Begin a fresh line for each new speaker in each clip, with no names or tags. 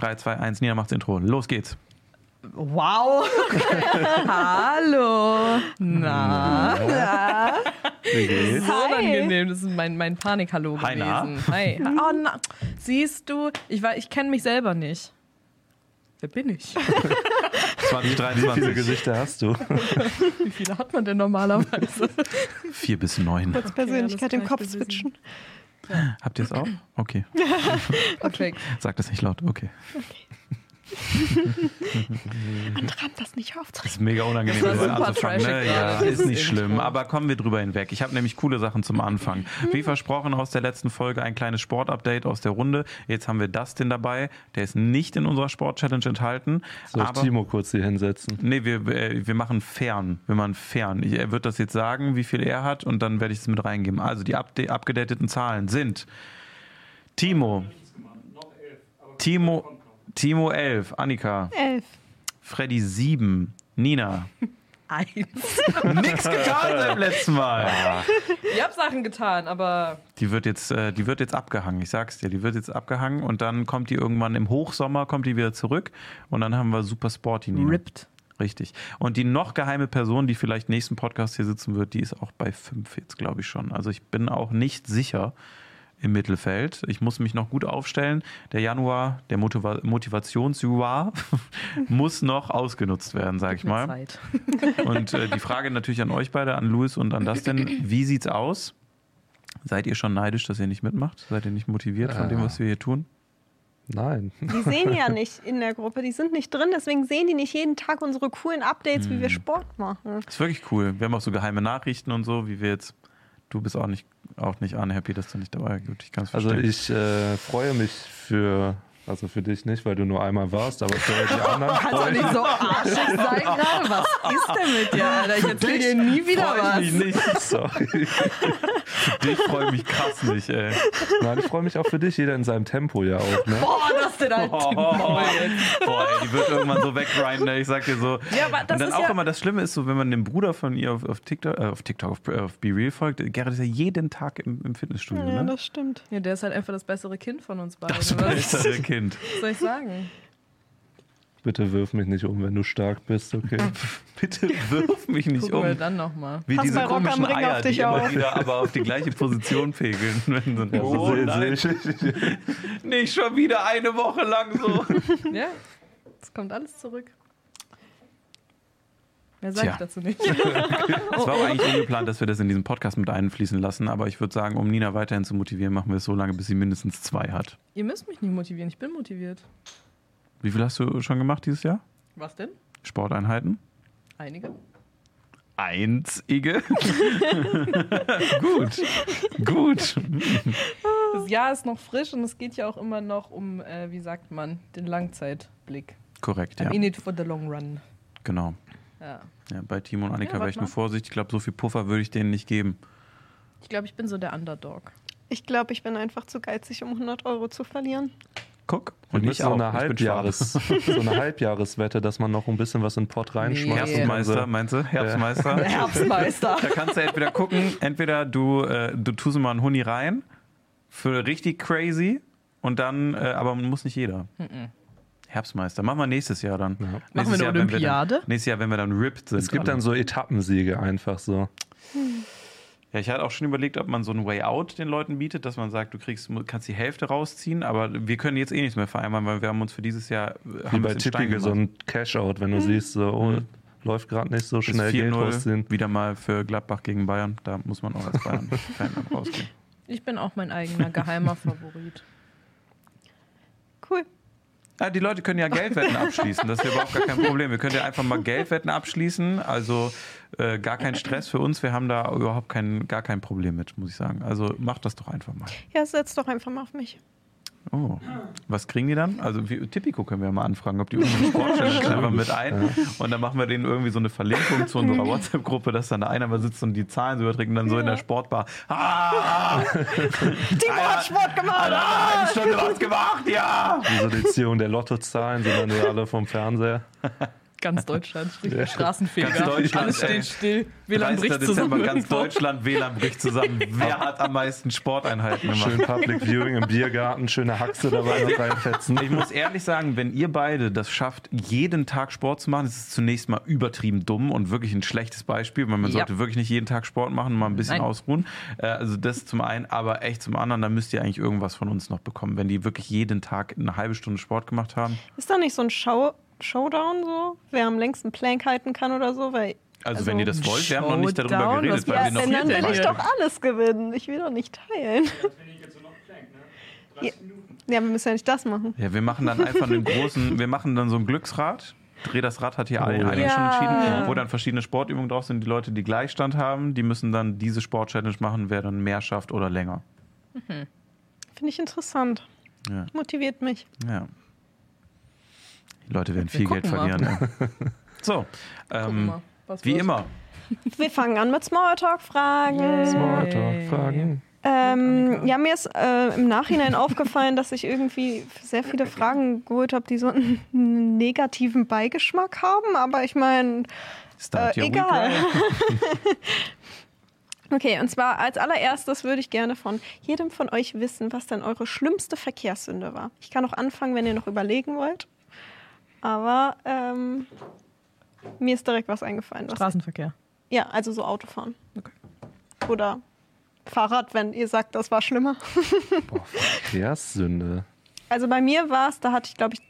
3, 2, 1, Nina macht's Intro. Los geht's.
Wow. Hallo. Na. Na.
Wie geht's?
So
Hi.
unangenehm. Das ist mein, mein Panik-Hallo
Hi, na?
gewesen. Hi. Oh, na. Siehst du, ich, war- ich kenne mich selber nicht. Wer bin ich?
2023.
Gesichter hast du?
Wie viele hat man denn normalerweise?
4 bis 9.
Persönlichkeit
alles
im Kopf
gewesen.
Habt ihr es auch? Okay.
Perfekt.
Sagt das nicht laut. Okay.
Andere haben das nicht
Das
aufzuregen.
ist mega unangenehm,
Das super
anzufangen. Ne? Ja, ist
das
nicht schlimm, aber kommen wir drüber hinweg. Ich habe nämlich coole Sachen zum Anfang. Wie versprochen aus der letzten Folge ein kleines Sportupdate aus der Runde. Jetzt haben wir Dustin dabei. Der ist nicht in unserer Sport-Challenge enthalten.
Soll ich
aber
Timo kurz hier hinsetzen?
Nee, wir, äh, wir machen fern. Wir machen fern. Er wird das jetzt sagen, wie viel er hat, und dann werde ich es mit reingeben. Also die abgedateten Zahlen sind Timo. Timo, Timo 11, Annika,
Elf.
Freddy 7, Nina.
Eins.
Nix getan beim letzten Mal.
Ich habe Sachen getan, aber
Die wird jetzt, äh, die wird jetzt abgehangen. Ich sag's dir, die wird jetzt abgehangen und dann kommt die irgendwann im Hochsommer kommt die wieder zurück und dann haben wir Super Sporty Nina.
ripped.
Richtig. Und die noch geheime Person, die vielleicht nächsten Podcast hier sitzen wird, die ist auch bei fünf jetzt, glaube ich schon. Also ich bin auch nicht sicher im Mittelfeld. Ich muss mich noch gut aufstellen. Der Januar, der Motiva Motivationsjanuar, muss noch ausgenutzt werden, sag ich mal.
Zeit.
Und äh, die Frage natürlich an euch beide, an Louis und an Dustin. Wie sieht's aus? Seid ihr schon neidisch, dass ihr nicht mitmacht? Seid ihr nicht motiviert von dem, was wir hier tun?
Nein.
Die sehen ja nicht in der Gruppe, die sind nicht drin, deswegen sehen die nicht jeden Tag unsere coolen Updates, wie wir Sport machen.
Das ist wirklich cool. Wir haben auch so geheime Nachrichten und so, wie wir jetzt. Du bist auch nicht, auch nicht unhappy, dass du nicht dabei bist. Ich
Also ich äh, freue mich für, also für dich nicht, weil du nur einmal warst, aber für die anderen
Kannst doch
ich
nicht so arschig sein gerade. Was ist denn mit dir, Alter? Ich erzähl dir nie wieder
freu
was.
ich mich nicht.
Sorry.
Dich freue ich mich krass nicht, ey.
Nein, ich freue mich auch für dich, jeder in seinem Tempo ja auch. Ne?
Boah, das ist denn halt
Oh, Boah, ey, die wird irgendwann so weggrinden, ey. ich sag dir so.
Ja, aber das
und dann
ist
auch
ja-
immer, das Schlimme ist so, wenn man dem Bruder von ihr auf, auf TikTok, äh, auf TikTok, auf, auf Be Real folgt, Gerrit ist ja jeden Tag im, im Fitnessstudio,
Ja,
ne?
das stimmt.
Ja, der ist halt einfach das bessere Kind von uns beiden.
Das bessere Kind.
Soll ich sagen?
Bitte wirf mich nicht um, wenn du stark bist, okay?
Bitte wirf mich nicht
Gucken wir
um.
dann nochmal.
Wie
Pass
diese
bei Rock am
komischen
Ring
Eier,
auf dich
die immer
auf.
wieder aber auf die gleiche Position pegeln. Wenn so,
Ja,
oh, nein, nicht schon wieder eine Woche lang so.
Ja, es kommt alles zurück. Mehr sag
Tja.
ich dazu nicht.
Es war auch eigentlich ungeplant, dass wir das in diesen Podcast mit einfließen lassen, aber ich würde sagen, um Nina weiterhin zu motivieren, machen wir es so lange, bis sie mindestens zwei hat.
Ihr müsst mich nicht motivieren, ich bin motiviert.
Wie viel hast du schon gemacht dieses Jahr?
Was denn?
Sporteinheiten?
Einige?
Einzige. gut. Gut.
Das Jahr ist noch frisch und es geht ja auch immer noch um, äh, wie sagt man, den Langzeitblick.
Korrekt,
I'm
ja.
in it for the long run.
Genau.
Ja.
Ja, bei Timo und Annika
Ja,
wäre ich nur vorsichtig. Ich glaube, so viel Puffer würde ich denen nicht geben.
Ich glaube, ich bin so der Underdog.
Ich glaube, ich bin einfach zu geizig, um 100 Euro zu verlieren.
Guck.
Und nicht so eine,
Ich bin schwach.
Halbjahres, so eine Halbjahreswette, dass man noch ein bisschen was in den Pott reinschmeißt.
Nee.
Herbstmeister, meinst du? Herbstmeister?
Herbstmeister.
Da kannst du entweder gucken, entweder du, äh, du tust mal einen Huni rein für richtig crazy und dann, äh, aber muss nicht jeder. Herbstmeister. Machen wir nächstes Jahr dann.
Ja.
Nächstes
Machen wir eine
Jahr, wenn
Olympiade?
dann, nächstes Jahr, wenn wir dann ripped sind.
Es gibt
alle.
dann so Etappensiege einfach so.
Ja, ich hatte auch schon überlegt, ob man so ein Way Out den Leuten bietet, dass man sagt, du kriegst, kannst die Hälfte rausziehen, aber wir können jetzt eh nichts mehr vereinbaren, weil wir haben uns für dieses Jahr
Wie bei Tippige, so ein Cash-Out, wenn du siehst, so, oh,
Mhm.
läuft gerade nicht so schnell Geld
4-0
rausziehen.
wieder mal für Gladbach gegen Bayern. Da muss man auch als Bayern-Fan dann rausgehen.
Ich bin auch mein eigener geheimer Favorit.
Cool.
Ja, die Leute können ja Geldwetten abschließen, das ist ja überhaupt gar kein Problem. Wir können ja einfach mal Geldwetten abschließen, also äh, gar kein Stress für uns. Wir haben da überhaupt kein, gar kein Problem mit, muss ich sagen. Also macht das doch einfach mal.
Ja, setz doch einfach mal auf mich.
Oh, was kriegen die dann? Also wie, Tipico können wir mal anfragen, ob die unsere Sportchallenge einfach mit ein und dann machen wir denen irgendwie so eine Verlinkung zu unserer WhatsApp-Gruppe, dass dann da einer mal sitzt und die Zahlen so überträgt und dann so in der Sportbar. Ah!
Timo hat Sport gemacht!
Alter, eine Stunde was gemacht, ja!
Edition der Lottozahlen sind dann ja alle vom Fernseher.
Ganz Deutschland, richtiger Straßenfeger.
Ganz Deutschland,
Alles steht still. WLAN
30.
bricht
Dezember,
zusammen.
ganz. Deutschland, WLAN bricht zusammen. Wer hat am meisten Sporteinheiten gemacht?
Schön Public Viewing im Biergarten, schöne Haxe dabei noch reinfetzen.
Ich muss ehrlich sagen, wenn ihr beide das schafft, jeden Tag Sport zu machen, das ist zunächst mal übertrieben dumm und wirklich ein schlechtes Beispiel, weil man
Ja.
sollte wirklich nicht jeden Tag Sport machen, mal ein bisschen
Nein.
ausruhen. Äh, Also das zum einen, aber echt zum anderen, da müsst ihr eigentlich irgendwas von uns noch bekommen, wenn die wirklich jeden Tag eine halbe Stunde Sport gemacht haben.
Ist da nicht so ein Show Showdown so? Wer am längsten Plank halten kann oder so? Weil,
Also,
Also,
wenn ihr das wollt, wir haben noch nicht darüber
Showdown,
geredet,
was
weil
ja,
wir noch
denn dann will ich doch alles gewinnen. Ich will doch nicht teilen. Ja, ja, wir müssen ja nicht das machen.
Ja, wir machen dann einfach einen großen, wir machen dann so ein Glücksrad. Dreh das Rad hat hier ein-
Oh,
einige
ja.
schon entschieden, wo dann verschiedene Sportübungen drauf sind. Die Leute, die Gleichstand haben, die müssen dann diese Sport-Challenge machen, wer dann mehr schafft oder länger.
Finde ich interessant.
Ja.
Motiviert mich.
ja. Leute werden viel Geld verlieren. ey. So, ähm,
mal, was
wie
wird.
immer.
Wir fangen an mit Smalltalk-Fragen.
Smalltalk-Fragen.
Ähm, ja, mir ist äh, im Nachhinein aufgefallen, dass ich irgendwie sehr viele Fragen geholt habe, die so einen negativen Beigeschmack haben. Aber ich meine, Äh, egal. okay, und zwar als allererstes würde ich gerne von jedem von euch wissen, was denn eure schlimmste Verkehrssünde war. Ich kann auch anfangen, wenn ihr noch überlegen wollt. Aber ähm, mir ist direkt was eingefallen. Was,
Straßenverkehr.
ja, also so Autofahren.
Okay.
Oder Fahrrad, wenn ihr sagt, das war schlimmer.
Boah, Verkehrssünde.
Also bei mir war es, da hatte ich glaube ich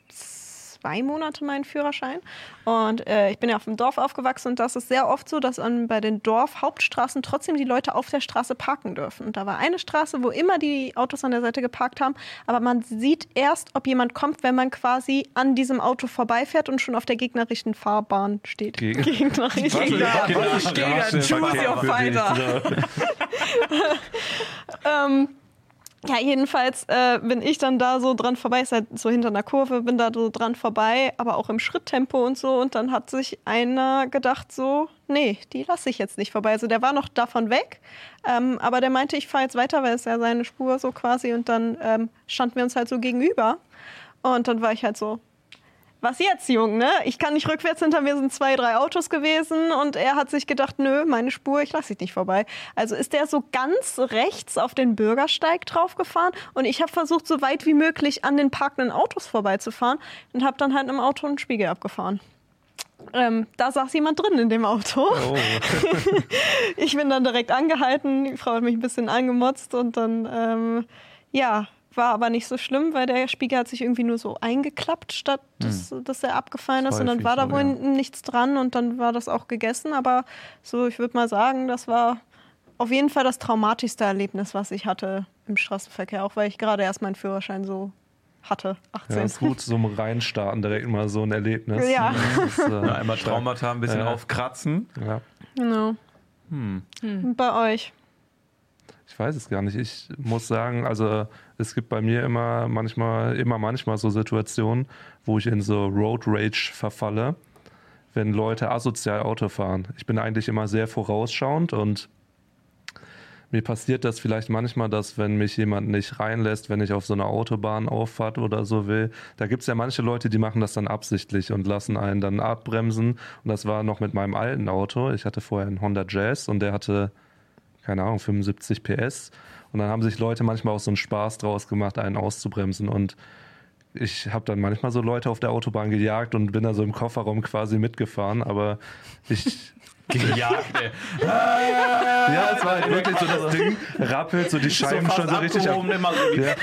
zwei Monate meinen Führerschein und äh, ich bin ja auf dem Dorf aufgewachsen und das ist sehr oft so, dass an, bei den Dorfhauptstraßen trotzdem die Leute auf der Straße parken dürfen. Und da war eine Straße, wo immer die Autos an der Seite geparkt haben, aber man sieht erst, ob jemand kommt, wenn man quasi an diesem Auto vorbeifährt und schon auf der gegnerischen Fahrbahn steht.
Geg-
Gegnerisch.
Gegner,
Genau,
Gegner,
Straße,
choose your fighter.
Ähm, ja, jedenfalls äh, bin ich dann da so dran vorbei, ist halt so hinter einer Kurve, bin da so dran vorbei, aber auch im Schritttempo und so. Und dann hat sich einer gedacht so, nee, die lasse ich jetzt nicht vorbei. Also der war noch davon weg, ähm, aber der meinte, ich fahre jetzt weiter, weil es ja seine Spur so quasi. Und dann ähm, standen wir uns halt so gegenüber. Und dann war ich halt so, was jetzt, Jung, ne? Ich kann nicht rückwärts, hinter mir sind zwei, drei Autos gewesen und er hat sich gedacht, nö, meine Spur, ich lasse dich nicht vorbei. Also ist der so ganz rechts auf den Bürgersteig draufgefahren und ich habe versucht, so weit wie möglich an den parkenden Autos vorbeizufahren und habe dann halt im Auto einen Spiegel abgefahren. Ähm, da saß jemand drin in dem Auto.
Oh,
Ich bin dann direkt angehalten, die Frau hat mich ein bisschen angemotzt und dann, ähm, ja, war aber nicht so schlimm, weil der Spiegel hat sich irgendwie nur so eingeklappt, statt dass, dass er abgefallen ist. Und dann war da
so,
wohl
ja.
nichts dran und dann war das auch gegessen. Aber so, ich würde mal sagen, das war auf jeden Fall das traumatischste Erlebnis, was ich hatte im Straßenverkehr, auch weil ich gerade erst meinen Führerschein so hatte, 18.
ja, ist gut zum Reinstarten direkt mal so ein Erlebnis.
Ja.
Das ist, äh,
Ja, einmal Traumata ein bisschen
Ja.
aufkratzen.
Ja.
Genau.
Hm.
Und Bei euch.
Ich weiß es gar nicht. Ich muss sagen, also es gibt bei mir immer manchmal, immer manchmal so Situationen, wo ich in so Road Rage verfalle, wenn Leute asozial Auto fahren. Ich bin eigentlich immer sehr vorausschauend und mir passiert das vielleicht manchmal, dass wenn mich jemand nicht reinlässt, wenn ich auf so eine Autobahn auffahrt oder so will, da gibt es ja manche Leute, die machen das dann absichtlich und lassen einen dann abbremsen. Und das war noch mit meinem alten Auto. Ich hatte vorher einen Honda Jazz und der hatte keine Ahnung, 75 PS. Und dann haben sich Leute manchmal auch so einen Spaß draus gemacht, einen auszubremsen. Und ich habe dann manchmal so Leute auf der Autobahn gejagt und bin da so im Kofferraum quasi mitgefahren. Aber ich.
Gejagt, ey.
Ja, es war halt wirklich so das Ding, rappelt so die Scheiben
fast
schon so richtig ab.
immer so die,
Ja.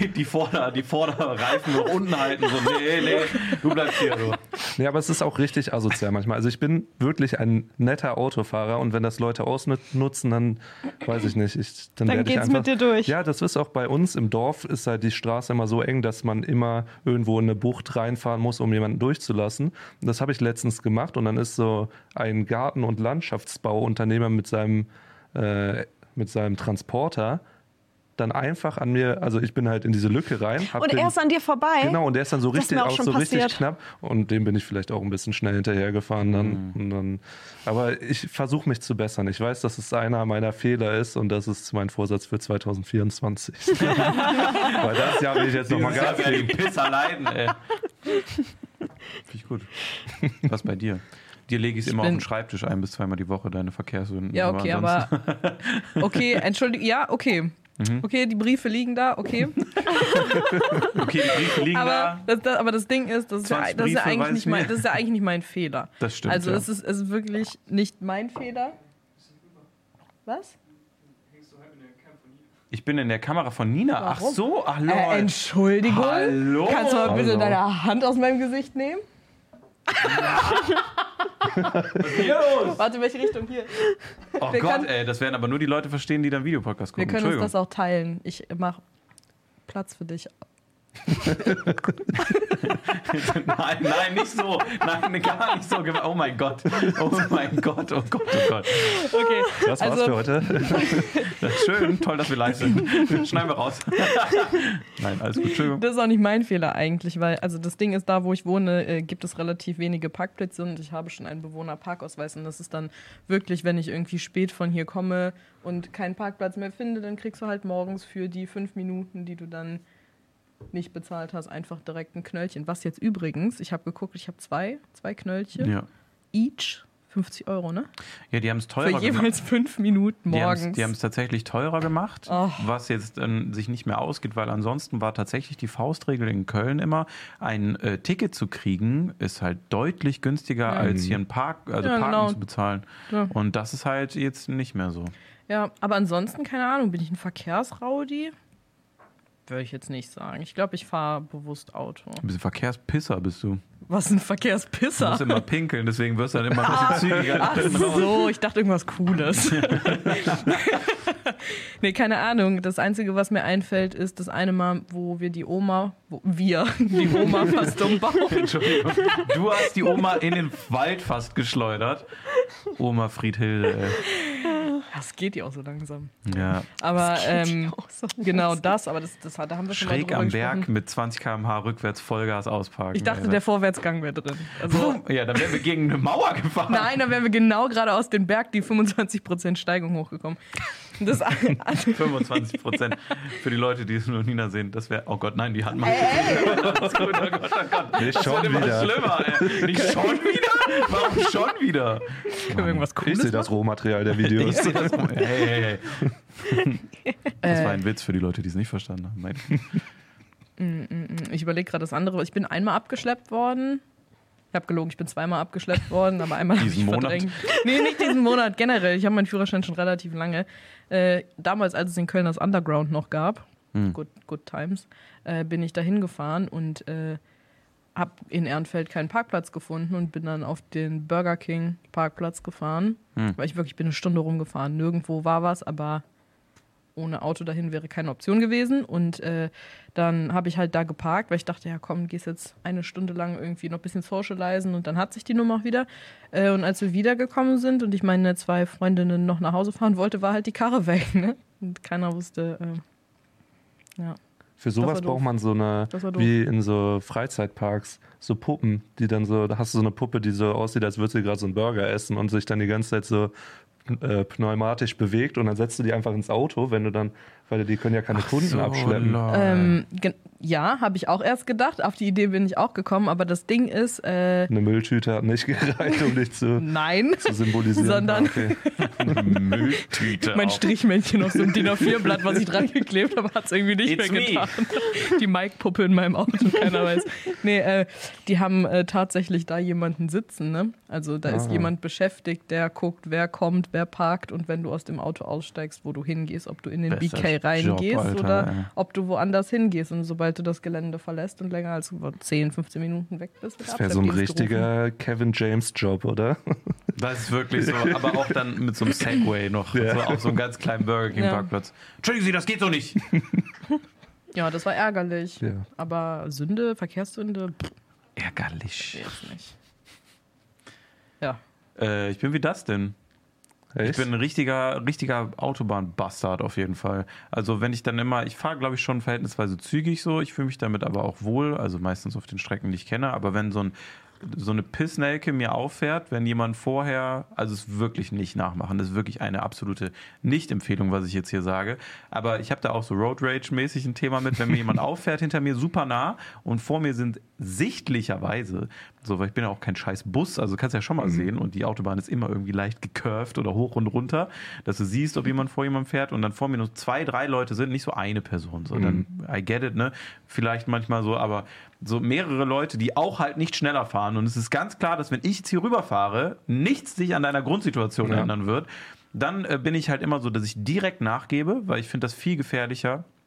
die, die, Vorder-, die Vorderreifen noch unten halten. So, nee, nee, du bleibst hier. Du.
Nee, aber es ist auch richtig asozial manchmal. Also ich bin wirklich ein netter Autofahrer und wenn das Leute ausnutzen, dann weiß ich nicht. Ich, dann
Dann
werde ich
geht's
einfach,
mit dir durch.
Ja, das ist auch bei uns im Dorf, ist halt die Straße immer so eng, dass man immer irgendwo in eine Bucht reinfahren muss, um jemanden durchzulassen. Und das habe ich letztens gemacht und dann ist so ein Garten- und Landschaftsbauunternehmer mit seinem, äh, mit seinem Transporter dann einfach an mir, also ich bin halt in diese Lücke rein.
Und
den-
er ist an dir vorbei.
Genau, und der ist dann so
Das
richtig,
auch
auch so richtig knapp. Und dem bin ich vielleicht auch ein bisschen schnell hinterhergefahren dann.
Mhm.
Und dann aber ich versuche mich zu bessern. Ich weiß, dass es einer meiner Fehler ist und das ist mein Vorsatz für 2024. Weil das Jahr will ich jetzt nochmal
Jahr
Gas geben.
Pisser leiden, ey. Finde ich gut. Was bei dir? Dir lege ich es immer auf den Schreibtisch ein bis zweimal die Woche, deine Verkehrssünden.
Ja, okay, aber. Okay, entschuldige. Ja, okay.
Mhm.
Okay, die Briefe liegen da, okay.
Okay, die Briefe liegen
Aber
da.
das, das, aber das Ding ist, das ist, ja,
20
das, ist ja eigentlich nicht
ich
mein, das ist ja eigentlich nicht mein Fehler.
Das stimmt.
also
ja.
es, ist, es ist wirklich nicht mein Fehler. Was?
Ich bin in der Kamera von Nina. Ach
Warum?
so, ach lol.
Äh, Entschuldigung.
Hallo.
Kannst du mal bitte
Hallo.
deine Hand aus meinem Gesicht nehmen?
Hier los.
Warte, welche Richtung hier?
Oh
Wir
Gott,
können-
ey, das werden aber nur die Leute verstehen, die dann Videopodcast
Wir
gucken.
können uns das auch teilen. Ich mache Platz für dich.
Nein, nein, nicht so. Nein, gar nicht so. Oh mein Gott. Oh mein Gott, oh Gott, oh Gott.
Okay.
Das war's
Also-
für heute.
Schön, toll, dass wir live sind. Schneiden wir raus. Nein, alles gut, Entschuldigung.
Das ist auch nicht mein Fehler eigentlich, weil also das Ding ist, da wo ich wohne, äh, gibt es relativ wenige Parkplätze und ich habe schon einen Bewohnerparkausweis und das ist dann wirklich, wenn ich irgendwie spät von hier komme und keinen Parkplatz mehr finde, dann kriegst du halt morgens für die fünf Minuten, die du dann nicht bezahlt hast, einfach direkt ein Knöllchen. Was jetzt übrigens, ich habe geguckt, ich habe zwei, zwei Knöllchen,
Ja,
each 50 Euro, ne?
ja die haben es
Für
teurer gemacht.
jeweils fünf Minuten morgens.
Die haben es tatsächlich teurer gemacht,
Oh.
was jetzt ähm, sich nicht mehr ausgeht, weil ansonsten war tatsächlich die Faustregel in Köln immer, ein äh, Ticket zu kriegen, ist halt deutlich günstiger
Ja.
als hier ein Park, also
Ja,
Parken
genau.
zu bezahlen.
Ja.
Und das ist halt jetzt nicht mehr so.
Ja, aber ansonsten, keine Ahnung, bin ich ein Verkehrsraudi? Würde ich jetzt nicht sagen. Ich glaube, ich fahre bewusst Auto.
Ein bisschen Verkehrspisser bist du.
Was ein
Du
Verkehrspisser?
musst immer pinkeln, deswegen wirst du dann immer ein bisschen zügiger. nach
Ach so, ich dachte irgendwas Cooles. nee, keine Ahnung. Das Einzige, was mir einfällt, ist das eine Mal, wo wir die Oma, wo wir, die Oma fast umbauen.
Entschuldigung. Du hast die Oma in den Wald fast geschleudert. Oma Friedhilde, ey.
Das geht ja auch so langsam.
Ja.
Aber ähm,
Auch so.
genau das, aber das, das, da haben wir schon mal
Schräg am
gesprochen.
Berg mit 20 km/h rückwärts Vollgas ausparken.
Ich dachte,
ey.
der Vorwärtsgang wäre drin. Also,
Ja, dann wären wir gegen eine Mauer gefahren.
Nein, dann wären wir genau gerade aus dem Berg die 25% Steigung hochgekommen. Das, also,
25 Prozent für die Leute, die es nur Nina sehen. Das wäre, oh Gott, nein, die hat man. Das ist gut, oh Gott, oh Gott.
Nicht
Das
schon
wird immer
wieder.
schlimmer, ey. Nicht schon wieder? Warum schon wieder?
können wir irgendwas
Ich
Cooles
sehe das Rohmaterial der
Ich
Videos.
sehe das. Hey, hey, hey. Das war
Äh,
ein Witz für die Leute, die es nicht verstanden haben. Mein-
Ich überlege gerade das andere. Ich bin einmal abgeschleppt worden. Ich habe gelogen, ich bin zweimal abgeschleppt worden, aber einmal
Diesen Monat?
verdrängt. Nee, nicht diesen Monat, generell. Ich habe meinen Führerschein schon relativ lange. Äh, damals, als es in Köln das Underground noch gab,
Hm.
good, good Times, äh, bin ich da hingefahren und äh, habe in Ehrenfeld keinen Parkplatz gefunden und bin dann auf den Burger King Parkplatz gefahren.
Hm.
Weil ich wirklich bin eine Stunde rumgefahren. Nirgendwo war was, aber ohne Auto dahin wäre keine Option gewesen. Und äh, dann habe ich halt da geparkt, weil ich dachte, ja komm, gehst jetzt eine Stunde lang irgendwie noch ein bisschen socialisen und dann hat sich die Nummer auch wieder. Äh, und als wir wiedergekommen sind und ich meine zwei Freundinnen noch nach Hause fahren wollte, war halt die Karre weg. Ne? Und keiner wusste, äh, ja.
Für sowas braucht man so eine, wie in so Freizeitparks, so Puppen, die dann so, da hast du so eine Puppe, die so aussieht, als würde sie gerade so einen Burger essen und sich dann die ganze Zeit so äh, pneumatisch bewegt und dann setzt du die einfach ins Auto, wenn du dann, weil die können ja keine Kunden
So,
abschleppen.
Ähm, ja, habe ich auch erst gedacht. Auf die Idee bin ich auch gekommen, aber das Ding ist, äh,
Eine Mülltüte hat nicht gereicht, um dich zu,
nein.
zu symbolisieren.
Sondern-
okay.
Mülltüte.
Mein
auch.
Strichmännchen auf so ein DIN A4-Blatt, was ich dran geklebt habe, hat es irgendwie nicht
It's
mehr
me.
getan. Die Mike-Puppe in meinem Auto, keiner weiß. Nee, äh, die haben äh, tatsächlich da jemanden sitzen. Ne? Also da ist
Ah.
jemand beschäftigt, der guckt, wer kommt, wer parkt und wenn du aus dem Auto aussteigst, wo du hingehst, ob du in den
Besser
BK reingehst
Job, Alter,
oder
ey.
ob du woanders hingehst. Und sobald du das Gelände verlässt und länger als 10, 15 Minuten weg bist,
Das wäre so ein
Abschleppdienst gerufen.
richtiger Kevin James Job, oder?
Das ist wirklich so, aber auch dann mit so einem Segway noch,
Ja.
so auf so einem ganz kleinen Burger King
Ja.
Parkplatz. Entschuldigen Sie, das geht so nicht.
Ja, das war ärgerlich.
Ja.
Aber Sünde, Verkehrssünde, pff,
Ärgerlich.
jetzt nicht. Ja.
Äh, ich bin wie das denn? Ich
Echt?
bin ein richtiger, richtiger Autobahnbastard auf jeden Fall. Also wenn ich dann immer, ich fahre glaube ich schon verhältnisweise zügig so, ich fühle mich damit aber auch wohl, also meistens auf den Strecken, die ich kenne, aber wenn so ein so eine Pissnelke mir auffährt, wenn jemand vorher, also es wirklich nicht nachmachen, das ist wirklich eine absolute Nicht-Empfehlung, was ich jetzt hier sage. Aber ich habe da auch so Road Rage-mäßig ein Thema mit, wenn mir jemand auffährt hinter mir super nah und vor mir sind sichtlicherweise, so, weil ich bin ja auch kein scheiß Bus, also kannst ja schon
Mhm.
mal sehen und die Autobahn ist immer irgendwie leicht gecurved oder hoch und runter, dass du siehst, ob jemand vor jemandem fährt und dann vor mir nur zwei, drei Leute sind, nicht so eine Person, so, dann,
Mhm.
I get it, ne, vielleicht manchmal so, aber so mehrere Leute, die auch halt nicht schneller fahren und es ist ganz klar, dass wenn ich jetzt hier rüberfahre, nichts sich an deiner Grundsituation
Ja.
ändern wird, dann äh, bin ich halt immer so, dass ich direkt nachgebe, weil ich finde das viel gefährlicher, äh,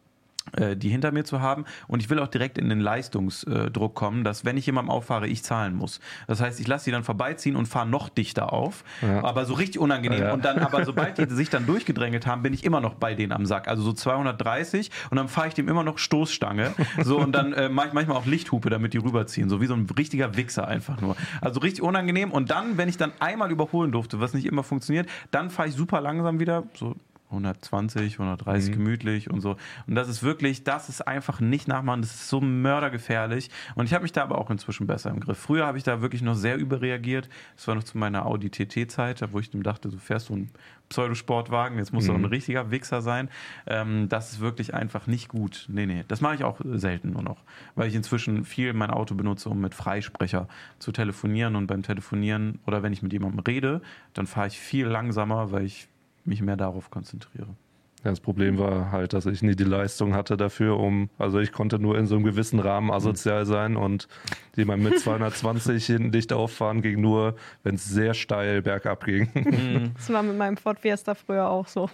die hinter mir zu haben. Und ich will auch direkt in den Leistungsdruck kommen, dass wenn ich jemandem auffahre, ich zahlen muss. Das heißt, ich lasse sie dann vorbeiziehen und fahre noch dichter auf.
Ja.
Aber so richtig unangenehm.
Ja.
Und dann, aber sobald die sich dann durchgedrängelt haben, bin ich immer noch bei denen am Sack. Also so 230 und dann fahre ich dem immer noch Stoßstange. So und dann äh, mache ich manchmal auch Lichthupe, damit die rüberziehen. So wie so ein richtiger Wichser einfach nur. Also richtig unangenehm. Und dann, wenn ich dann einmal überholen durfte, was nicht immer funktioniert, dann fahre ich super langsam wieder. So 120, 130
Mhm.
gemütlich und so. Und das ist wirklich, das ist einfach nicht nachmachen. Das ist so mördergefährlich. Und ich habe mich da aber auch inzwischen besser im Griff. Früher habe ich da wirklich noch sehr überreagiert. Das war noch zu meiner Audi TT-Zeit, wo ich dem dachte, du fährst so einen Pseudosportwagen, jetzt auch
Mhm.
ein richtiger Wichser sein. Ähm, das ist wirklich einfach nicht gut. Nee, nee. Das mache ich auch selten nur noch. Weil ich inzwischen viel mein Auto benutze, um mit Freisprecher zu telefonieren. Und beim Telefonieren oder wenn ich mit jemandem rede, dann fahre ich viel langsamer, weil ich mich mehr darauf konzentriere.
Ja, das Problem war halt, dass ich nie die Leistung hatte dafür, um, also ich konnte nur in so einem gewissen Rahmen asozial sein und jemand mit 220 hinten dicht auffahren ging nur, wenn es sehr steil bergab ging.
Das war mit meinem Ford Fiesta früher auch so.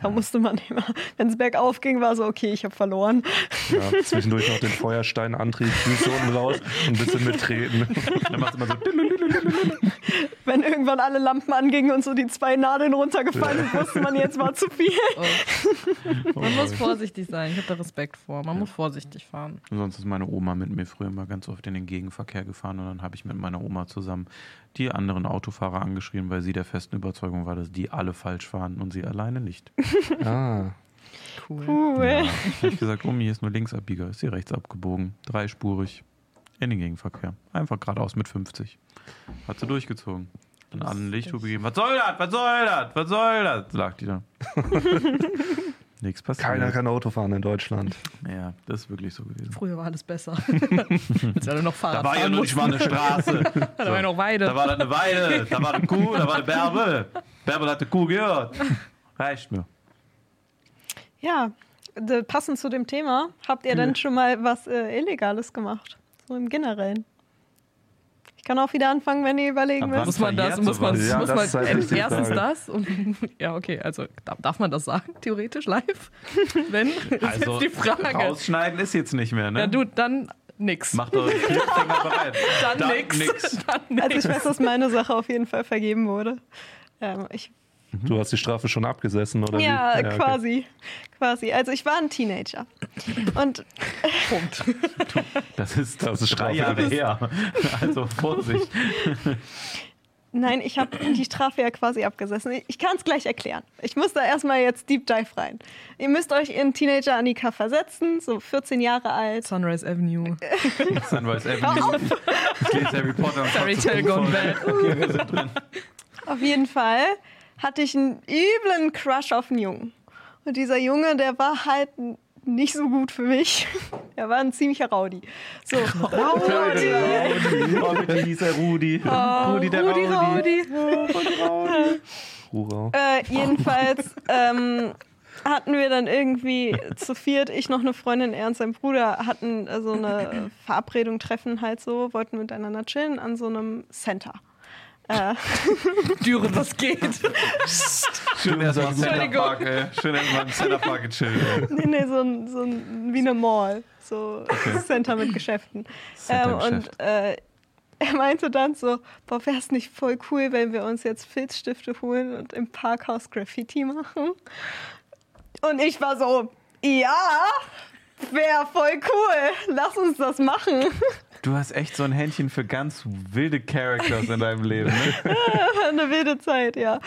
Da musste man immer, wenn es bergauf ging, war so, okay, ich habe verloren.
Ja, zwischendurch noch den Feuersteinantrieb, Füße unten raus, ein bisschen mittreten.
Dann macht es immer so.
Wenn irgendwann alle Lampen angingen und so die zwei Nadeln runtergefallen sind, wusste man, jetzt war zu viel.
Oh. Man muss vorsichtig sein. Ich habe da Respekt vor. Man muss vorsichtig fahren.
Sonst ist meine Oma mit mir früher mal ganz oft in den Gegenverkehr gefahren und dann habe ich mit meiner Oma zusammen die anderen Autofahrer angeschrien, weil sie der festen Überzeugung war, dass die alle falsch fahren und sie alleine nicht.
Ah,
Cool.
Cool.
Ja. habe ich gesagt, Omi, hier ist nur Linksabbieger, ist sie rechts abgebogen, dreispurig in den Gegenverkehr. Einfach geradeaus mit 50. Hat sie durchgezogen. Dann allen Lichthupe gegeben. Was soll das? Was soll das? Was soll das? Sagt die dann. Nichts passiert.
keiner kann Auto fahren in Deutschland.
Ja, das ist wirklich so gewesen.
Früher war alles besser. Als wir noch Fahrrad
Da war ja noch nicht mal eine Straße.
Da war ja noch Weide.
Da war das eine Weide, da war eine Kuh, da war eine Bärbel. Bärbel hat eine Kuh gehört. Reicht mir.
Ja, passend zu dem Thema, habt ihr denn schon mal was äh, Illegales gemacht? So im Generellen. Ich kann auch wieder anfangen, wenn ihr überlegen müsst.
Muss man das, muss man?
Ja,
muss
das
man
ist halt
erstens
Frage.
das und ja, okay, also darf, man das sagen, theoretisch live? Wenn? Das
Also,
ist jetzt die Frage.
rausschneiden ist jetzt nicht mehr, ne?
Ja, du, dann nix.
Macht eure Clipfinger bereit.
dann, nix. Dann nix.
Also ich weiß, dass meine Sache auf jeden Fall vergeben wurde. Ähm, ich,
Du hast die Strafe schon abgesessen, oder
ja,
wie? okay.
quasi. Quasi. Also ich war ein Teenager. Und
Punkt.
Das ist,
Das ist
drei
Strafe.
Jahre her. Also Vorsicht.
nein, ich habe die Strafe ja quasi abgesessen. Ich- kann es gleich erklären. Ich muss da erstmal jetzt Deep Dive rein. Ihr müsst euch in Teenager Annika versetzen, so 14 Jahre alt.
Sunrise Avenue.
Sunrise Avenue. Ich lese Harry Potter und
Fairy Tale gone
voll.
bad.
Okay, wir sind drin.
Auf jeden Fall hatte ich einen üblen Crush auf einen Jungen. Und dieser Junge, der war halt nicht so gut für mich. Er war ein ziemlicher Rowdy. So, Rowdy.
Oh, bitte hieß er Rudi. Rudi der
Rudi
Rowdy.
Rowdy.
Hurra.
Äh, jedenfalls ähm, hatten wir dann irgendwie zu viert, ich noch eine Freundin, er und sein Bruder, hatten so eine Verabredung, Treffen halt so, wollten miteinander chillen an so einem Center. Äh,
Düren, was geht?
Schön erstmal im. Centerpark, ey. Schön erstmal im Centerpark gechillt,
nee, nee, so ein, so ein wie eine Mall. So Center mit Geschäften.
Center
Ähm, und äh, er meinte dann so, boah, wäre es nicht voll cool, wenn wir uns jetzt Filzstifte holen und im Parkhaus Graffiti machen? Und ich war so, ja, wäre voll cool, lass uns das machen.
Du hast echt so ein Händchen für ganz wilde Characters in deinem Leben, ne?
Eine wilde Zeit, ja.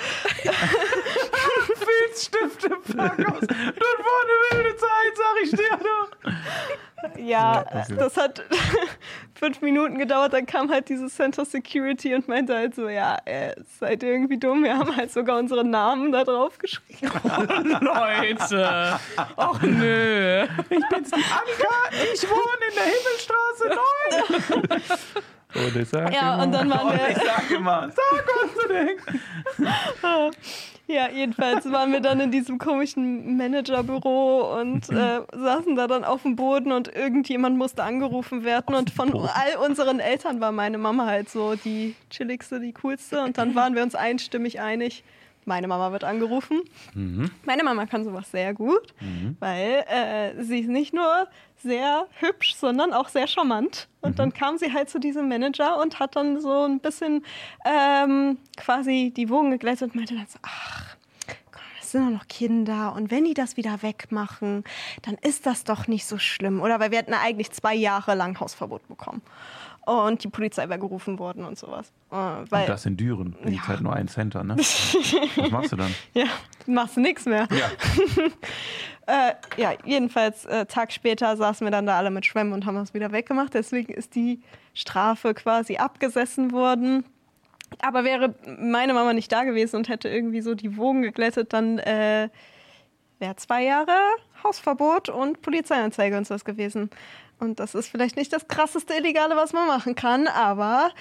Filzstift im Parkhaus. Dort vorne wilde Zeit, sag ich dir doch.
Ja,
okay.
das hat fünf Minuten gedauert, dann kam halt dieses Center Security und meinte halt so, ja, äh, seid ihr irgendwie dumm, wir haben halt sogar unsere Namen da drauf geschrieben.
Leute. Och nö.
Ich bin's, die Annika. Ich wohne in der Himmelstraße 9.
Und ich sag
Ja,
immer,
und dann waren
Und ich
wir,
sag immer, sag uns zu denken.
ja, jedenfalls waren wir dann in diesem komischen Managerbüro und äh, saßen da dann auf dem Boden und irgendjemand musste angerufen werden. Und von all unseren Eltern war meine Mama halt so die chilligste, die coolste. Und dann waren wir uns einstimmig einig, meine Mama wird angerufen. Meine Mama kann sowas sehr gut, weil äh, sie ist nicht nur sehr hübsch, sondern auch sehr charmant. Und dann kam sie halt zu diesem Manager und hat dann so ein bisschen ähm, quasi die Wogen geglättet und meinte dann so, ach, sind doch noch Kinder und wenn die das wieder wegmachen, dann ist das doch nicht so schlimm. Oder weil wir hatten eigentlich zwei Jahre lang Hausverbot bekommen. Und die Polizei wäre gerufen worden und sowas. Äh, weil,
Und das in Düren. Da
Ja.
halt nur einen Center, ne? Was machst du dann?
Ja, machst du nichts mehr.
Ja.
Äh, ja, jedenfalls, äh, Tag später saßen wir dann da alle mit Schwämmen und haben das wieder weggemacht. Deswegen ist die Strafe quasi abgesessen worden. Aber wäre meine Mama nicht da gewesen und hätte irgendwie so die Wogen geglättet, dann äh, wäre zwei Jahre Hausverbot und Polizeianzeige und sowas gewesen. Und das ist vielleicht nicht das krasseste Illegale, was man machen kann, aber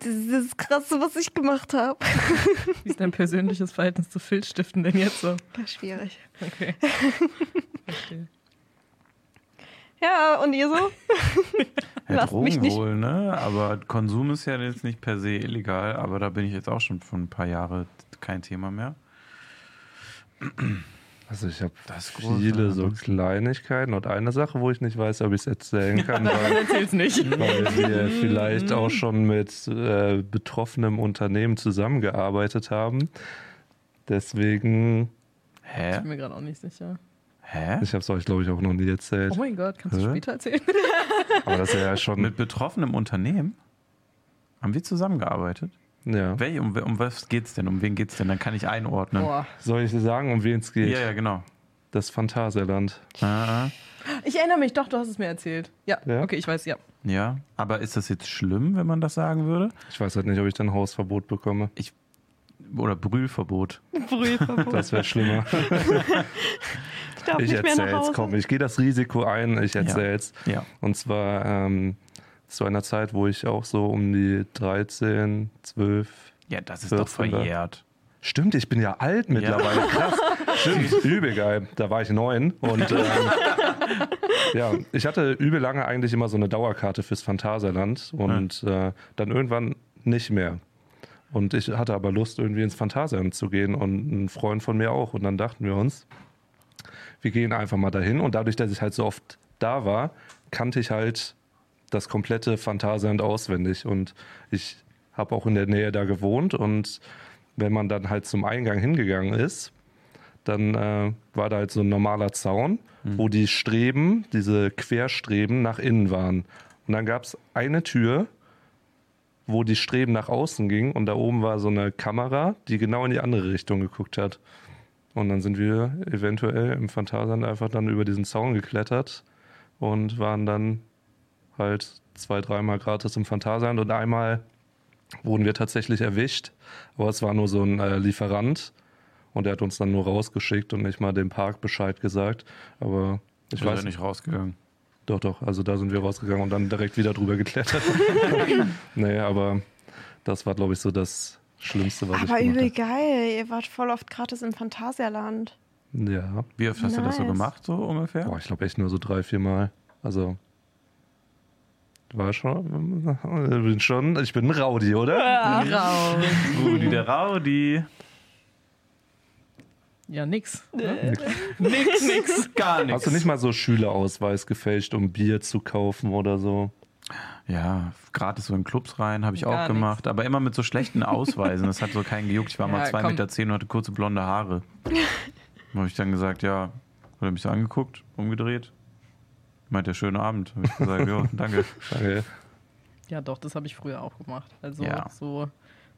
das ist das Krasse, was ich gemacht habe.
Wie ist dein persönliches Verhältnis zu Filzstiften denn jetzt so?
Schwierig.
Okay. Verstehe.
Ja, und ihr so?
Ja,
Lasst mich
Drogen
nicht-
wohl, ne? Aber Konsum ist ja jetzt nicht per se illegal, aber da bin ich jetzt auch schon für ein paar Jahre kein Thema mehr.
Also ich habe viele so Kleinigkeiten und eine Sache, wo ich nicht weiß, ob ich es erzählen kann, weil,
nicht.
weil wir vielleicht auch schon mit äh, betroffenem Unternehmen zusammengearbeitet haben. Deswegen,
Ich
Hä?
bin mir gerade auch nicht sicher.
Hä?
ich habe es euch glaube ich auch noch nie erzählt,
Oh mein Gott, kannst du
Hä?
später erzählen?
aber das ist ja schon,
Mit betroffenem Unternehmen? Haben wir zusammengearbeitet?
Ja.
Welch, um, um was geht's denn? Um wen geht's denn? Dann kann ich einordnen.
Boah.
Soll ich sagen, um wen es geht?
Ja, ja, genau.
Das Phantasialand.
Ah, ah.
Ich erinnere mich, doch, du hast es mir erzählt. Ja,
Ja?
okay, ich weiß, ja.
ja, aber ist das jetzt schlimm, wenn man das sagen würde?
Ich weiß halt nicht, ob ich dann Hausverbot bekomme.
Oder Brühlverbot?
Brühlverbot.
Das wäre schlimmer.
ich darf
Ich
nicht mehr nach
erzähl's,
Hause.
komm, ich gehe das Risiko ein, ich erzähl's.
Ja.
Und zwar ähm, zu einer Zeit, wo ich auch so um die 13, 12.
Ja, das ist
14
doch verjährt.
Stimmt, ich bin ja alt mittlerweile. Krass. Stimmt, übel geil. Da war ich neun. Und ähm, ja, ich hatte übel lange eigentlich immer so eine Dauerkarte fürs Phantasialand und äh, dann irgendwann nicht mehr. Und ich hatte aber Lust, irgendwie ins Phantasialand zu gehen und ein Freund von mir auch. Und dann dachten wir uns, wir gehen einfach mal dahin. Und dadurch, dass ich halt so oft da war, kannte ich halt das komplette Phantasialand auswendig. Und ich habe auch in der Nähe da gewohnt. Und wenn man dann halt zum Eingang hingegangen ist, dann äh, war da halt so ein normaler Zaun, wo die Streben, diese Querstreben nach innen waren. Und dann gab es eine Tür, wo die Streben nach außen gingen und da oben war so eine Kamera, die genau in die andere Richtung geguckt hat. Und dann sind wir eventuell im Phantasialand einfach dann über diesen Zaun geklettert und waren dann halt zwei, dreimal gratis im Phantasialand und einmal wurden wir tatsächlich erwischt, aber es war nur so ein äh, Lieferant und der hat uns dann nur rausgeschickt und nicht mal dem Park Bescheid gesagt. Aber ich
Ich
weiß
nicht rausgegangen.
doch, doch. Also da sind wir rausgegangen und dann direkt wieder drüber geklettert. nee, aber das war, glaube ich, so das Schlimmste, was
Aber
ich
übel
gemacht
geil, ihr wart voll oft gratis im Phantasialand.
habe. Ja.
Wie oft hast du das so
Nice.
gemacht, so ungefähr?
Boah, ich glaube echt nur so drei, vier Mal. Also war schon, bin schon, ich bin ein Rowdy, oder?
Raus.
Rudi der Raudi.
Ja, nix.
Äh,
Nix, nix, gar nichts.
Hast du nicht mal so Schülerausweis gefälscht, um Bier zu kaufen oder so?
Ja, gratis so in Clubs rein, habe ich
Gar
auch gemacht. Aber immer mit so schlechten Ausweisen. Das hat so keinen gejuckt. Ich war mal
Ja,
zwei
komm.
Meter zehn und hatte kurze blonde Haare. Da habe ich dann gesagt, ja, hat er mich so angeguckt, umgedreht. Meint der schöne Abend. Habe ich gesagt, ja, danke.
Okay.
Ja, doch, das habe ich früher auch gemacht. Also
Ja.
so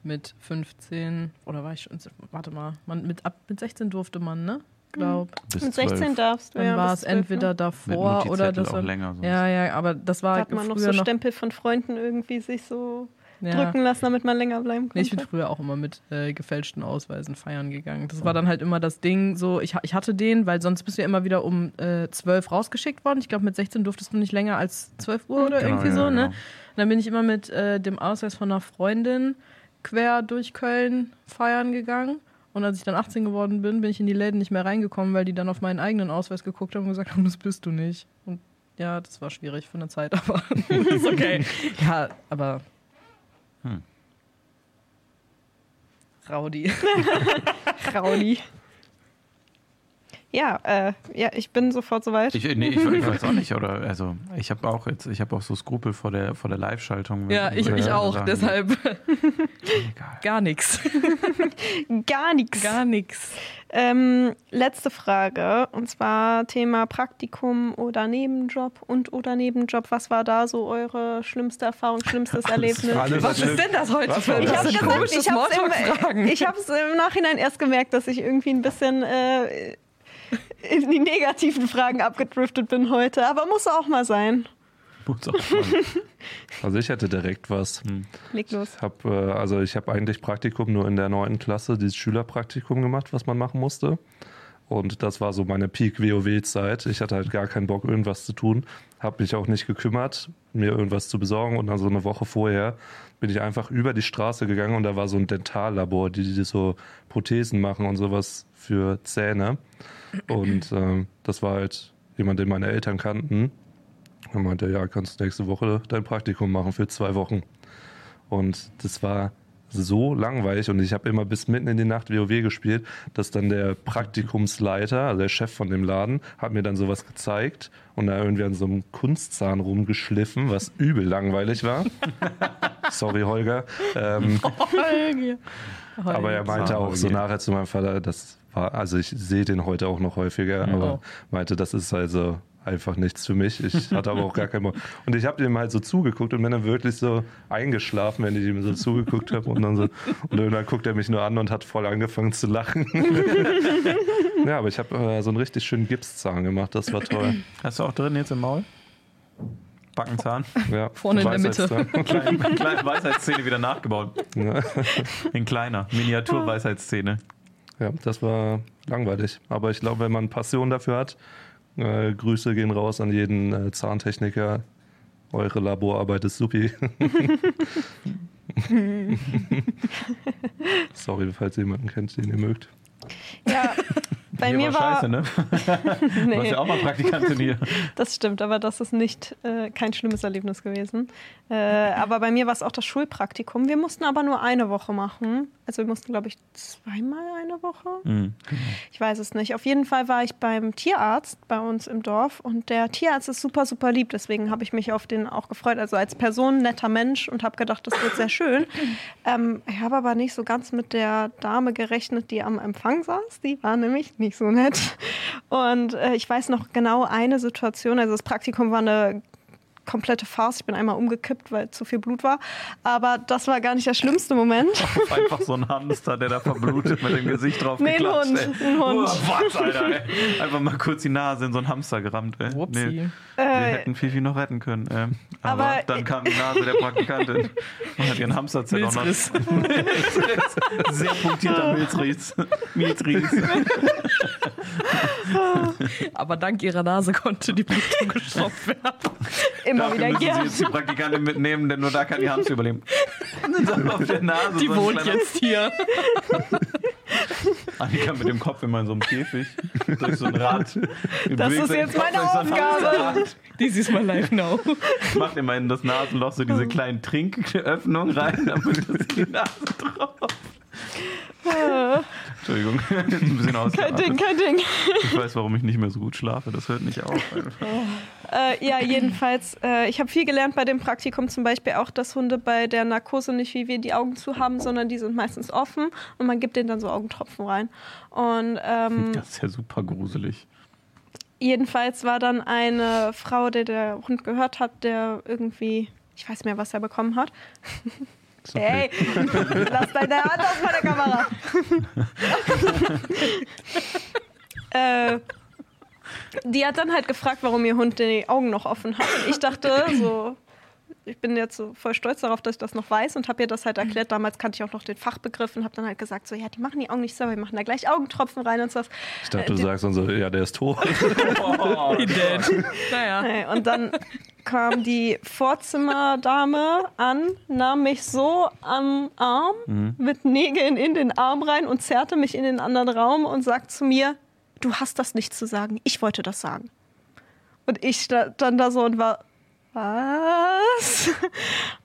mit 15 oder war ich schon, warte mal, man, mit, ab, mit 16 durfte man, ne? Glaub.
Bis
Mit 16
12.
darfst du
Dann
ja.
war es
12,
entweder
ne?
davor
Mit
oder das
auch
war,
länger sonst.
Ja, ja, aber das war
Da hat man noch so Stempel von Freunden irgendwie sich so
ja.
drücken lassen, damit man länger bleiben
Nee, ich bin
konnte.
früher auch immer mit äh, gefälschten Ausweisen feiern gegangen. Das war dann halt immer das Ding, so, ich, ich hatte den, weil sonst bist du ja immer wieder um äh, 12 rausgeschickt worden. Ich glaube, mit 16 durftest du nicht länger als 12 Uhr oder
Genau,
irgendwie
ja,
so, ne?
genau.
Und dann bin ich immer mit äh, dem Ausweis von einer Freundin quer durch Köln feiern gegangen. Und als ich dann 18 geworden bin, bin ich in die Läden nicht mehr reingekommen, weil die dann auf meinen eigenen Ausweis geguckt haben und gesagt haben, das bist du nicht. Und ja, das war schwierig für eine Zeit, aber ist okay. Ja, aber.
Hm.
Raudi.
Rauli. Ja, äh, ja, ich bin sofort soweit.
Ich, nee, ich, ich weiß auch nicht, oder? Also, ich habe auch jetzt, ich habe auch so Skrupel vor der, vor der Live-Schaltung.
Ja, ich, ich auch,
sagen,
deshalb
Egal.
gar nichts.
Gar nichts.
Gar nichts.
Ähm, letzte Frage, und zwar Thema Praktikum oder Nebenjob und oder Nebenjob. Was war da so eure schlimmste Erfahrung, schlimmstes Erlebnis?
alles
Was ist denn das heute
Was
für ein
Ich
das
habe
denn?
gesagt,
komische
ich habe
Smalltalk-Fragen?
im, im Nachhinein erst gemerkt, dass ich irgendwie ein bisschen äh, in die negativen Fragen abgedriftet bin heute. Aber muss auch mal sein.
Muss auch mal.
Also ich hätte direkt was.
Leg los.
Ich habe äh, also ich habe eigentlich Praktikum nur in der neunten Klasse, dieses Schülerpraktikum gemacht, was man machen musste. Und das war so meine Peak-WoW-Zeit. Ich hatte halt gar keinen Bock, irgendwas zu tun. Habe mich auch nicht gekümmert, mir irgendwas zu besorgen. Und dann so eine Woche vorher bin ich einfach über die Straße gegangen und da war so ein Dentallabor, die, die so Prothesen machen und sowas für Zähne. Und ähm, das war halt jemand, den meine Eltern kannten. Er meinte, ja, kannst du nächste Woche dein Praktikum machen für zwei Wochen. Und das war so langweilig und ich habe immer bis mitten in die Nacht WoW gespielt, dass dann der Praktikumsleiter, also der Chef von dem Laden, hat mir dann sowas gezeigt und da irgendwie an so einem Kunstzahn rumgeschliffen, was übel langweilig war. Sorry, Holger. Ähm, aber er meinte auch so nachher zu meinem Vater, das war, also ich sehe den heute auch noch häufiger, aber meinte, das ist also einfach nichts für mich. Ich hatte aber auch gar keinen Bock. Und ich habe dem halt so zugeguckt und bin dann wirklich so eingeschlafen, wenn ich ihm so zugeguckt habe. Und dann so, und irgendwann guckt er mich nur an und hat voll angefangen zu lachen. ja, aber ich habe äh, so einen richtig schönen Gipszahn gemacht, das war toll.
Hast du auch drin jetzt im Maul? Backenzahn?
Ja,
Vorne in der Mitte.
Kleine, kleine Weisheitszähne wieder nachgebaut.
Ja.
In kleiner. Miniatur-Weisheitszähne.
Ja, das war langweilig. Aber ich glaube, wenn man Passion dafür hat, äh, Grüße gehen raus an jeden äh, Zahntechniker. Eure Laborarbeit ist supi. Sorry, falls ihr jemanden kennt, den ihr mögt.
Ja, bei mir war.
scheiße, ne? Du
nee.
warst ja auch mal Praktikantin hier.
Das stimmt, aber das ist nicht äh, kein schlimmes Erlebnis gewesen. Äh, aber bei mir war es auch das Schulpraktikum. Wir mussten aber nur eine Woche machen. Also wir mussten, glaube ich, zweimal eine Woche.
Mhm.
Ich weiß es nicht. Auf jeden Fall war ich beim Tierarzt bei uns im Dorf und der Tierarzt ist super, super lieb. Deswegen habe ich mich auf den auch gefreut. Also als Person netter Mensch und habe gedacht, das wird sehr schön. Ähm, ich habe aber nicht so ganz mit der Dame gerechnet, die am Empfang saß. Die war nämlich nicht so nett. Und äh, ich weiß noch genau eine Situation. Also das Praktikum war eine komplette Farce. Ich bin einmal umgekippt, weil zu viel Blut war. Aber das war gar nicht der schlimmste Moment.
Einfach so ein Hamster, der da verblutet mit dem Gesicht drauf
Nee, ein Hund,
ey.
ein Hund.
Oh, was, Alter, ey. Einfach mal kurz die Nase in so ein Hamster gerammt, ey. Nee, wir
Äh,
hätten Fifi noch retten können. Ähm, aber,
aber-
dann kam die Nase der Praktikantin und hat ihren noch.
Milzriss.
Sehr punktierter Milzries. Milzries.
Aber dank ihrer Nase konnte die Blutung gestoppt werden.
immer
Dafür
wieder
müssen Sie jetzt die Praktikantin mitnehmen, denn nur da kann die Hamster überleben. Auf der Nase
Die
so
wohnt
kleiner-
jetzt hier.
Annika mit dem Kopf immer in so einem Käfig durch so ein Rad. Die
Das ist jetzt
Kopf
meine
so
Aufgabe.
Hamsterrad.
This is my life now.
Macht immer in das Nasenloch so diese kleinen Trinköffnungen rein, damit das die Nase drauf. Entschuldigung, jetzt ein bisschen aus.
Kein Ding, kein Ding.
Ich weiß, warum ich nicht mehr so gut schlafe. Das hört nicht auf.
Äh, ja, jedenfalls, äh, ich habe viel gelernt bei dem Praktikum, zum Beispiel auch, dass Hunde bei der Narkose nicht wie wir die Augen zu haben, sondern die sind meistens offen und man gibt denen dann so Augentropfen rein. Und ähm,
Das ist ja super gruselig.
jedenfalls war dann eine Frau, der der Hund gehört hat, der irgendwie, ich weiß nicht mehr, was er bekommen hat.
Ist okay.
Ey, lass deine Hand aus meiner Kamera. äh, die hat dann halt gefragt, warum ihr Hund die Augen noch offen hat. Und ich dachte so, ich bin jetzt so voll stolz darauf, dass ich das noch weiß und habe ihr das halt erklärt. Damals kannte ich auch noch den Fachbegriff und habe dann halt gesagt, so ja, die machen die Augen nicht sauber, die machen da gleich Augentropfen rein und so.
Ich dachte, du sagst dann so, ja, der ist tot.
Oh,
Dead. Naja.
Und dann kam die Vorzimmerdame an, nahm mich so am Arm mit Nägeln in den Arm rein und zerrte mich in den anderen Raum und sagt zu mir, du hast das nicht zu sagen, ich wollte das sagen. Und ich stand dann da so und war, was?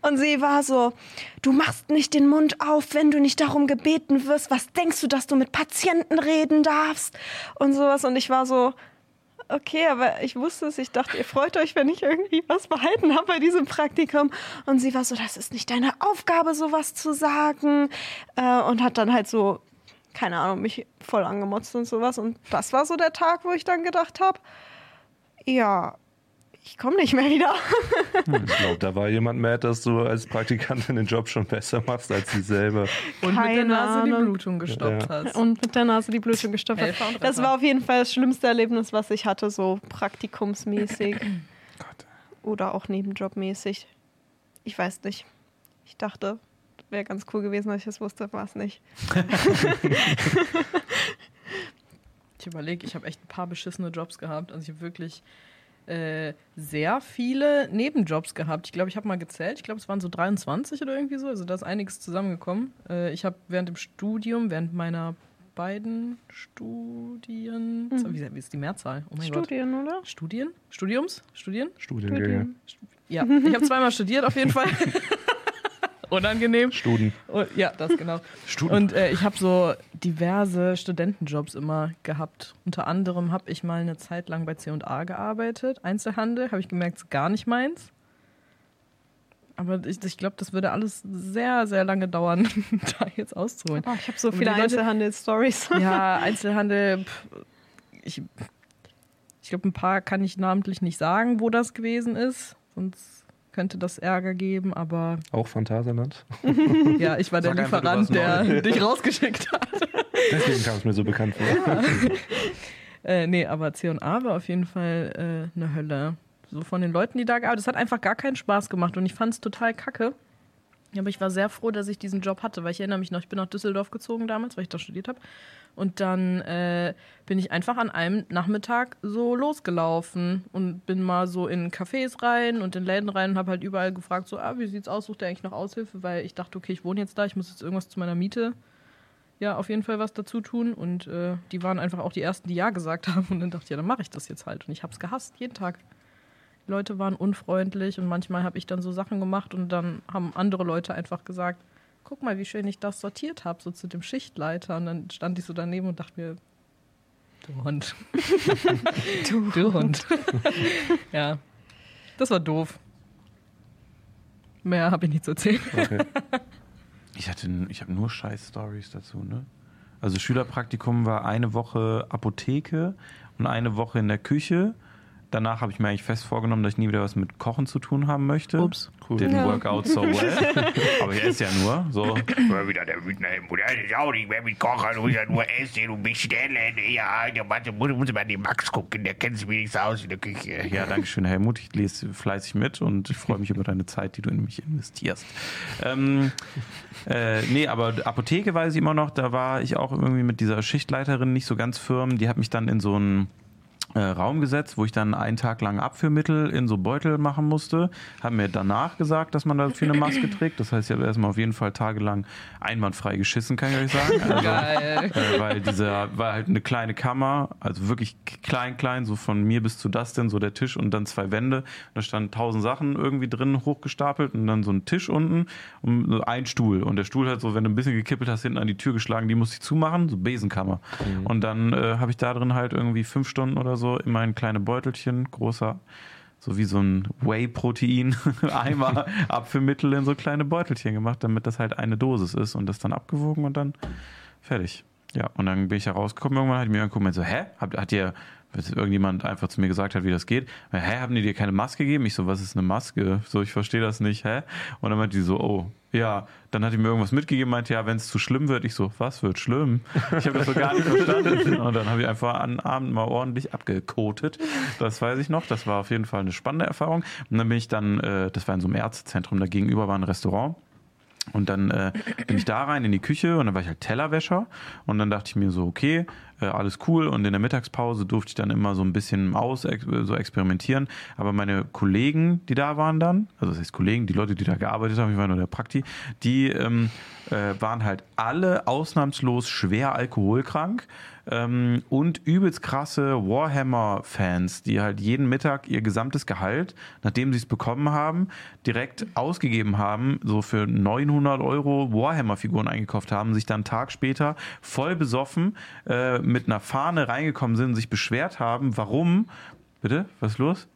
Und sie war so, du machst nicht den Mund auf, wenn du nicht darum gebeten wirst. Was denkst du, dass du mit Patienten reden darfst? Und sowas. Und ich war so, okay, aber ich wusste es. Ich dachte, ihr freut euch, wenn ich irgendwie was behalten habe bei diesem Praktikum. Und sie war so, das ist nicht deine Aufgabe, sowas zu sagen. Äh, und hat dann halt so, keine Ahnung, mich voll angemotzt und sowas. Und das war so der Tag, wo ich dann gedacht habe, ja, ich komme nicht mehr wieder.
Ich glaube, da war jemand mad, dass du als Praktikantin den Job schon besser machst als sie selber.
Und mit der
Keine
Nase die
Ahnung.
Blutung gestoppt
Ja.
hast.
Und mit der Nase die Blutung.
Helfer und
Das war auf jeden Fall das schlimmste Erlebnis, was ich hatte, so praktikumsmäßig
Gott.
oder auch nebenjobmäßig. Ich weiß nicht. Ich dachte, wäre ganz cool gewesen, dass ich das wusste, war es nicht.
Ich überlege, ich habe echt ein paar beschissene Jobs gehabt. Also ich habe wirklich äh, sehr viele Nebenjobs gehabt. Ich glaube, ich habe mal gezählt. Ich glaube, es waren so 23 oder irgendwie so. Also da ist einiges zusammengekommen. Äh, ich habe während dem Studium, während meiner beiden Studien,
Mhm.
wie, wie ist die Mehrzahl? Oh mein Gott.
Studien, oder?
Studien? Studiums? Studien?
Studiengänge.
Ja, ich habe zweimal studiert auf jeden Fall. Unangenehm.
Studen.
Und, ja, das genau.
Studen.
Und äh, ich habe so diverse Studentenjobs immer gehabt. Unter anderem habe ich mal eine Zeit lang bei C&A gearbeitet. Einzelhandel, habe ich gemerkt, ist gar nicht meins. Aber ich, ich glaube, das würde alles sehr, sehr lange dauern, da jetzt auszuholen.
Oh, ich habe so viele Einzelhandel-Stories.
Ja, Einzelhandel, pff, ich, ich glaube, ein paar kann ich namentlich nicht sagen, wo das gewesen ist. Sonst könnte das Ärger geben, aber
Auch Phantasialand.
ja, ich war der
Sag
Lieferant, der dich rausgeschickt hat.
Deswegen kam es mir so bekannt vor.
Äh, nee, aber C&A war auf jeden Fall äh, eine Hölle. So von den Leuten, die da gearbeitet Das hat einfach gar keinen Spaß gemacht und ich fand es total kacke. Aber ich war sehr froh, dass ich diesen Job hatte, weil ich erinnere mich noch, ich bin nach Düsseldorf gezogen damals, weil ich da studiert habe. Und dann äh, bin ich einfach an einem Nachmittag so losgelaufen und bin mal so in Cafés rein und in Läden rein und habe halt überall gefragt, so, ah, wie sieht's aus, sucht ihr eigentlich noch Aushilfe? Weil ich dachte, okay, ich wohne jetzt da, ich muss jetzt irgendwas zu meiner Miete ja auf jeden Fall was dazu tun. Und äh, die waren einfach auch die Ersten, die Ja gesagt haben. Und dann dachte ich, ja, dann mache ich das jetzt halt. Und ich habe es gehasst, jeden Tag. Leute waren unfreundlich und manchmal habe ich dann so Sachen gemacht und dann haben andere Leute einfach gesagt, guck mal, wie schön ich das sortiert habe, so zu dem Schichtleiter. Und dann stand ich so daneben und dachte mir, du Hund. du, du Hund. ja, das war doof. Mehr habe ich nicht zu erzählen.
Okay.
Ich hatte, ich habe nur Scheiß-Stories dazu, ne? Also Schülerpraktikum war eine Woche Apotheke und eine Woche in der Küche. Danach habe ich mir eigentlich fest vorgenommen, dass ich nie wieder was mit Kochen zu tun haben möchte.
Ups.
Cool.
Didn't
Ja.
work out so well. Aber ich esse ja nur. So.
War wieder der wütende Helmut. Er ist auch nicht mehr mit Kochen, du willst ja nur essen und bestellen. Ja, der Mathe muss, muss mal den Max gucken, der kennt sich wenigstens aus in der Küche.
Ja, danke schön, Helmut. Ich lese fleißig mit und ich freue mich über deine Zeit, die du in mich investierst. Ähm, äh, nee, aber Apotheke weiß ich immer noch, da war ich auch irgendwie mit dieser Schichtleiterin nicht so ganz firm. Die hat mich dann in so einen äh, Raum gesetzt, wo ich dann einen Tag lang Abführmittel in so Beutel machen musste. Haben mir danach gesagt, dass man dafür eine Maske trägt. Das heißt, ich habe erstmal auf jeden Fall tagelang einwandfrei geschissen, kann ich euch sagen. Also,
Geil.
äh, weil dieser war halt eine kleine Kammer, also wirklich klein, klein, so von mir bis zu Dustin, so der Tisch und dann zwei Wände. Da standen tausend Sachen irgendwie drin hochgestapelt und dann so ein Tisch unten und so ein Stuhl. Und der Stuhl hat so, wenn du ein bisschen gekippelt hast, hinten an die Tür geschlagen, die musste ich zumachen, so Besenkammer. Und dann äh, habe ich da drin halt irgendwie fünf Stunden oder so in mein kleine Beutelchen, großer so wie so ein Whey-Protein-Eimer Abführmittel in so kleine Beutelchen gemacht, damit das halt eine Dosis ist und das dann abgewogen und dann fertig. Ja, und dann bin ich da rausgekommen. Irgendwann hat mir angeguckt und so, hä? Habt, hat ihr, bis irgendjemand einfach zu mir gesagt hat, wie das geht. Hä, haben die dir keine Maske gegeben? Ich so, was ist eine Maske? So, ich verstehe das nicht, hä? Und dann meinte die so, oh, ja. Dann hat die mir irgendwas mitgegeben, meinte, ja, wenn es zu schlimm wird. Ich so, was wird schlimm? Ich habe das so gar nicht verstanden. Und dann habe ich einfach an Abend mal ordentlich abgekotet. Das weiß ich noch. Das war auf jeden Fall eine spannende Erfahrung. Und dann bin ich dann, äh, das war in so einem Ärztezentrum, da gegenüber war ein Restaurant. Und dann äh, bin ich da rein in die Küche und dann war ich halt Tellerwäscher. Und dann dachte ich mir so, okay, äh, alles cool. Und in der Mittagspause durfte ich dann immer so ein bisschen aus, so experimentieren. Aber meine Kollegen, die da waren dann, also das heißt Kollegen, die Leute, die da gearbeitet haben, ich war nur der Prakti, die ähm, äh, waren halt alle ausnahmslos schwer alkoholkrank ähm, und übelst krasse Warhammer-Fans, die halt jeden Mittag ihr gesamtes Gehalt, nachdem sie es bekommen haben, direkt ausgegeben haben, so für 900 Euro Warhammer-Figuren eingekauft haben, sich dann einen Tag später voll besoffen äh, mit einer Fahne reingekommen sind und sich beschwert haben, warum. Bitte, was ist los?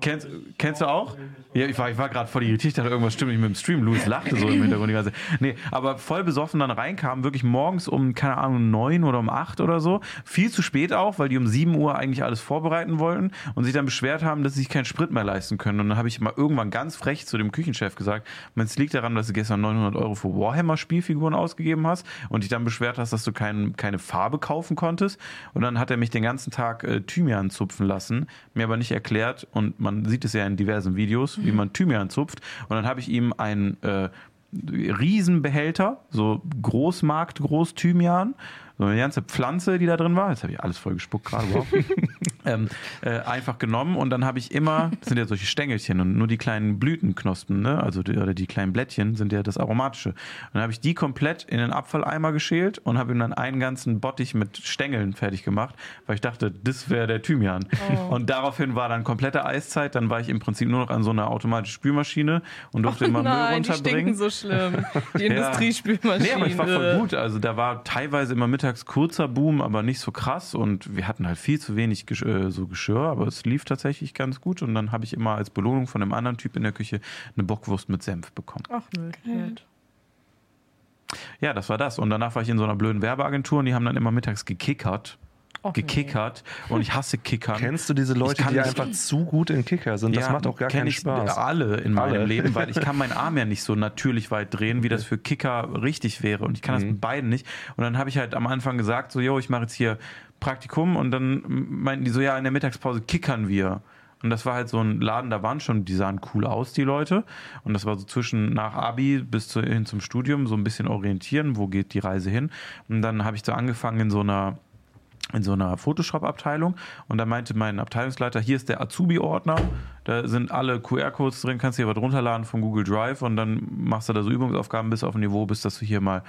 Kennst, kennst du auch? Ja, ich war, ich war gerade voll irritiert, ich dachte, irgendwas stimmt nicht mit dem Stream. Louis lachte so im Hintergrund. Nee, aber voll besoffen dann reinkam, wirklich morgens um, keine Ahnung, neun oder um acht oder so. Viel zu spät auch, weil die um sieben Uhr eigentlich alles vorbereiten wollten und sich dann beschwert haben, dass sie sich keinen Sprit mehr leisten können. Und dann habe ich mal irgendwann ganz frech zu dem Küchenchef gesagt, es liegt daran, dass du gestern 900 Euro für Warhammer-Spielfiguren ausgegeben hast und dich dann beschwert hast, dass du kein, keine Farbe kaufen konntest. Und dann hat er mich den ganzen Tag äh, Thymian zupfen lassen, mir aber nicht erklärt und man sieht es ja in diversen Videos, wie man Thymian zupft. Und dann habe ich ihm einen äh, Riesenbehälter, so Großmarkt, Groß Thymian, so eine ganze Pflanze, die da drin war. Jetzt habe ich alles voll gespuckt gerade. Wow. ähm, äh, einfach genommen und dann habe ich immer, das sind ja solche Stängelchen und nur die kleinen Blütenknospen, ne? also die, oder die kleinen Blättchen sind ja das Aromatische. Und dann habe ich die komplett in den Abfalleimer geschält und habe ihm dann einen ganzen Bottich mit Stängeln fertig gemacht, weil ich dachte, das wäre der Thymian.
Oh.
Und daraufhin war dann komplette Eiszeit, dann war ich im Prinzip nur noch an so einer automatischen Spülmaschine und durfte immer Müll
Nein, die
runterbringen.
stinken so schlimm. Die
Ja.
Industriespülmaschine.
Nee, aber ich war voll gut. Also da war teilweise immer mittags kurzer Boom, aber nicht so krass. Und wir hatten halt viel zu wenig Gesch äh, so Geschirr, aber es lief tatsächlich ganz gut. Und dann habe ich immer als Belohnung von einem anderen Typ in der Küche eine Bockwurst mit Senf bekommen.
Ach nö, nett.
Ja, das war das. Und danach war ich in so einer blöden Werbeagentur und die haben dann immer mittags gekickert.
Och,
Gekickert. Und ich hasse Kickern.
Kennst du diese Leute,
kann
die einfach zu gut in Kicker sind? Das
Ja,
macht auch gar
kenn
keinen
ich
Spaß.
alle in meinem
Alle.
Leben, weil ich kann meinen Arm ja nicht so natürlich weit drehen, wie das für Kicker richtig wäre. Und ich kann das
Mhm.
mit beiden nicht. Und dann habe ich halt am Anfang gesagt, so, yo, ich mache jetzt hier Praktikum. Und dann meinten die so, ja, in der Mittagspause kickern wir. Und das war halt so ein Laden, da waren schon, die sahen cool aus, die Leute. Und das war so zwischen nach Abi bis zu, hin zum Studium, so ein bisschen orientieren, wo geht die Reise hin. Und dann habe ich so angefangen in so einer in so einer Photoshop-Abteilung. Und da meinte mein Abteilungsleiter, hier ist der Azubi-Ordner, da sind alle QR-Codes drin, kannst dir was runterladen von Google Drive und dann machst du da so Übungsaufgaben bis auf ein Niveau, bis dass du hier mal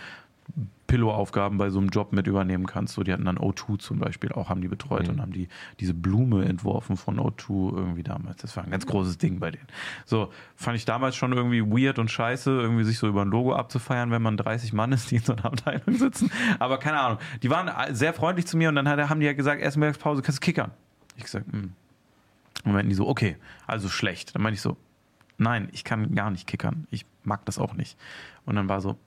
Pillow-Aufgaben bei so einem Job mit übernehmen kannst. So, die hatten dann O2 zum Beispiel auch, haben die betreut und haben die diese Blume entworfen von O2 irgendwie damals. Das war ein ganz großes Ding bei denen. So, fand ich damals schon irgendwie weird und scheiße, irgendwie sich so über ein Logo abzufeiern, wenn man 30 Mann ist, die in so einer Abteilung sitzen. Aber keine Ahnung. Die waren sehr freundlich zu mir und dann haben die ja gesagt, erste Mittagspause kannst du kickern. Ich gesagt, hm. Und meinten die so, okay, also schlecht. Dann meinte ich so, nein, ich kann gar nicht kickern. Ich mag das auch nicht. Und dann war so,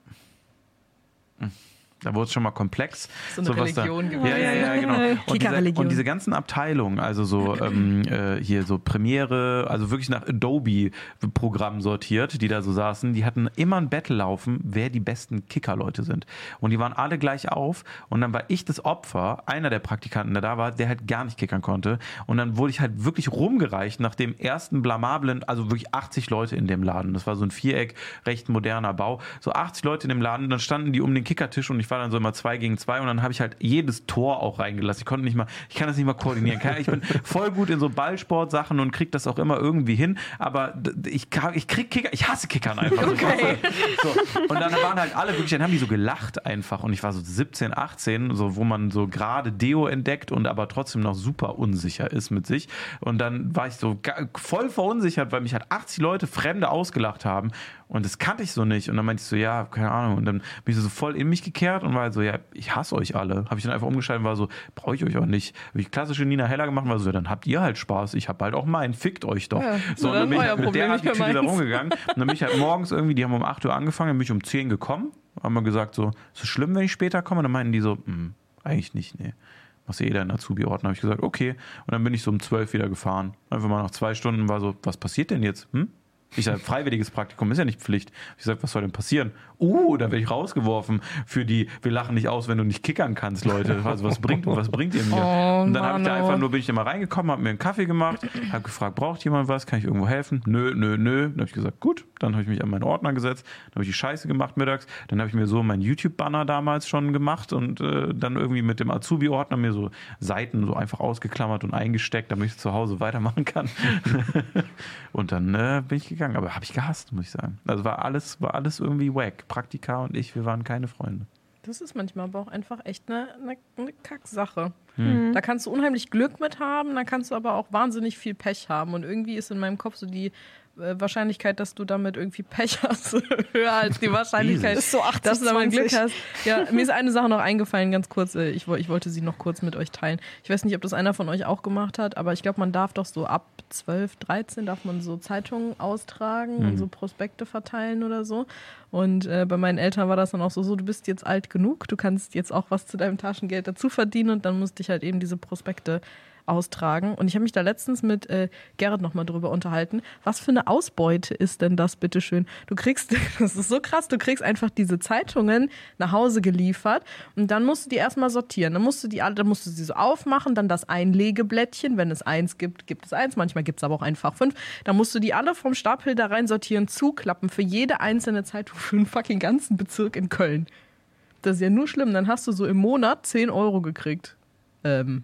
hm. Da wurde es schon mal komplex.
So eine
was da-
Religion gewesen.
Ja, ja, ja, genau. Und diese,
Kickerreligion.
und diese ganzen Abteilungen, also so ähm, äh, hier so Premiere, also wirklich nach Adobe-Programm sortiert, die da so saßen, die hatten immer ein Battle laufen, wer die besten Kicker-Leute sind. Und die waren alle gleich auf. Und dann war ich das Opfer, einer der Praktikanten, der da war, der halt gar nicht kickern konnte. Und dann wurde ich halt wirklich rumgereicht nach dem ersten blamablen, also wirklich 80 Leute in dem Laden. Das war so ein Viereck, recht moderner Bau. So 80 Leute in dem Laden, dann standen die um den Kickertisch und ich war dann so immer zwei gegen zwei und dann habe ich halt jedes Tor auch reingelassen. Ich konnte nicht mal, ich kann das nicht mal koordinieren. Ich bin voll gut in so Ballsportsachen und krieg das auch immer irgendwie hin, aber ich, ich krieg Kicker, ich hasse Kickern einfach. Hasse, so. Und dann waren halt alle wirklich, dann haben die so gelacht einfach und ich war so 17, 18, so, wo man so gerade Deo entdeckt und aber trotzdem noch super unsicher ist mit sich. Und dann war ich so voll verunsichert, weil mich halt 80 Leute Fremde ausgelacht haben und das kannte ich so nicht. Und dann meinte ich so, ja, keine Ahnung. Und dann bin ich so voll in mich gekehrt und war halt so, ja, ich hasse euch alle. Habe ich dann einfach umgeschaltet und war so, brauche ich euch auch nicht. Habe ich klassische Nina Heller gemacht und war so, ja, dann habt ihr halt Spaß. Ich habe halt auch meinen. Fickt euch doch.
Ja,
so, und
dann
dann bin ich halt mit
Problem,
der Attitüde da rumgegangen. Und dann bin ich halt morgens irgendwie, die haben um 8 Uhr angefangen, dann bin ich um 10 gekommen. Haben wir gesagt so, ist es schlimm, wenn ich später komme? Und dann meinten die so, "Hm, eigentlich nicht, nee. machst du eh deinen Azubi-Ordner. Habe ich gesagt, okay. Und dann bin ich so um 12 wieder gefahren. Einfach mal nach zwei Stunden war so, was passiert denn jetzt? Hm? Ich sage, freiwilliges Praktikum ist ja nicht Pflicht. Ich sage, was soll denn passieren? Uh, da werde ich rausgeworfen für die, wir lachen nicht aus, wenn du nicht kickern kannst, Leute. Also was bringt, was bringt ihr mir?
Oh,
und dann habe ich da
Mano.
einfach nur, bin ich da mal reingekommen, habe mir einen Kaffee gemacht, habe gefragt, braucht jemand was? Kann ich irgendwo helfen? Nö, nö, nö. Dann habe ich gesagt, gut. Dann habe ich mich an meinen Ordner gesetzt, dann habe ich die Scheiße gemacht mittags. Dann habe ich mir so meinen YouTube-Banner damals schon gemacht und äh, dann irgendwie mit dem Azubi-Ordner mir so Seiten so einfach ausgeklammert und eingesteckt, damit ich zu Hause weitermachen kann. und dann äh, bin ich gegangen. Aber habe ich gehasst, muss ich sagen. Also war alles, war alles irgendwie wack. Praktika und ich, wir waren keine Freunde.
Das ist manchmal aber auch einfach echt eine, eine, eine Kacksache.
Mhm.
Da kannst du unheimlich Glück mit haben, da kannst du aber auch wahnsinnig viel Pech haben. Und irgendwie ist in meinem Kopf so die Wahrscheinlichkeit, dass du damit irgendwie Pech hast, höher als die Wahrscheinlichkeit,
Ist so 80,
dass du damit Glück
20.
hast. Ja, mir ist eine Sache noch eingefallen, ganz kurz. äh, Ich, ich wollte sie noch kurz mit euch teilen. Ich weiß nicht, ob das einer von euch auch gemacht hat, aber ich glaube, man darf doch so ab 12, 13 darf man so Zeitungen austragen und so Prospekte verteilen oder so. Und äh, bei meinen Eltern war das dann auch so, so, du bist jetzt alt genug, du kannst jetzt auch was zu deinem Taschengeld dazu verdienen und dann musste ich halt eben diese Prospekte austragen. Und ich habe mich da letztens mit äh, Gerrit nochmal drüber unterhalten. Was für eine Ausbeute ist denn das, bitteschön? Du kriegst, das ist so krass, du kriegst einfach diese Zeitungen nach Hause geliefert und dann musst du die erstmal sortieren. Dann musst du die alle, dann musst du sie so aufmachen, dann das Einlegeblättchen, wenn es eins gibt, gibt es eins, manchmal gibt es aber auch einfach fünf. Dann musst du die alle vom Stapel da rein sortieren, zuklappen für jede einzelne Zeitung für einen fucking ganzen Bezirk in Köln. Das ist ja nur schlimm. Dann hast du so im Monat 10 Euro gekriegt. Ähm,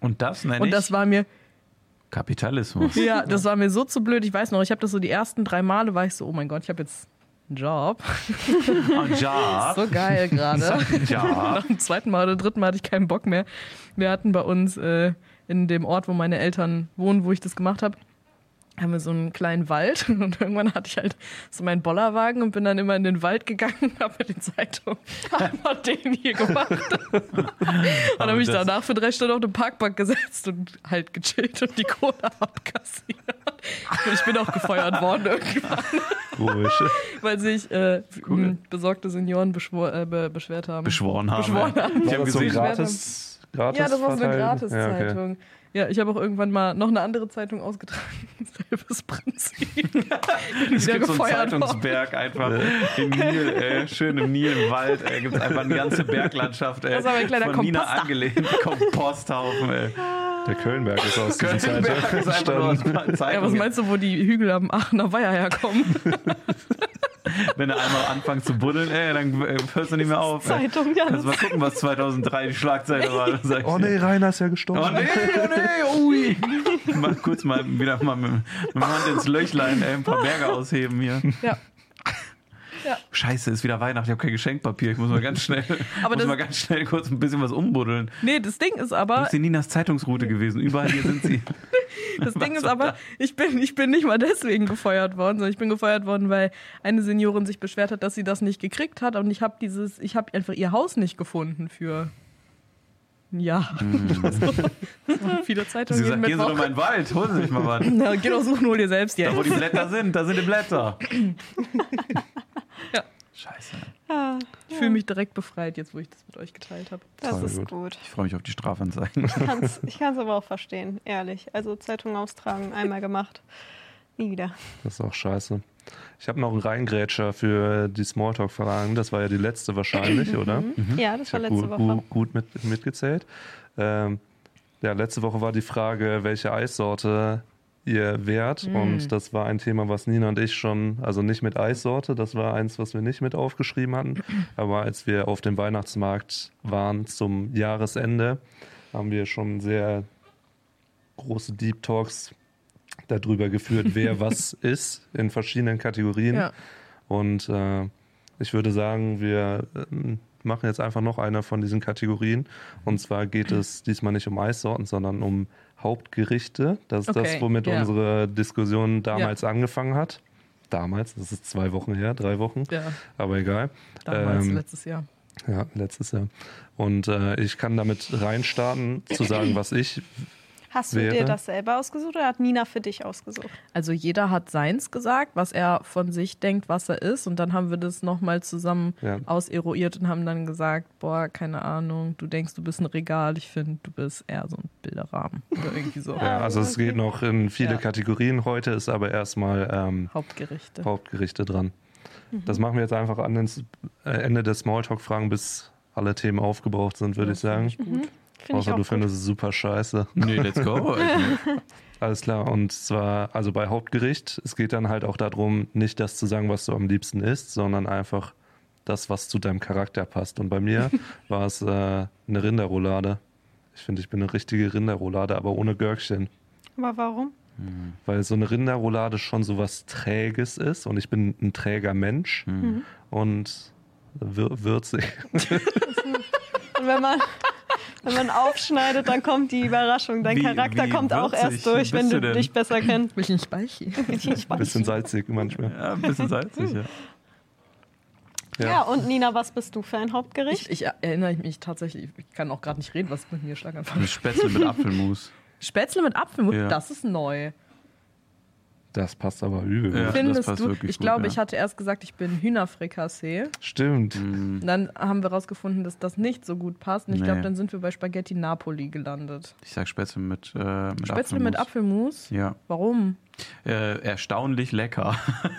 Und das nenne
und
ich
das war mir,
Kapitalismus.
ja, das war mir so zu blöd. Ich weiß noch, ich habe das so die ersten drei Male, war ich so, oh mein Gott, ich habe jetzt einen Job.
Und ja,
So geil gerade. Nach dem zweiten Mal oder dritten Mal hatte ich keinen Bock mehr. Wir hatten bei uns äh, in dem Ort, wo meine Eltern wohnen, wo ich das gemacht habe, haben wir so einen kleinen Wald und irgendwann hatte ich halt so meinen Bollerwagen und bin dann immer in den Wald gegangen und habe mit den Zeitungen einmal den hier gemacht. und habe mich danach für drei Stunden auf den Parkbank gesetzt und halt gechillt und die Kohle abkassiert. Und ich bin auch gefeuert worden irgendwann,
Komisch.
weil sich äh, m, besorgte Senioren beschwor, äh, be beschwert haben.
beschworen haben.
Beschworen haben.
Ich
War
habe
das so
gesehen,
gratis, gratis
Ja, das war so eine? Gratiszeitung. Ja, ich habe auch irgendwann mal noch eine andere Zeitung ausgetragen. Selbes Prinzip.
es gibt so einen. Zeitungsberg einfach im Nil, ey, schön im Nil im Wald, ey, gibt es einfach eine ganze Berglandschaft, ey,
Das ist aber ein kleiner
von Nina
Komposter.
angelehnt, Komposthaufen, ey.
Ja. Der Kölnberg ist aus diesem
Kölnberg ist
Zeitung
einfach nur.
Ja, was meinst du, wo die Hügel am Aachener Weiher herkommen?
Wenn du einmal anfängst zu buddeln, ey, dann äh, hörst du nicht mehr auf. Ey.
Zeitung, ja.
Kannst mal gucken, was 2003 die Schlagzeile war. dann sag ich
Oh nee, Rainer ist ja gestorben.
Oh nee, oh nee, ui. Mal kurz mal wieder mal mit, mit dem Hand ins Löchlein, ey, ein paar Berge ausheben hier.
Ja.
Scheiße, ist wieder Weihnachten, ich habe kein Geschenkpapier. Ich muss mal ganz schnell,
Aber
muss
das-
mal ganz schnell kurz ein bisschen was umbuddeln.
Nee, das Ding ist
Das
aber,
ist die Ninas Zeitungsroute gewesen. Überall hier sind sie.
das Ding ist aber, ich bin, ich bin nicht mal deswegen gefeuert worden, sondern ich bin gefeuert worden, weil eine Seniorin sich beschwert hat, dass sie das nicht gekriegt hat und ich habe dieses, ich habe einfach ihr Haus nicht gefunden für ein Jahr. Viele Zeitungen
Sie sagt, gehen Sie doch
Mittwoch.
mal in den Wald, holen Sie sich mal was.
Na, geh doch suchen, hol dir selbst
Da, wo
jetzt.
die Blätter sind, da sind die Blätter.
Ja.
Scheiße.
Ja,
Ich fühle mich direkt befreit, jetzt wo ich das mit euch geteilt habe.
das
Voll
ist
gut.
gut.
Ich freue mich auf die Strafanzeigen.
Ich kann's- Ich kann es aber auch verstehen, ehrlich. Also Zeitung austragen, einmal gemacht. Nie wieder.
Das ist auch scheiße. Ich habe noch einen Reingrätscher für die Smalltalk-Fragen. Das war ja die letzte wahrscheinlich, oder?
Ja, das
Ich
war letzte
gut,
Woche.
gut, gut mit, mitgezählt. Ähm, ja, letzte Woche war die Frage, welche Eissorte ihr wärt.
Mm.
Und das war ein Thema, was Nina und ich schon, also nicht mit Eissorte, das war eins, was wir nicht mit aufgeschrieben hatten. Aber als wir auf dem Weihnachtsmarkt waren zum Jahresende, haben wir schon sehr große Deep Talks darüber geführt, wer was ist in verschiedenen Kategorien.
Ja.
Und äh, ich würde sagen, wir ähm, machen jetzt einfach noch eine von diesen Kategorien. Und zwar geht es diesmal nicht um Eissorten, sondern um Hauptgerichte. Das ist
Okay,
das, womit
ja.
unsere Diskussion damals angefangen hat. Damals, das ist zwei Wochen her, drei Wochen,
Ja,
aber egal.
damals,
Ähm,
letztes Jahr.
Ja, letztes Jahr. Und äh, ich kann damit reinstarten, zu sagen, was ich
Hast du
wäre.
dir das selber ausgesucht oder hat Nina für dich ausgesucht?
Also jeder hat seins gesagt, was er von sich denkt, was er ist. Und dann haben wir das nochmal zusammen
Ja.
auseruiert und haben dann gesagt, boah, keine Ahnung, du denkst, du bist ein Regal, ich finde, du bist eher so ein Bilderrahmen oder irgendwie so.
Ja, also es geht noch in viele
Ja.
Kategorien. Heute ist aber erstmal ähm,
Hauptgerichte.
Hauptgerichte dran. Das machen wir jetzt einfach an ins äh, Ende des Smalltalk-Fragen, bis alle Themen aufgebraucht sind, würde ich sagen.
Finde ich
Außer
auch
du
gut.
findest es super scheiße.
Nee, let's go.
Alles klar. Und zwar, also bei Hauptgericht, es geht dann halt auch darum, nicht das zu sagen, was du am liebsten isst, sondern einfach das, was zu deinem Charakter passt. Und bei mir war es äh, eine Rinderroulade. Ich finde, ich bin eine richtige Rinderroulade, aber ohne Gürkchen.
Aber warum?
Weil so eine Rinderroulade schon so was Träges ist und ich bin ein träger Mensch
Mhm.
und wür würzig.
Und wenn man, wenn man aufschneidet, dann kommt die Überraschung. Dein
Wie-
Charakter
wie
kommt auch erst durch, wenn du
du
dich besser kennst.
Bisschen Speichi.
Ein bisschen salzig manchmal.
Ja, ein bisschen salzig, ja.
Ja. und Nina, was bist du für ein Hauptgericht?
Ich, ich erinnere mich tatsächlich, ich kann auch gerade nicht reden, was ist mit mir Schlaganfall.
Ein Spätzle mit Apfelmus.
Spätzle mit Apfelmus,
Ja.
das ist neu.
Das passt aber übel.
Ja.
Findest
passt
du?
wirklich
Ich
gut,
glaube,
ja.
ich hatte erst gesagt, ich bin Hühnerfrikassee.
Stimmt.
Und Dann haben wir rausgefunden, dass das nicht so gut passt. Und ich
Nee.
glaube, dann sind wir bei Spaghetti Napoli gelandet.
Ich sag Spätzle mit, äh, mit
Spätzle mit Apfelmus?
Ja.
Warum?
Äh, erstaunlich lecker. ich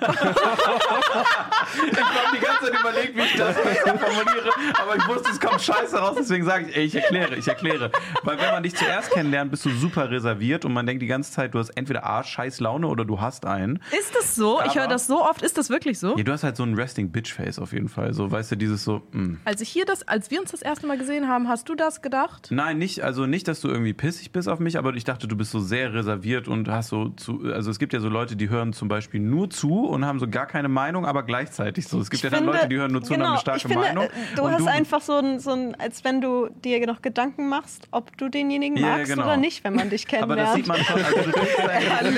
habe die ganze Zeit überlegt, wie ich das besser formuliere, aber ich wusste, es kommt scheiße raus, deswegen sage ich, ey, ich erkläre, ich erkläre. Weil wenn man dich zuerst kennenlernt, bist du super reserviert und man denkt die ganze Zeit, du hast entweder A, scheiß Laune oder du hast einen.
Ist das so? ich
Aber-
höre das so oft. Ist das wirklich so?
Ja, du hast halt so ein Resting Bitch Face auf jeden Fall. So, weißt du, dieses so, mm.
Als ich hier das, als wir uns das erste Mal gesehen haben, hast du das gedacht?
Nein, nicht, also nicht, dass du irgendwie pissig bist auf mich, aber ich dachte, du bist so sehr reserviert und hast so zu, also es gibt ja so Leute, die hören zum Beispiel nur zu und haben so gar keine Meinung, aber gleichzeitig so. Es gibt ja dann Leute, die hören nur zu und haben eine starke
ich finde,
Meinung.
äh, Du hast einfach so ein, so ein, als wenn du dir noch Gedanken machst, ob du denjenigen
Ja,
magst
genau.
oder nicht, wenn man dich
aber
kennenlernt.
das sieht man schon. Also du, trägst deine,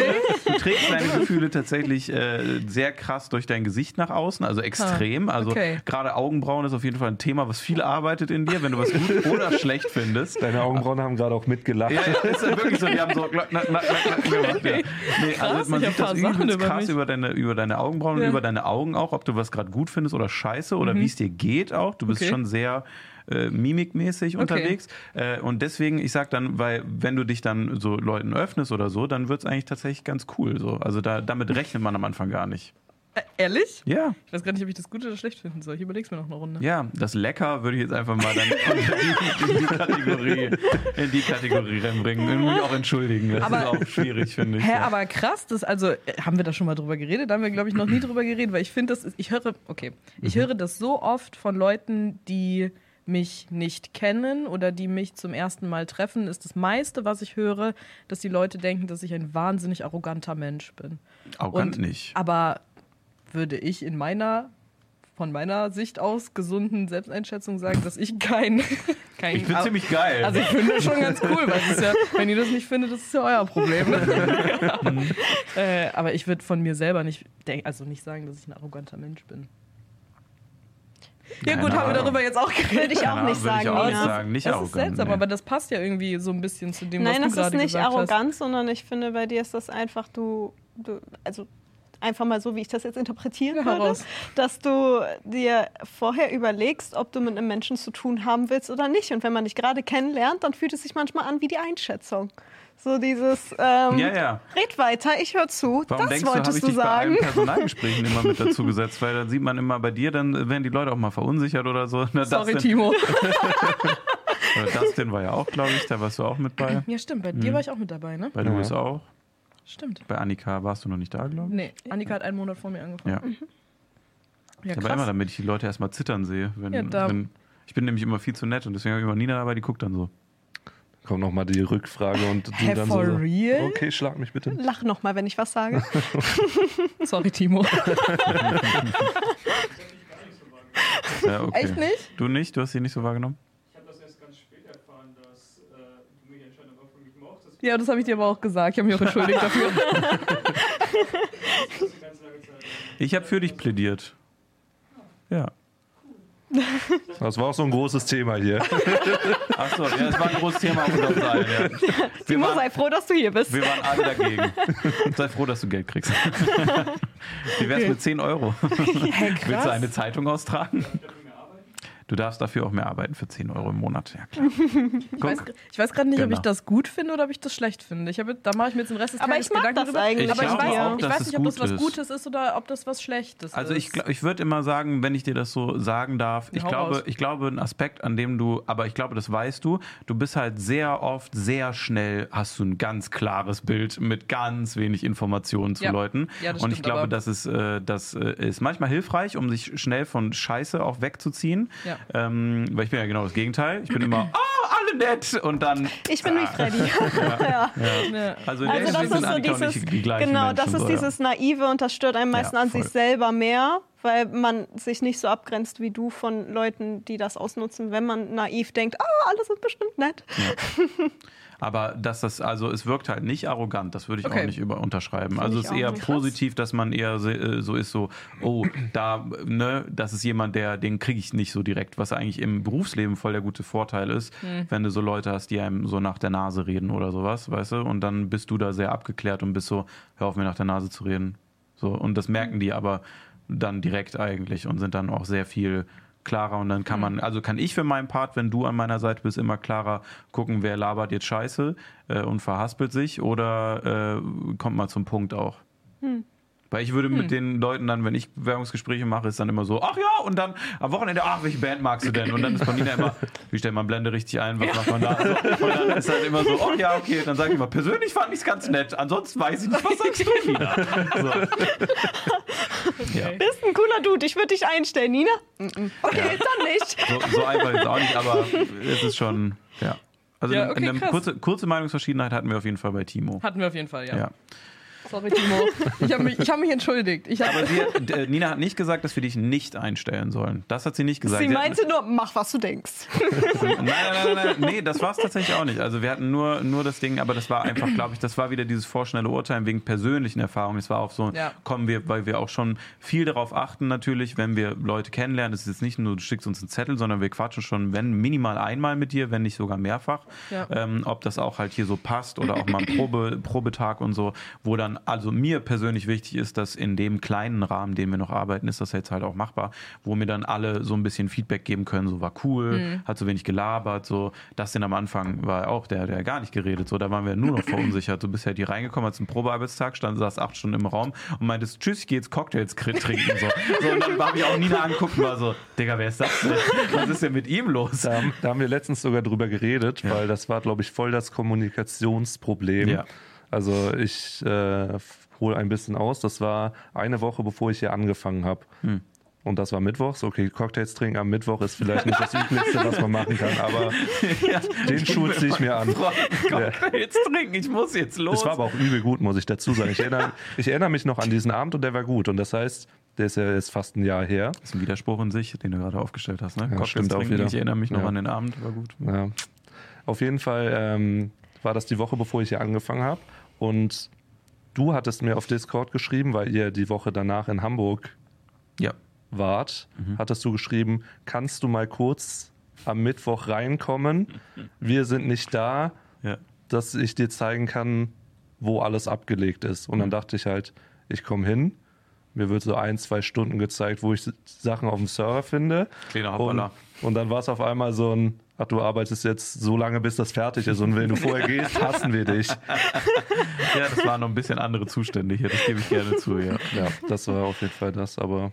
du trägst deine Gefühle tatsächlich äh, sehr krass durch dein Gesicht nach außen, also extrem. Also
okay.
gerade Augenbrauen ist auf jeden Fall ein Thema, was viel arbeitet in dir, wenn du was gut oder schlecht findest.
Deine Augenbrauen haben gerade auch mitgelacht.
Ja, ja, ist ja wirklich so. Die haben so klack, klack, klack gemacht. Ja. Nee,
Krass,
also man
ich
sieht das übelst
über
krass
mich.
über deine, über deine Augenbrauen
Ja.
und über deine Augen auch, ob du was gerade gut findest oder scheiße oder wie es dir geht auch. Du bist
Okay.
schon sehr äh, mimikmäßig unterwegs. Äh, und deswegen, ich sag dann, weil wenn du dich dann so Leuten öffnest oder so, dann wird es eigentlich tatsächlich ganz cool. So. Also da, damit rechnet man am Anfang gar nicht.
Äh, ehrlich?
Ja,
Ich weiß gar nicht, ob ich das gut oder schlecht finden soll. Ich überleg's mir noch eine Runde.
ja, das Lecker würde ich jetzt einfach mal dann in die, Kategorie, in die Kategorie reinbringen. Und mich auch entschuldigen. Das
Aber-
ist auch schwierig, finde ich.
Hä,
ja.
aber krass, das also äh, haben wir da schon mal drüber geredet? Da haben wir glaube ich noch nie drüber geredet, weil ich finde das ist, ich höre okay, ich höre das so oft von Leuten, die mich nicht kennen oder die mich zum ersten Mal treffen, ist das meiste, was ich höre, dass die Leute denken, dass ich ein wahnsinnig arroganter Mensch bin.
Arrogant
Und-
nicht.
Aber würde ich in meiner von meiner Sicht aus gesunden Selbsteinschätzung sagen, dass ich kein kein
Ich bin ziemlich geil.
also ich finde das schon ganz cool, weil es ist ja, wenn ihr das nicht findet, das ist ja euer Problem. äh, aber ich würde von mir selber nicht also nicht sagen, dass ich ein arroganter Mensch bin. Ja
Keine
gut, haben wir
Ahnung.
darüber jetzt auch geredet.
Würde ich auch
Keine
nicht
Ahnung, würde ich
sagen,
auch nicht
Nina.
sagen. Nicht
das
arrogant.
ist seltsam,
nee.
aber das passt ja irgendwie so ein bisschen zu dem,
Nein,
was du
das ist
gerade
nicht
gesagt
arrogant, sondern ich finde, bei dir ist das einfach, du, du also einfach mal so, wie ich das jetzt interpretieren
Ja,
würde, dass du dir vorher überlegst, ob du mit einem Menschen zu tun haben willst oder nicht. Und wenn man dich gerade kennenlernt, dann fühlt es sich manchmal an wie die Einschätzung. So dieses, ähm,
Ja, ja.
red weiter, ich höre zu,
Warum
das
denkst du, habe
wolltest
ich
du
dich bei
sagen.
allen Personalgesprächen immer mit dazu gesetzt? Weil dann sieht man immer bei dir, dann werden die Leute auch mal verunsichert oder so. Na.
Sorry, Timo.
oder Dustin war ja auch, glaube ich, da warst du auch mit bei.
Ja, stimmt, bei dir war ich auch mit dabei, ne?
Bei
Ja.
Louis auch.
Stimmt.
Bei Annika warst du noch nicht da, glaube ich.
Nee, Annika hat einen Monat vor mir angefangen.
Ja.
Ja,
Aber immer, damit ich die Leute erstmal zittern sehe. Wenn,
Ja, da-
wenn, ich bin nämlich immer viel zu nett und deswegen habe ich immer Nina dabei, die guckt dann so.
Kommt nochmal die Rückfrage und du
Hä,
dann
for
so, so,
real?
okay, schlag mich bitte.
Lach noch mal, wenn ich was sage.
Sorry, Timo.
Ja, okay.
Echt nicht?
Du nicht? Du hast sie nicht so wahrgenommen?
Ich habe das erst ganz spät erfahren, dass äh, du mich anscheinend auch von mich mochtest.
Ja, das habe ich dir aber auch gesagt. Ich habe mich auch entschuldigt dafür.
Ich habe für dich plädiert. Ja.
Das war auch so ein großes Thema hier.
Achso, ja, das war ein großes Thema auf unserem Seil. Ja.
Timo, sei froh, dass du hier bist.
wir waren alle dagegen. Sei froh, dass du Geld kriegst. Wie wär's mit 10 Euro?
Hä,
Willst du eine Zeitung austragen? Du darfst dafür auch mehr arbeiten für 10 Euro im Monat. Ja, klar.
Ich weiß, ich weiß gerade nicht, ob
Genau.
ich das gut finde oder ob ich das schlecht finde. Ich habe, da mache ich mir jetzt den Rest des
Aber
Tages
ich
Gedanken
das
drüber.
eigentlich,
Aber ich
Ich
weiß,
glaube auch,
ich weiß nicht, ob das was. Gutes ist oder ob das was Schlechtes
Also
ist.
ich, glaub- ich würde immer sagen, wenn ich dir das so sagen darf, ich
Hau
glaube,
raus.
ich glaube, ein Aspekt, an dem du, aber ich glaube, das weißt du, du bist halt sehr oft, sehr schnell, hast du ein ganz klares Bild mit ganz wenig Informationen zu
Ja.
Leuten.
Ja, das
Und ich
stimmt,
glaube,
aber-
das ist, äh, das äh, ist manchmal hilfreich, um sich schnell von Scheiße auch wegzuziehen.
Ja.
Ähm, weil ich bin ja genau das Gegenteil. Ich bin immer, ah, alle nett und dann.
Ich bin wie Freddy. ja.
Ne.
Also
Also das
Hinsicht
ist
sind
so dieses, genau,
Menschen,
das ist
so,
dieses Naive und das stört einem meistens
Ja,
an sich selber mehr, weil man sich nicht so abgrenzt wie du von Leuten, die das ausnutzen, wenn man naiv denkt, ah, alles ist bestimmt nett.
Aber dass das, also es wirkt halt nicht arrogant, das würde ich
Okay.
auch nicht über unterschreiben.
Finde
Also es ist eher positiv, dass man eher äh, so ist, so, oh, da, ne, das ist jemand, der, den kriege ich nicht so direkt, was eigentlich im Berufsleben voll der gute Vorteil ist,
Hm.
wenn du so Leute hast, die einem so nach der Nase reden oder sowas, weißt du, und dann bist du da sehr abgeklärt und bist so, hör auf mir nach der Nase zu reden. So, und das merken die aber dann direkt eigentlich und sind dann auch sehr viel klarer und dann kann man, also kann ich für meinen Part, wenn du an meiner Seite bist, immer klarer gucken, wer labert jetzt Scheiße äh, und verhaspelt sich oder äh, kommt mal zum Punkt auch. Weil ich würde mit den Leuten dann, wenn ich Bewerbungsgespräche mache, ist dann immer so, ach ja, und dann am Wochenende, ach, welche Band magst du denn? Und dann ist bei Nina immer, wie stellt man Blende richtig ein, was macht man da? So, und dann ist halt immer so, oh ja, okay, dann sage ich immer, persönlich fand ich es ganz nett, ansonsten weiß ich nicht, was sagst du, Nina? So. Ja.
Bist ein cooler Dude, ich würde dich einstellen, Nina. Okay, dann nicht.
So, so einfach ist es auch nicht, aber es ist schon, ja. Also
Ja,
eine-
okay,
eine
krass.
kurze, kurze Meinungsverschiedenheit hatten wir auf jeden Fall bei Timo.
Hatten wir auf jeden Fall, ja.
Ja.
Sorry, Timo. Ich habe mich, ich hab mich entschuldigt. Ich hab,
Aber sie, hat- äh, Nina hat nicht gesagt, dass wir dich nicht einstellen sollen. Das hat sie nicht gesagt.
Sie
hat-
meinte nur, mach, was du denkst.
Nein, nein, nein, nein, nee, das war es tatsächlich auch nicht. Also wir hatten nur, nur das Ding, aber das war einfach, glaube ich, das war wieder dieses vorschnelle Urteilen wegen persönlichen Erfahrungen. Es war auch so,
Ja.
kommen wir, weil wir auch schon viel darauf achten natürlich, wenn wir Leute kennenlernen. Es ist jetzt nicht nur, du schickst uns einen Zettel, sondern wir quatschen schon, wenn minimal einmal mit dir, wenn nicht sogar mehrfach,
Ja.
ähm, ob das auch halt hier so passt oder auch mal ein Probe, Probetag und so, wo dann, also mir persönlich wichtig ist, dass in dem kleinen Rahmen, den wir noch arbeiten, ist das jetzt halt auch machbar, wo mir dann alle so ein bisschen Feedback geben können, so war cool, hat so wenig gelabert, so, das denn am Anfang war auch der, der gar nicht geredet, so, da waren wir nur noch verunsichert. Du bist halt hier reingekommen, hast einen Probearbeitstag, stand, saß acht Stunden im Raum und meintest, tschüss, ich geh jetzt Cocktails trinken, so. so und dann habe ich auch Nina anguckt und war so, Digga, wer ist das denn? Was ist denn mit ihm los?
Da, haben- da haben wir letztens sogar drüber geredet, weil das war, glaube ich, voll das Kommunikationsproblem.
Ja.
Also ich äh, hole ein bisschen aus. Das war eine Woche, bevor ich hier angefangen habe.
Hm.
Und das war Mittwochs. Okay, Cocktails trinken am Mittwoch ist vielleicht nicht das Üblichste, was man machen kann, aber den Schuh ziehe ich mir an.
Cocktails trinken, ich muss jetzt los.
Es war aber auch übel gut, muss ich dazu sagen. Ich erinnere, ich erinnere mich noch an diesen Abend und der war gut. Und das heißt, der ist ja jetzt fast ein Jahr her.
Das ist ein Widerspruch in sich, den du gerade aufgestellt hast. Ne? Cocktails
stimmt auch
trinken. Ich erinnere mich noch
Ja.
an den Abend, war gut.
Ja. Auf jeden Fall ähm, war das die Woche, bevor ich hier angefangen habe. Und du hattest mir auf Discord geschrieben, weil ihr die Woche danach in Hamburg
Ja.
wart, hattest du geschrieben, kannst du mal kurz am Mittwoch reinkommen? Wir sind nicht da,
ja.
dass ich dir zeigen kann, wo alles abgelegt ist. Und dann dachte ich halt, ich komme hin. Mir wird so ein, zwei Stunden gezeigt, wo ich Sachen auf dem Server finde.
Kleiner
Und, und dann war es auf einmal so ein, ach, du arbeitest jetzt so lange, bis das fertig ist. Und wenn du vorher gehst, hassen wir dich.
Ja, das waren noch ein bisschen andere Zustände hier, das gebe ich gerne zu, ja.
Ja, das war auf jeden Fall das. Aber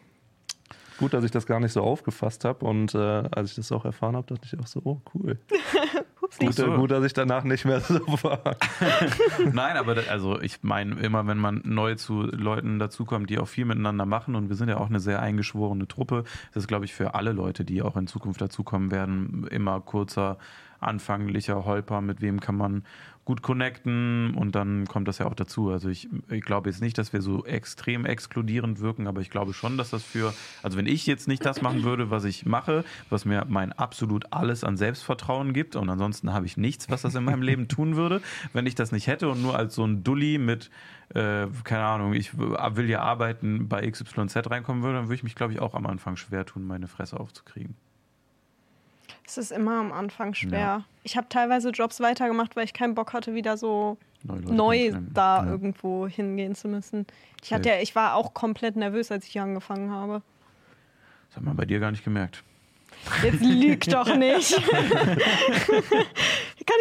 gut, dass ich das gar nicht so aufgefasst habe. Und äh, als ich das auch erfahren habe, dachte ich auch so, oh, cool. Gut,
so.
gut, dass ich danach nicht mehr so war.
Nein, aber da, also ich meine, immer wenn man neu zu Leuten dazukommt, die auch viel miteinander machen und wir sind ja auch eine sehr eingeschworene Truppe, das ist, glaube ich, für alle Leute, die auch in Zukunft dazukommen werden, immer kurzer, anfänglicher Holper, mit wem kann man gut connecten und dann kommt das ja auch dazu. Also ich, ich glaube jetzt nicht, dass wir so extrem exkludierend wirken, aber ich glaube schon, dass das für, also wenn ich jetzt nicht das machen würde, was ich mache, was mir mein absolut alles an Selbstvertrauen gibt und ansonsten habe ich nichts, was das in meinem Leben tun würde, wenn ich das nicht hätte und nur als so ein Dulli mit, äh, keine Ahnung, ich will ja arbeiten, bei XYZ reinkommen würde, dann würde ich mich, glaube ich, auch am Anfang schwer tun, meine Fresse aufzukriegen.
Es ist immer am Anfang schwer. Ich habe teilweise Jobs weitergemacht, weil ich keinen Bock hatte, wieder so neu da
Ja.
irgendwo hingehen zu müssen. Ich hatte ja, ich war auch komplett nervös, als ich hier angefangen habe.
Das hat man bei dir gar nicht gemerkt.
Jetzt lüg doch nicht. Kann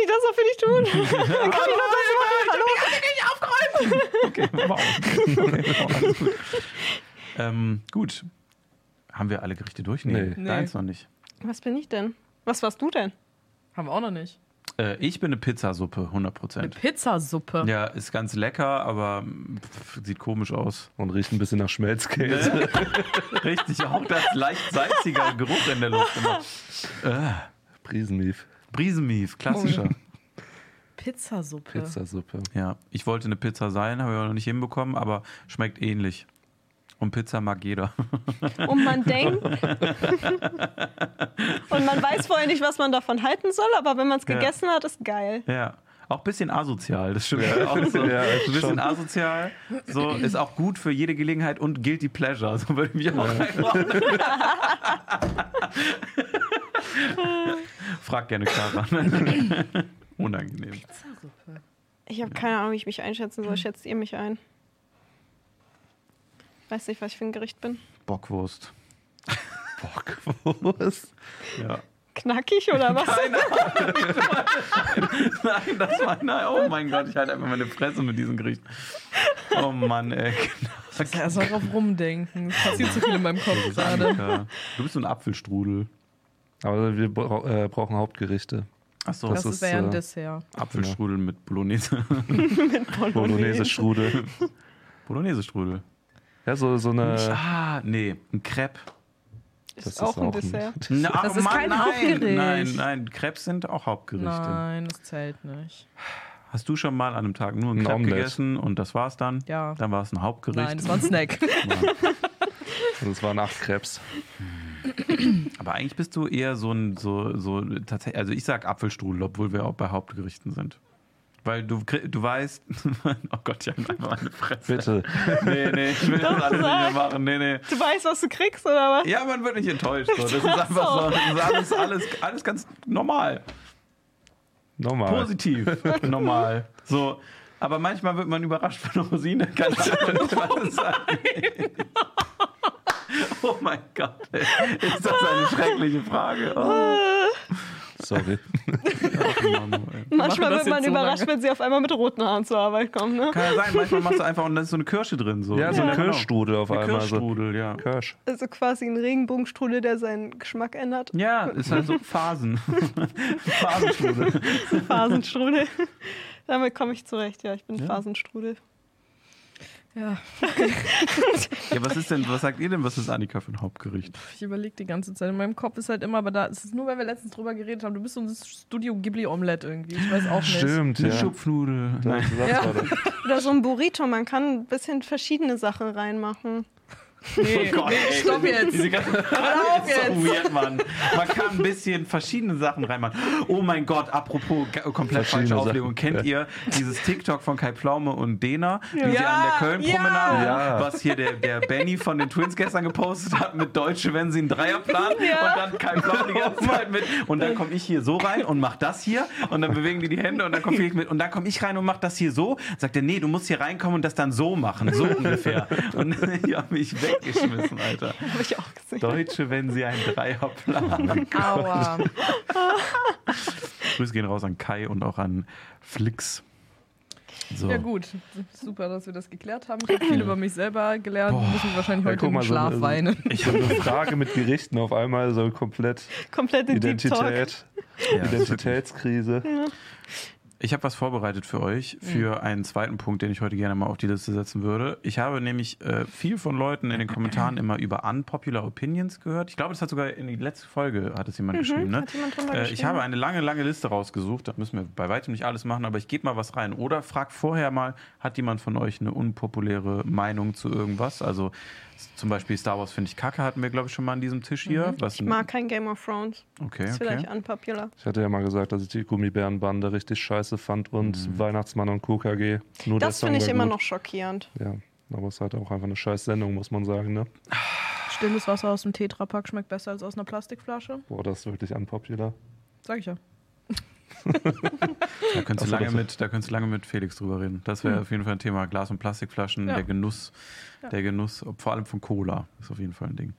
ich das noch für dich tun? Kann ich noch das machen? Hallo?
Okay, wow. wow alles gut. Ähm, gut. Haben wir alle Gerichte durch?
Nee.
Deins noch nicht.
Was bin ich denn? Was warst du denn?
Haben wir auch noch nicht.
Äh, ich bin eine Pizzasuppe, 100
Eine
Prozent.
Pizzasuppe.
Ja, ist ganz lecker, aber pff, sieht komisch aus.
Und riecht ein bisschen nach Schmelzkäse.
Richtig, auch das leicht salzige Geruch in der Luft. Immer. Äh,
Brisenmief.
Brisenmief, klassischer.
Pizzasuppe.
Pizzasuppe.
Ja, ich wollte eine Pizza sein, habe ich aber noch nicht hinbekommen, aber schmeckt ähnlich. Und Pizza mag jeder.
Und man denkt. und man weiß vorher nicht, was man davon halten soll, aber wenn man es
Ja.
gegessen hat, ist geil.
Ja. Auch ein bisschen asozial, das stimmt.
Ja,
auch so,
ja,
ein bisschen
schon.
asozial. So, ist auch gut für jede Gelegenheit und guilty pleasure. So würde ich mich auch einordnen. Frag gerne Clara. Unangenehm.
Pizzasuppe.
Ich habe keine Ahnung, wie ich mich einschätzen soll. Schätzt ihr mich ein? Weiß nicht, was ich für ein Gericht bin.
Bockwurst.
Bockwurst.
Ja.
Knackig oder was?
Nein, das war nein. Oh mein Gott, ich halte einfach meine Fresse mit diesem Gericht. Oh Mann, ey.
Muss erst mal drauf rumdenken. Es passiert zu viel in meinem Kopf gerade.
Du bist so ein Apfelstrudel.
Aber wir bra äh, brauchen Hauptgerichte.
Achso,
Das,
Das
ist wäre ein
äh,
Dessert.
Apfelstrudel mit Bolognese.
Bolognese-Strudel.
Bolognese-Strudel.
Ja, so, so eine.
Ah, nee, ein Crepe.
Ist
Das ist
auch ein
auch ein-
Dessert.
Na,
Das ist
Mann,
kein
nein,
Hauptgericht.
Nein, nein, Crepes sind auch Hauptgerichte.
Nein, das zählt nicht.
Hast du schon mal an einem Tag nur ein
Ein
Crepe
Omelette.
gegessen und das war's dann?
Ja.
Dann war es ein Hauptgericht.
Nein, das war ein Snack.
Und es waren acht Krebs.
Aber eigentlich bist du eher so ein, so, so, tatsächlich, also ich sag Apfelstrudel, obwohl wir auch bei Hauptgerichten sind. Weil du, du weißt, oh Gott, ich habe einfach meine Fresse.
Bitte.
Nee, nee, ich will das alles nicht mehr machen. Nee, nee.
Du weißt, was du kriegst, oder was?
Ja, man wird nicht enttäuscht. So. Das ist einfach so. Das ist alles, alles, alles ganz normal.
Normal.
Positiv. normal. So. Aber manchmal wird man überrascht von der Rosine. Kann ich einfach nicht was sagen. Oh mein Gott. ey. Ist das eine schreckliche Frage? Oh.
Sorry.
Ach, Mann, ey.
Manchmal wird man
so
überrascht,
lange?
wenn sie auf einmal mit roten Haaren zur Arbeit kommen. Ne?
Kann ja sein, manchmal machst du einfach und da ist so eine Kirsche drin. So.
Ja, so ein
genau.
Kirschstrudel auf
Eine
einmal. So.
Kirschstrudel, ja.
Kirsch.
Also quasi ein Regenbogenstrudel, der seinen Geschmack ändert.
Ja, ist halt so Phasen. Phasenstrudel.
Phasenstrudel. Damit komme ich zurecht, ja. Ich bin
Ja.
Phasenstrudel.
Ja,
Ja, was ist denn, was sagt ihr denn, was ist Annika für ein Hauptgericht?
ich überlege die ganze Zeit. In meinem Kopf ist halt immer, aber da ist es nur, weil wir letztens drüber geredet haben. Du bist so ein Studio Ghibli Omelette irgendwie. Ich weiß auch nicht.
Stimmt,
Eine
ja.
Schupfnudel.
Das,
Nein.
Ja.
Oder so ein Burrito. Man kann ein bisschen verschiedene Sachen reinmachen.
Nee,
Gott,
nee,
ey.
stopp jetzt.
Diese ganze
auf
ist so
jetzt.
weird, Mann. Man kann ein bisschen verschiedene Sachen reinmachen. Oh mein Gott, apropos komplett falsche Auflegung. Kennt ihr dieses TikTok von Kai Pflaume und Dena, wie sie
Ja,
an der Köln-Promenade,
ja.
was hier der, der Benny von den Twins gestern gepostet hat mit Deutsche, wenn sie einen Dreier planen und dann Kai Pflaume die ganze Zeit mit und dann komme ich hier so rein und mach das hier und dann bewegen die die Hände und dann komme ich mit und dann komme ich rein und mach das hier so. Sagt er, nee, du musst hier reinkommen und das dann so machen, so ungefähr. Und ich habe mich weggeschmissen, Alter.
Habe ich auch gesehen.
Deutsche, wenn sie einen Dreier planen.
Aua.
Grüße gehen raus an Kai und auch an Flix. So.
Ja gut, super, dass wir das geklärt haben. Ich habe viel über mich selber gelernt.
Boah.
Muss mich wahrscheinlich
Ja,
heute im
mal, so
Schlaf
eine-
weinen.
Ich habe eine Frage mit Gerichten auf einmal, so komplett
Komplette.
Identität,
Ja,
Identitätskrise.
Ich habe was vorbereitet für euch, für einen zweiten Punkt, den ich heute gerne mal auf die Liste setzen würde. Ich habe nämlich äh, viel von Leuten in den Kommentaren immer über unpopular Opinions gehört. Ich glaube, das hat sogar in die letzte Folge hat es jemand geschrieben. Ne?
Jemand
Äh, ich
geschrieben?
habe eine lange, lange Liste rausgesucht. Da müssen wir bei weitem nicht alles machen, aber ich gebe mal was rein. Oder frag vorher mal, hat jemand von euch eine unpopuläre Meinung zu irgendwas? Also zum Beispiel Star Wars finde ich kacke, hatten wir, glaube ich, schon mal an diesem Tisch hier. Was
Ich mag kein Game of Thrones.
Okay,
Das ist
okay.
vielleicht unpopular.
Ich hatte ja mal gesagt, dass ich die Gummibärenbande richtig scheiße fand und Weihnachtsmann und KKG. Nur
Das finde ich immer
gut.
noch schockierend.
Ja, aber es ist halt auch einfach eine scheiß Sendung, muss man sagen, ne?
stilles Wasser aus dem Tetrapack schmeckt besser als aus einer Plastikflasche.
Boah, das ist wirklich unpopular.
Sag ich ja.
Da könntest, du lange mit, da könntest du lange mit Felix drüber reden. Das wäre
Hm.
auf jeden Fall ein Thema. Glas- und Plastikflaschen,
Ja.
der Genuss,
Ja.
der Genuss, vor allem von Cola, ist auf jeden Fall ein Ding.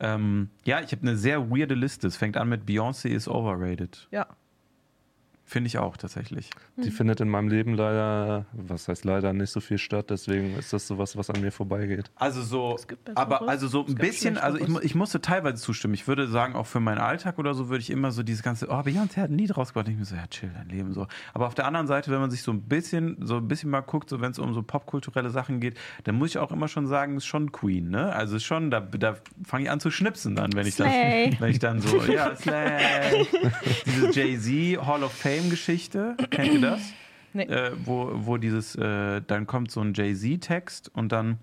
Ähm, ja, ich habe eine sehr weirde Liste. Es fängt an mit Beyoncé is overrated.
Ja.
Finde ich auch tatsächlich.
Die findet in meinem Leben leider, was heißt leider, nicht so viel statt. Deswegen ist das sowas, was an mir vorbeigeht.
Also so, aber also so ein bisschen, also ich, ich musste teilweise zustimmen. Ich würde sagen, auch für meinen Alltag oder so würde ich immer so dieses ganze, oh, Beyoncé hat ein Lied rausgebracht. Und ich mir so, ja, chill dein Leben so. Aber auf der anderen Seite, wenn man sich so ein bisschen, so ein bisschen mal guckt, so wenn es um so popkulturelle Sachen geht, dann muss ich auch immer schon sagen, ist schon Queen, ne? Also ist schon, da, da fange ich an zu schnipsen dann, wenn ich dann,
Slay.
wenn ich dann so, ja, Slay. Diese Jay-Z Hall of Fame Geschichte, kennt ihr das?
Nee.
äh, wo, wo dieses, äh, dann kommt so ein Jay-Z-Text und dann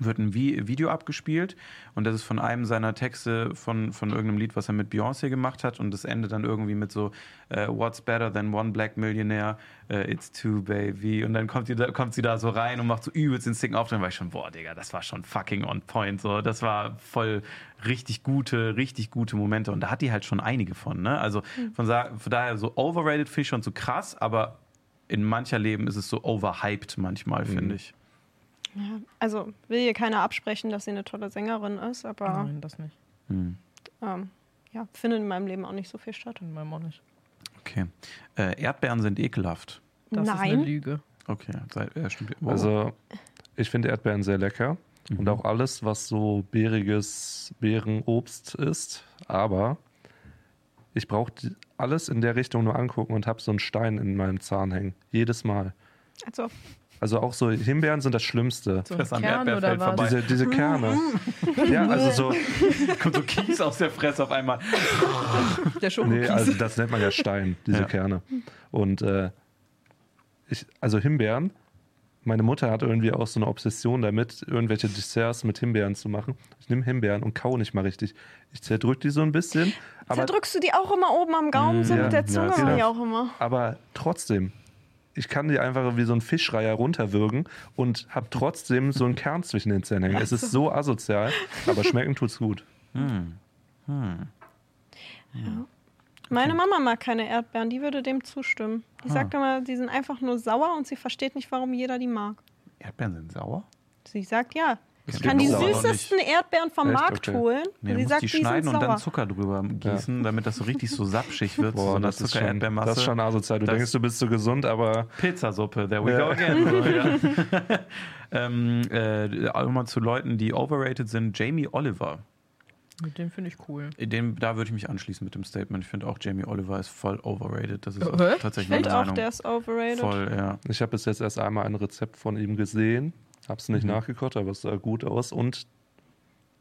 wird ein Vi Video abgespielt und das ist von einem seiner Texte von, von irgendeinem Lied, was er mit Beyoncé gemacht hat und das endet dann irgendwie mit so äh, What's better than one black millionaire? Äh, it's two, baby. Und dann kommt, die, da, kommt sie da so rein und macht so übelst den Sing auf. Dann war ich schon, boah, Digga, das war schon fucking on point. So. Das war voll richtig gute, richtig gute Momente und da hat die halt schon einige von. Ne? Also von, sa- von daher so overrated finde ich schon so krass, aber in mancher Leben ist es so overhyped manchmal, finde ich.
Ja, also will hier keiner absprechen, dass sie eine tolle Sängerin ist, aber
Nein, das nicht.
Hm.
ähm, ja, findet in meinem Leben auch nicht so viel statt.
In meinem auch nicht.
Okay. Äh, Erdbeeren sind ekelhaft.
Das ist eine
Nein.
Lüge.
Okay, sei- ja, stimmt. Wow.
Also, ich finde Erdbeeren sehr lecker. Und auch alles, was so beeriges Beerenobst ist. Aber ich brauche alles in der Richtung nur angucken und habe so einen Stein in meinem Zahn hängen. Jedes Mal.
Also,
Also auch so Himbeeren sind das Schlimmste.
So
Das
ein
am
Kern
Erdbeerfeld
oder was?
vorbei.
Diese, diese Kerne. ja, also so.
kommt so Kies aus der Fresse auf einmal.
Der
Nee,
Schokokies.
also das nennt man ja Stein, diese
Ja.
Kerne. Und äh, ich, also Himbeeren, meine Mutter hat irgendwie auch so eine Obsession damit, irgendwelche Desserts mit Himbeeren zu machen. Ich nehme Himbeeren und kau nicht mal richtig. Ich zerdrück die so ein bisschen, aber,
zerdrückst du die auch immer oben am Gaumen, so
ja,
mit der Zunge
ja.
auch immer.
aber trotzdem. Ich kann die einfach wie so ein Fischreiher runterwürgen und habe trotzdem so einen Kern zwischen den Zähnen hängen. Es ist so asozial, aber schmecken tut's gut.
Hm. Hm.
Meine Mama mag keine Erdbeeren, die würde dem zustimmen. Die
Ah.
sagt immer, die sind einfach nur sauer und sie versteht nicht, warum jeder die mag.
Erdbeeren sind sauer?
Sie sagt ja.
Das
Ich kann die süßesten Erdbeeren vom
Echt?
Markt
Okay.
holen.
Nee,
sie sagt,
die schneiden und dann
sauer.
Zucker drüber gießen, damit das so richtig so sapschig wird, so
Boah,
eine
das, ist schon,
Zucker-Erdbeermasse.
das ist schon asozial. Du
Das-
denkst, du bist so gesund, aber
Pizzasuppe, there we
Ja.
go again. So, ja. ähm, äh, auch mal zu Leuten, die overrated sind, Jamie Oliver.
Mit dem finde ich cool.
Dem, da würde ich mich anschließen mit dem Statement. Ich finde auch, Jamie Oliver ist voll overrated. Das ist auch?
Ich
tatsächlich meine
finde auch,
Meinung.
der ist overrated.
Voll, ja.
Ich habe bis jetzt erst einmal ein Rezept von ihm gesehen, habe es nicht
Mhm.
nachgekocht, aber es sah gut aus und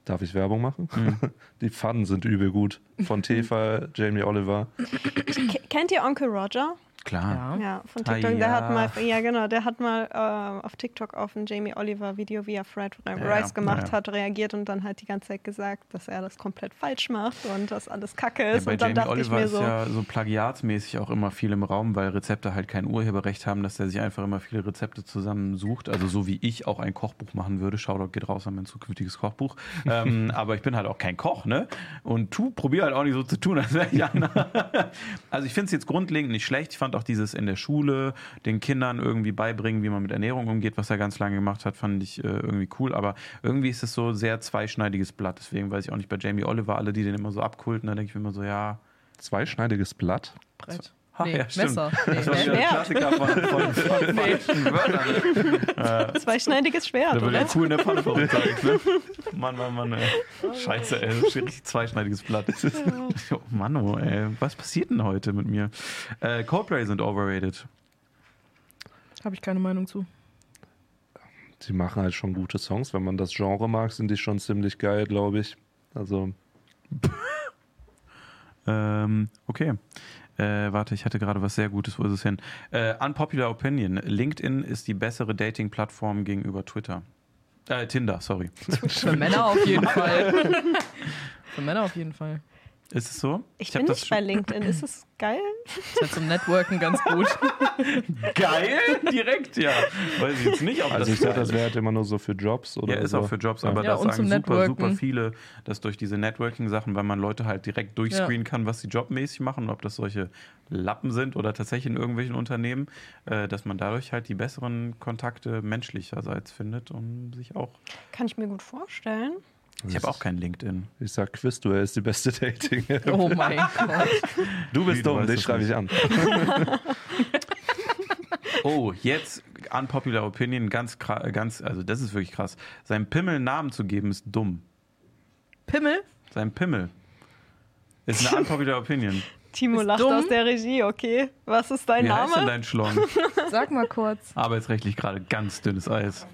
darf ich Werbung machen?
Mhm.
Die Pfannen sind übel gut. Von Tefa, Jamie Oliver.
Ke- Kennt ihr Onkel Roger?
Klar.
Ja.
Ja, von
Ah,
TikTok. Der hat mal, ja genau, der hat mal äh, auf TikTok auf ein Jamie Oliver Video, wie er Fried Rice
Ja,
gemacht
ja.
hat, reagiert und dann halt die ganze Zeit gesagt, dass er das komplett falsch macht und dass alles Kacke
Ja,
ist.
bei
und dann
Jamie
dachte
Oliver
ich mir
ist
so,
ja so plagiatsmäßig auch immer viel im Raum, weil Rezepte halt kein Urheberrecht haben, dass er sich einfach immer viele Rezepte zusammensucht. Also so wie ich auch ein Kochbuch machen würde. Shoutout geht raus an mein zukünftiges Kochbuch. ähm, aber ich bin halt auch kein Koch, ne? Und tu, probier halt auch nicht so zu tun, als wäre ich einer. also ich finde es jetzt grundlegend nicht schlecht. Ich fand auch dieses in der Schule den Kindern irgendwie beibringen, wie man mit Ernährung umgeht, was er ganz lange gemacht hat, fand ich äh, irgendwie cool. Aber irgendwie ist es so sehr zweischneidiges Blatt. Deswegen weiß ich auch nicht bei Jamie Oliver, alle, die den immer so abkulten, da denke ich mir immer so, ja,
Zweischneidiges Blatt.
Brett.
Ha,
nee,
ja.
Messer. Nee,
Das war
ne?
ein
Schwert.
Klassiker von, von, von falschen Wörtern. ne?
zweischneidiges Schwert,
Da wird
oder?
ja cool in der Pfanne verurteilt, ne? Mann, Mann, Mann, ey. Scheiße, ey. Das ist richtig zweischneidiges Blatt. Oh Mann, oh, ey. Was passiert denn heute mit mir? Äh, Coldplay sind overrated.
Habe ich keine Meinung zu.
Die machen halt schon gute Songs. Wenn man das Genre mag, sind die schon ziemlich geil, glaube ich. Also,
Ähm, okay. Äh, warte, ich hatte gerade was sehr Gutes. Wo ist es hin? Äh, unpopular Opinion. LinkedIn ist die bessere Dating-Plattform gegenüber Twitter. Äh, Tinder, sorry.
Für Männer auf jeden Fall. Für Männer auf jeden Fall.
Ist es so?
Ich,
hab
bin
das
nicht bei LinkedIn. Ist es geil?
Ist halt zum Networken ganz gut.
Geil, direkt, ja. Weiß ich jetzt nicht, ob
Also
das
ich dachte, das wäre halt immer nur so für Jobs oder
Ja, ist
so.
auch für Jobs,
Ja.
aber
Ja, und
sagen
zum
super,
Networken.
super viele, dass durch diese Networking-Sachen, weil man Leute halt direkt durchscreenen kann, was sie jobmäßig machen, und ob das solche Lappen sind oder tatsächlich in irgendwelchen Unternehmen, äh, dass man dadurch halt die besseren Kontakte menschlicherseits findet und sich auch.
Kann ich mir gut vorstellen.
Ich habe auch kein LinkedIn.
Ich sag, Quizduell ist die beste Dating.
Oh mein Gott.
Du
Wie,
bist
du
dumm, dich schreibe ich an.
Oh, jetzt unpopular Opinion, ganz, ganz, also das ist wirklich krass. Seinem Pimmel einen Namen zu geben, ist dumm.
Pimmel?
Sein Pimmel. Ist eine unpopular Opinion.
Timo
Ist
lacht
dumm.
aus der Regie, okay. Was ist dein
Wie heißt denn
Name?
dein Schlong?
Sag mal kurz.
Arbeitsrechtlich gerade ganz dünnes Eis.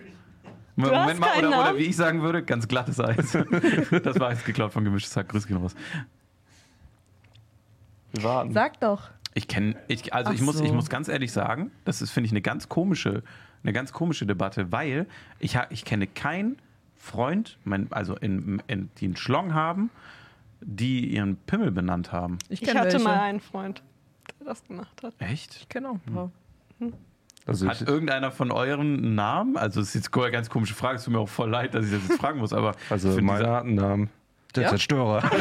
Moment mal, oder, oder wie ich sagen würde, ganz glattes Eis. das war jetzt geklaut von Gemischtes Hack. Grüß dich raus.
Wir warten.
Sag doch.
Ich kenne, ich, also ich muss,
so.
ich muss ganz ehrlich sagen, das ist, finde ich, eine ganz komische, eine ganz komische Debatte, weil ich, ich kenne keinen Freund, mein, also in, in, die einen Schlong haben, die ihren Pimmel benannt haben.
Ich
Ich
kenne
hatte
welche.
mal einen Freund, der das gemacht hat.
Echt?
Ich kenne auch ein paar.
Also
Hat irgendeiner von euren Namen? Also, das ist jetzt eine ganz komische Frage. Es tut mir auch voll leid, dass ich das jetzt fragen muss, aber.
also
ich find
meine hat einen Namen. Der
Ja?
Zerstörer.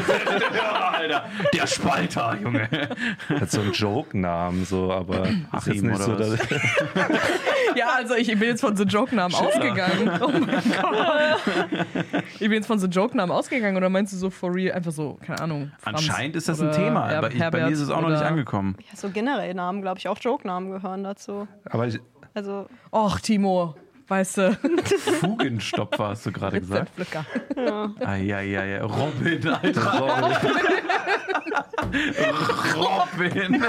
Ja, Alter, der Spalter, Junge.
Hat so einen Joke-Namen, so, aber ist
Achim
jetzt nicht so,
oder was?
dass,
Ja, also ich bin jetzt von The Joke-Namen ausgegangen. Oh mein Gott. Ich bin jetzt von The Joke-Namen ausgegangen oder meinst du so for real einfach so, keine Ahnung. Franz
Anscheinend ist das ein Thema, aber ich, bei mir ist es auch noch nicht angekommen.
Ja, so generell Namen, glaube ich, auch Joke-Namen gehören dazu.
aber ich,
Also,
Och, Timo, weißt du.
Fugenstopfer hast du gerade gesagt.
Pflücker.
Eieiei, Robin, Alter. Robin.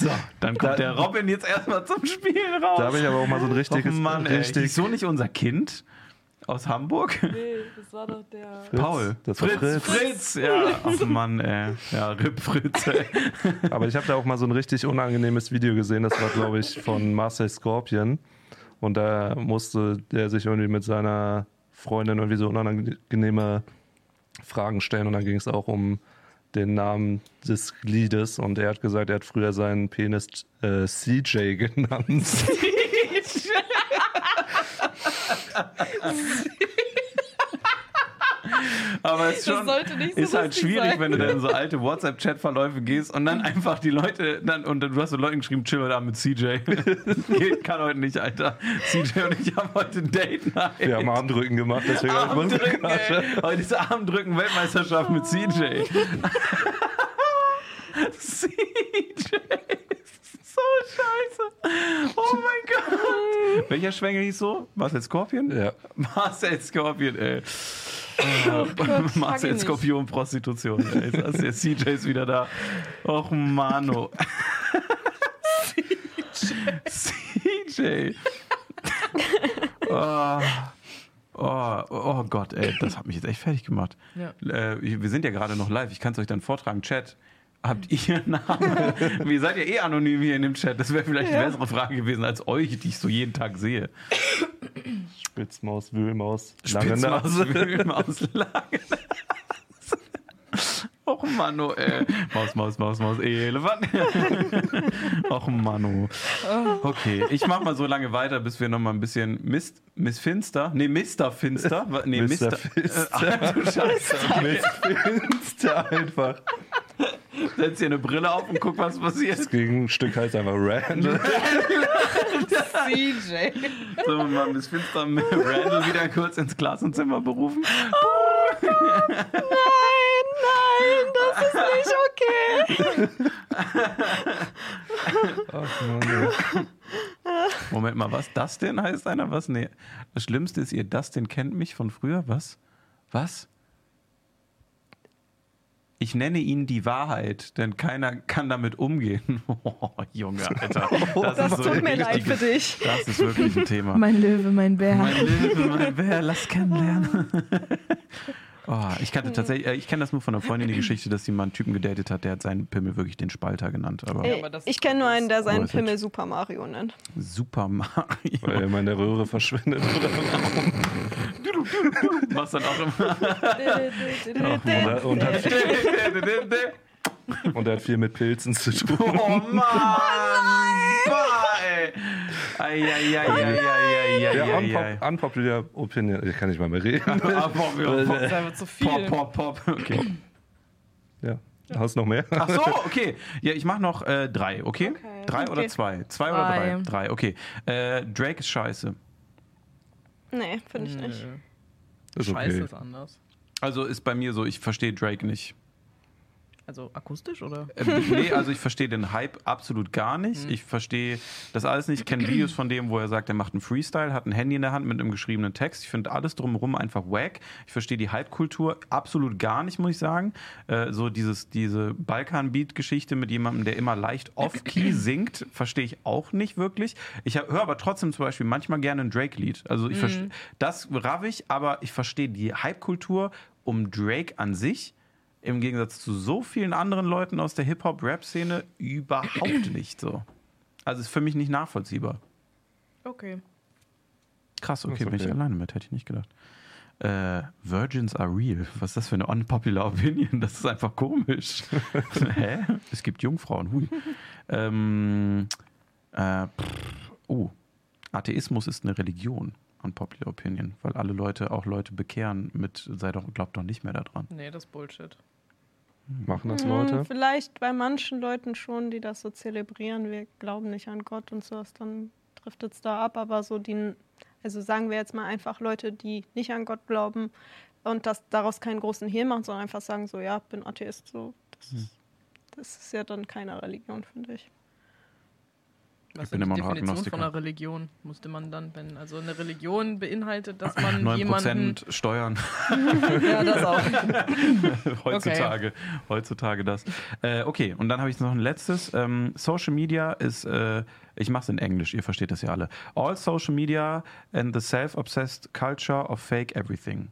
So, dann kommt
Da-
der Robin jetzt erstmal zum Spielen raus.
da habe ich aber auch mal so ein richtiges,
Mann, ey.
richtig,
Ist so nicht unser Kind aus Hamburg?
Nee, das war doch der.
Fritz.
Paul.
Das war
Fritz,
Fritz.
Fritz. Ja, ach Mann, ey. Ja, Rip Fritz, ey.
Aber ich habe da auch mal so ein richtig unangenehmes Video gesehen. Das war, glaube ich, von Marcel Scorpion. Und da musste der sich irgendwie mit seiner Freundin irgendwie so unangenehme Fragen stellen. Und dann ging es auch um den Namen des Gliedes. Und er hat gesagt, er hat früher seinen Penis äh, CJ genannt.
Aber es ist schon,
so
ist halt schwierig,
sein.
wenn du dann in so alte WhatsApp-Chat-Verläufe gehst und dann einfach die Leute, dann, und du hast so Leuten geschrieben, chill heute Abend mit CJ. Geht, kann heute nicht, Alter. CJ und ich haben heute ein Date Night.
Wir haben Armdrücken gemacht, deswegen
Armdrücken. Heute ist Armdrücken-Weltmeisterschaft mit CJ. CJ. So scheiße. Oh mein Gott. Welcher Schwengel hieß so? Marcel Scorpion?
Ja.
Marcel Scorpion, ey. Oh,
frag ihn
Marcel. Skorpion, Prostitution. Das ist der CJ ist wieder da. Och, Mano. CJ. Oh. Oh, oh Gott, ey, das hat mich jetzt echt fertig gemacht.
Ja.
Äh, wir sind ja gerade noch live, ich kann es euch dann vortragen. Chat, habt ihr Namen? Wie seid ihr eh anonym hier in dem Chat? Das wäre vielleicht eine bessere Frage gewesen als euch, die ich so jeden Tag sehe.
Spitzmaus, Wühlmaus, lange
Spitzmaus. Wühlmaus, lange Nase. Och Mano, ey. Maus, Maus, Maus, Maus, Elefant. Och Mano. Okay, ich mach mal so lange weiter, bis wir noch mal ein bisschen Mist, Miss Finster, nee, Mr. Finster, nee,
Mr.
Mr.
Finster.
Ach, du Scheiße. Okay.
Finster einfach.
Setz dir eine Brille auf und guck, was passiert.
Das Gegenstück heißt einfach Randall.
CJ.
So, mal Miss Finster Randall wieder kurz ins Klassenzimmer berufen.
nein, nein, das ist nicht okay.
Ach, Mann, ey.
Moment mal, was? Dustin heißt einer? Was? Nee. Das Schlimmste ist, ihr Dustin kennt mich von früher. Was? Was? Ich nenne ihn die Wahrheit, denn keiner kann damit umgehen. Oh, Junge, Alter. Das,
Das
ist so
tut mir leid für dich.
Das ist wirklich ein Thema.
Mein Löwe, mein Bär.
Mein Löwe, mein Bär, lass kennenlernen. Oh, ich kannte tatsächlich, äh, ich kenne das nur von einer Freundin, die Geschichte, dass sie mal einen Typen gedatet hat, der hat seinen Pimmel wirklich den Spalter genannt. Aber
Ey,
aber das
ich kenne nur
anders.
einen, der seinen. Pimmel Super Mario nennt.
Super Mario.
Weil er immer in der Röhre verschwindet.
Machst dann auch immer.
und, er, und, hat viel, und er hat viel mit Pilzen zu tun.
Oh Mann! Boah, ey.
Ja, unpop, unpopular Opinion. Ich kann nicht mal mehr reden.
Ist einfach zu viel.
Pop, pop, pop. Okay.
Ja. Hast du noch mehr?
Ach so, okay. Ja, ich mach noch äh, drei, okay?
Okay.
Drei oder
Okay.
zwei? Zwei oder drei?
Drei.
Okay. Äh, Drake ist scheiße.
Nee, finde ich nicht.
Ist
Scheiße
okay.
ist anders.
Also ist bei mir so, ich verstehe Drake nicht.
Also akustisch oder?
Ähm, nee, also ich verstehe den Hype absolut gar
Mhm.
nicht. Ich verstehe das alles nicht. Ich kenne Videos von dem, wo er sagt, er macht einen Freestyle, hat ein Handy in der Hand mit einem geschriebenen Text. Ich finde alles drumherum einfach wack. Ich verstehe die Hype-Kultur absolut gar nicht, muss ich sagen. Äh, so dieses, diese Balkan-Beat-Geschichte mit jemandem, der immer leicht off-key singt, verstehe ich auch nicht wirklich. Ich höre aber trotzdem zum Beispiel manchmal gerne ein Drake-Lied. Also ich verste- das raff ich, aber ich verstehe die Hype-Kultur um Drake an sich im Gegensatz zu so vielen anderen Leuten aus der Hip-Hop-Rap-Szene überhaupt nicht so. Also ist für mich nicht nachvollziehbar.
Okay.
Krass, okay,
Ist
bin ich
okay.
alleine mit, hätte ich nicht gedacht. Äh, Virgins are real. Was ist das für eine unpopular Opinion? Das ist einfach komisch. Hä? Es gibt Jungfrauen. Hui. ähm, äh, pff, oh, Atheismus ist eine Religion. Unpopular Opinion, weil alle Leute auch Leute bekehren mit, sei doch, glaubt doch nicht mehr daran.
Nee, das ist Bullshit.
Machen das
Hm,
Leute?
vielleicht bei manchen Leuten schon, die das so zelebrieren. Wir glauben nicht an Gott und sowas, dann driftet es da ab. Aber so die, also sagen wir jetzt mal einfach Leute, die nicht an Gott glauben und das daraus keinen großen Hehl machen, sondern einfach sagen so, ja, bin Atheist. So, das,
Hm.
ist, das ist ja dann keine Religion, finde ich.
Was
Ich bin
die
immer noch
Definition von einer Religion? Musste man dann, wenn, also eine Religion beinhaltet, dass man
9%
jemanden.
Steuern.
Ja, das auch.
heutzutage, heutzutage das. Äh, okay, und dann habe ich noch ein letztes. Ähm, Social Media ist, äh, ich mache es in Englisch, ihr versteht das ja alle. All social media and the self-obsessed culture of fake everything.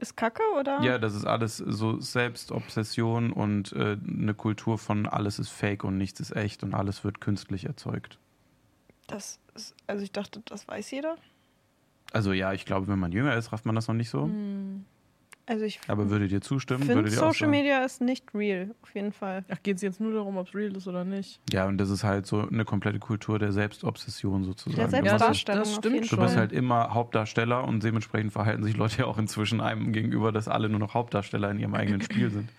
Ist Kacke oder?
Ja, das ist alles so Selbstobsession und äh, eine Kultur von alles ist fake und nichts ist echt und alles wird künstlich erzeugt.
Das ist, also ich dachte, das weiß jeder.
Also ja, ich glaube, wenn man jünger ist, rafft man das noch nicht so.
Also ich
Aber würdet ihr zustimmen?
finde,
Würdet ihr auch
Social
sagen?
Media ist nicht real, auf jeden Fall.
Ach, geht es jetzt nur darum, ob es real ist oder nicht?
Ja, und das ist halt so eine komplette Kultur der Selbstobsession sozusagen.
Der
machst-
das, das stimmt
Du bist halt immer Hauptdarsteller und dementsprechend verhalten sich Leute ja auch inzwischen einem gegenüber, dass alle nur noch Hauptdarsteller in ihrem eigenen Spiel sind.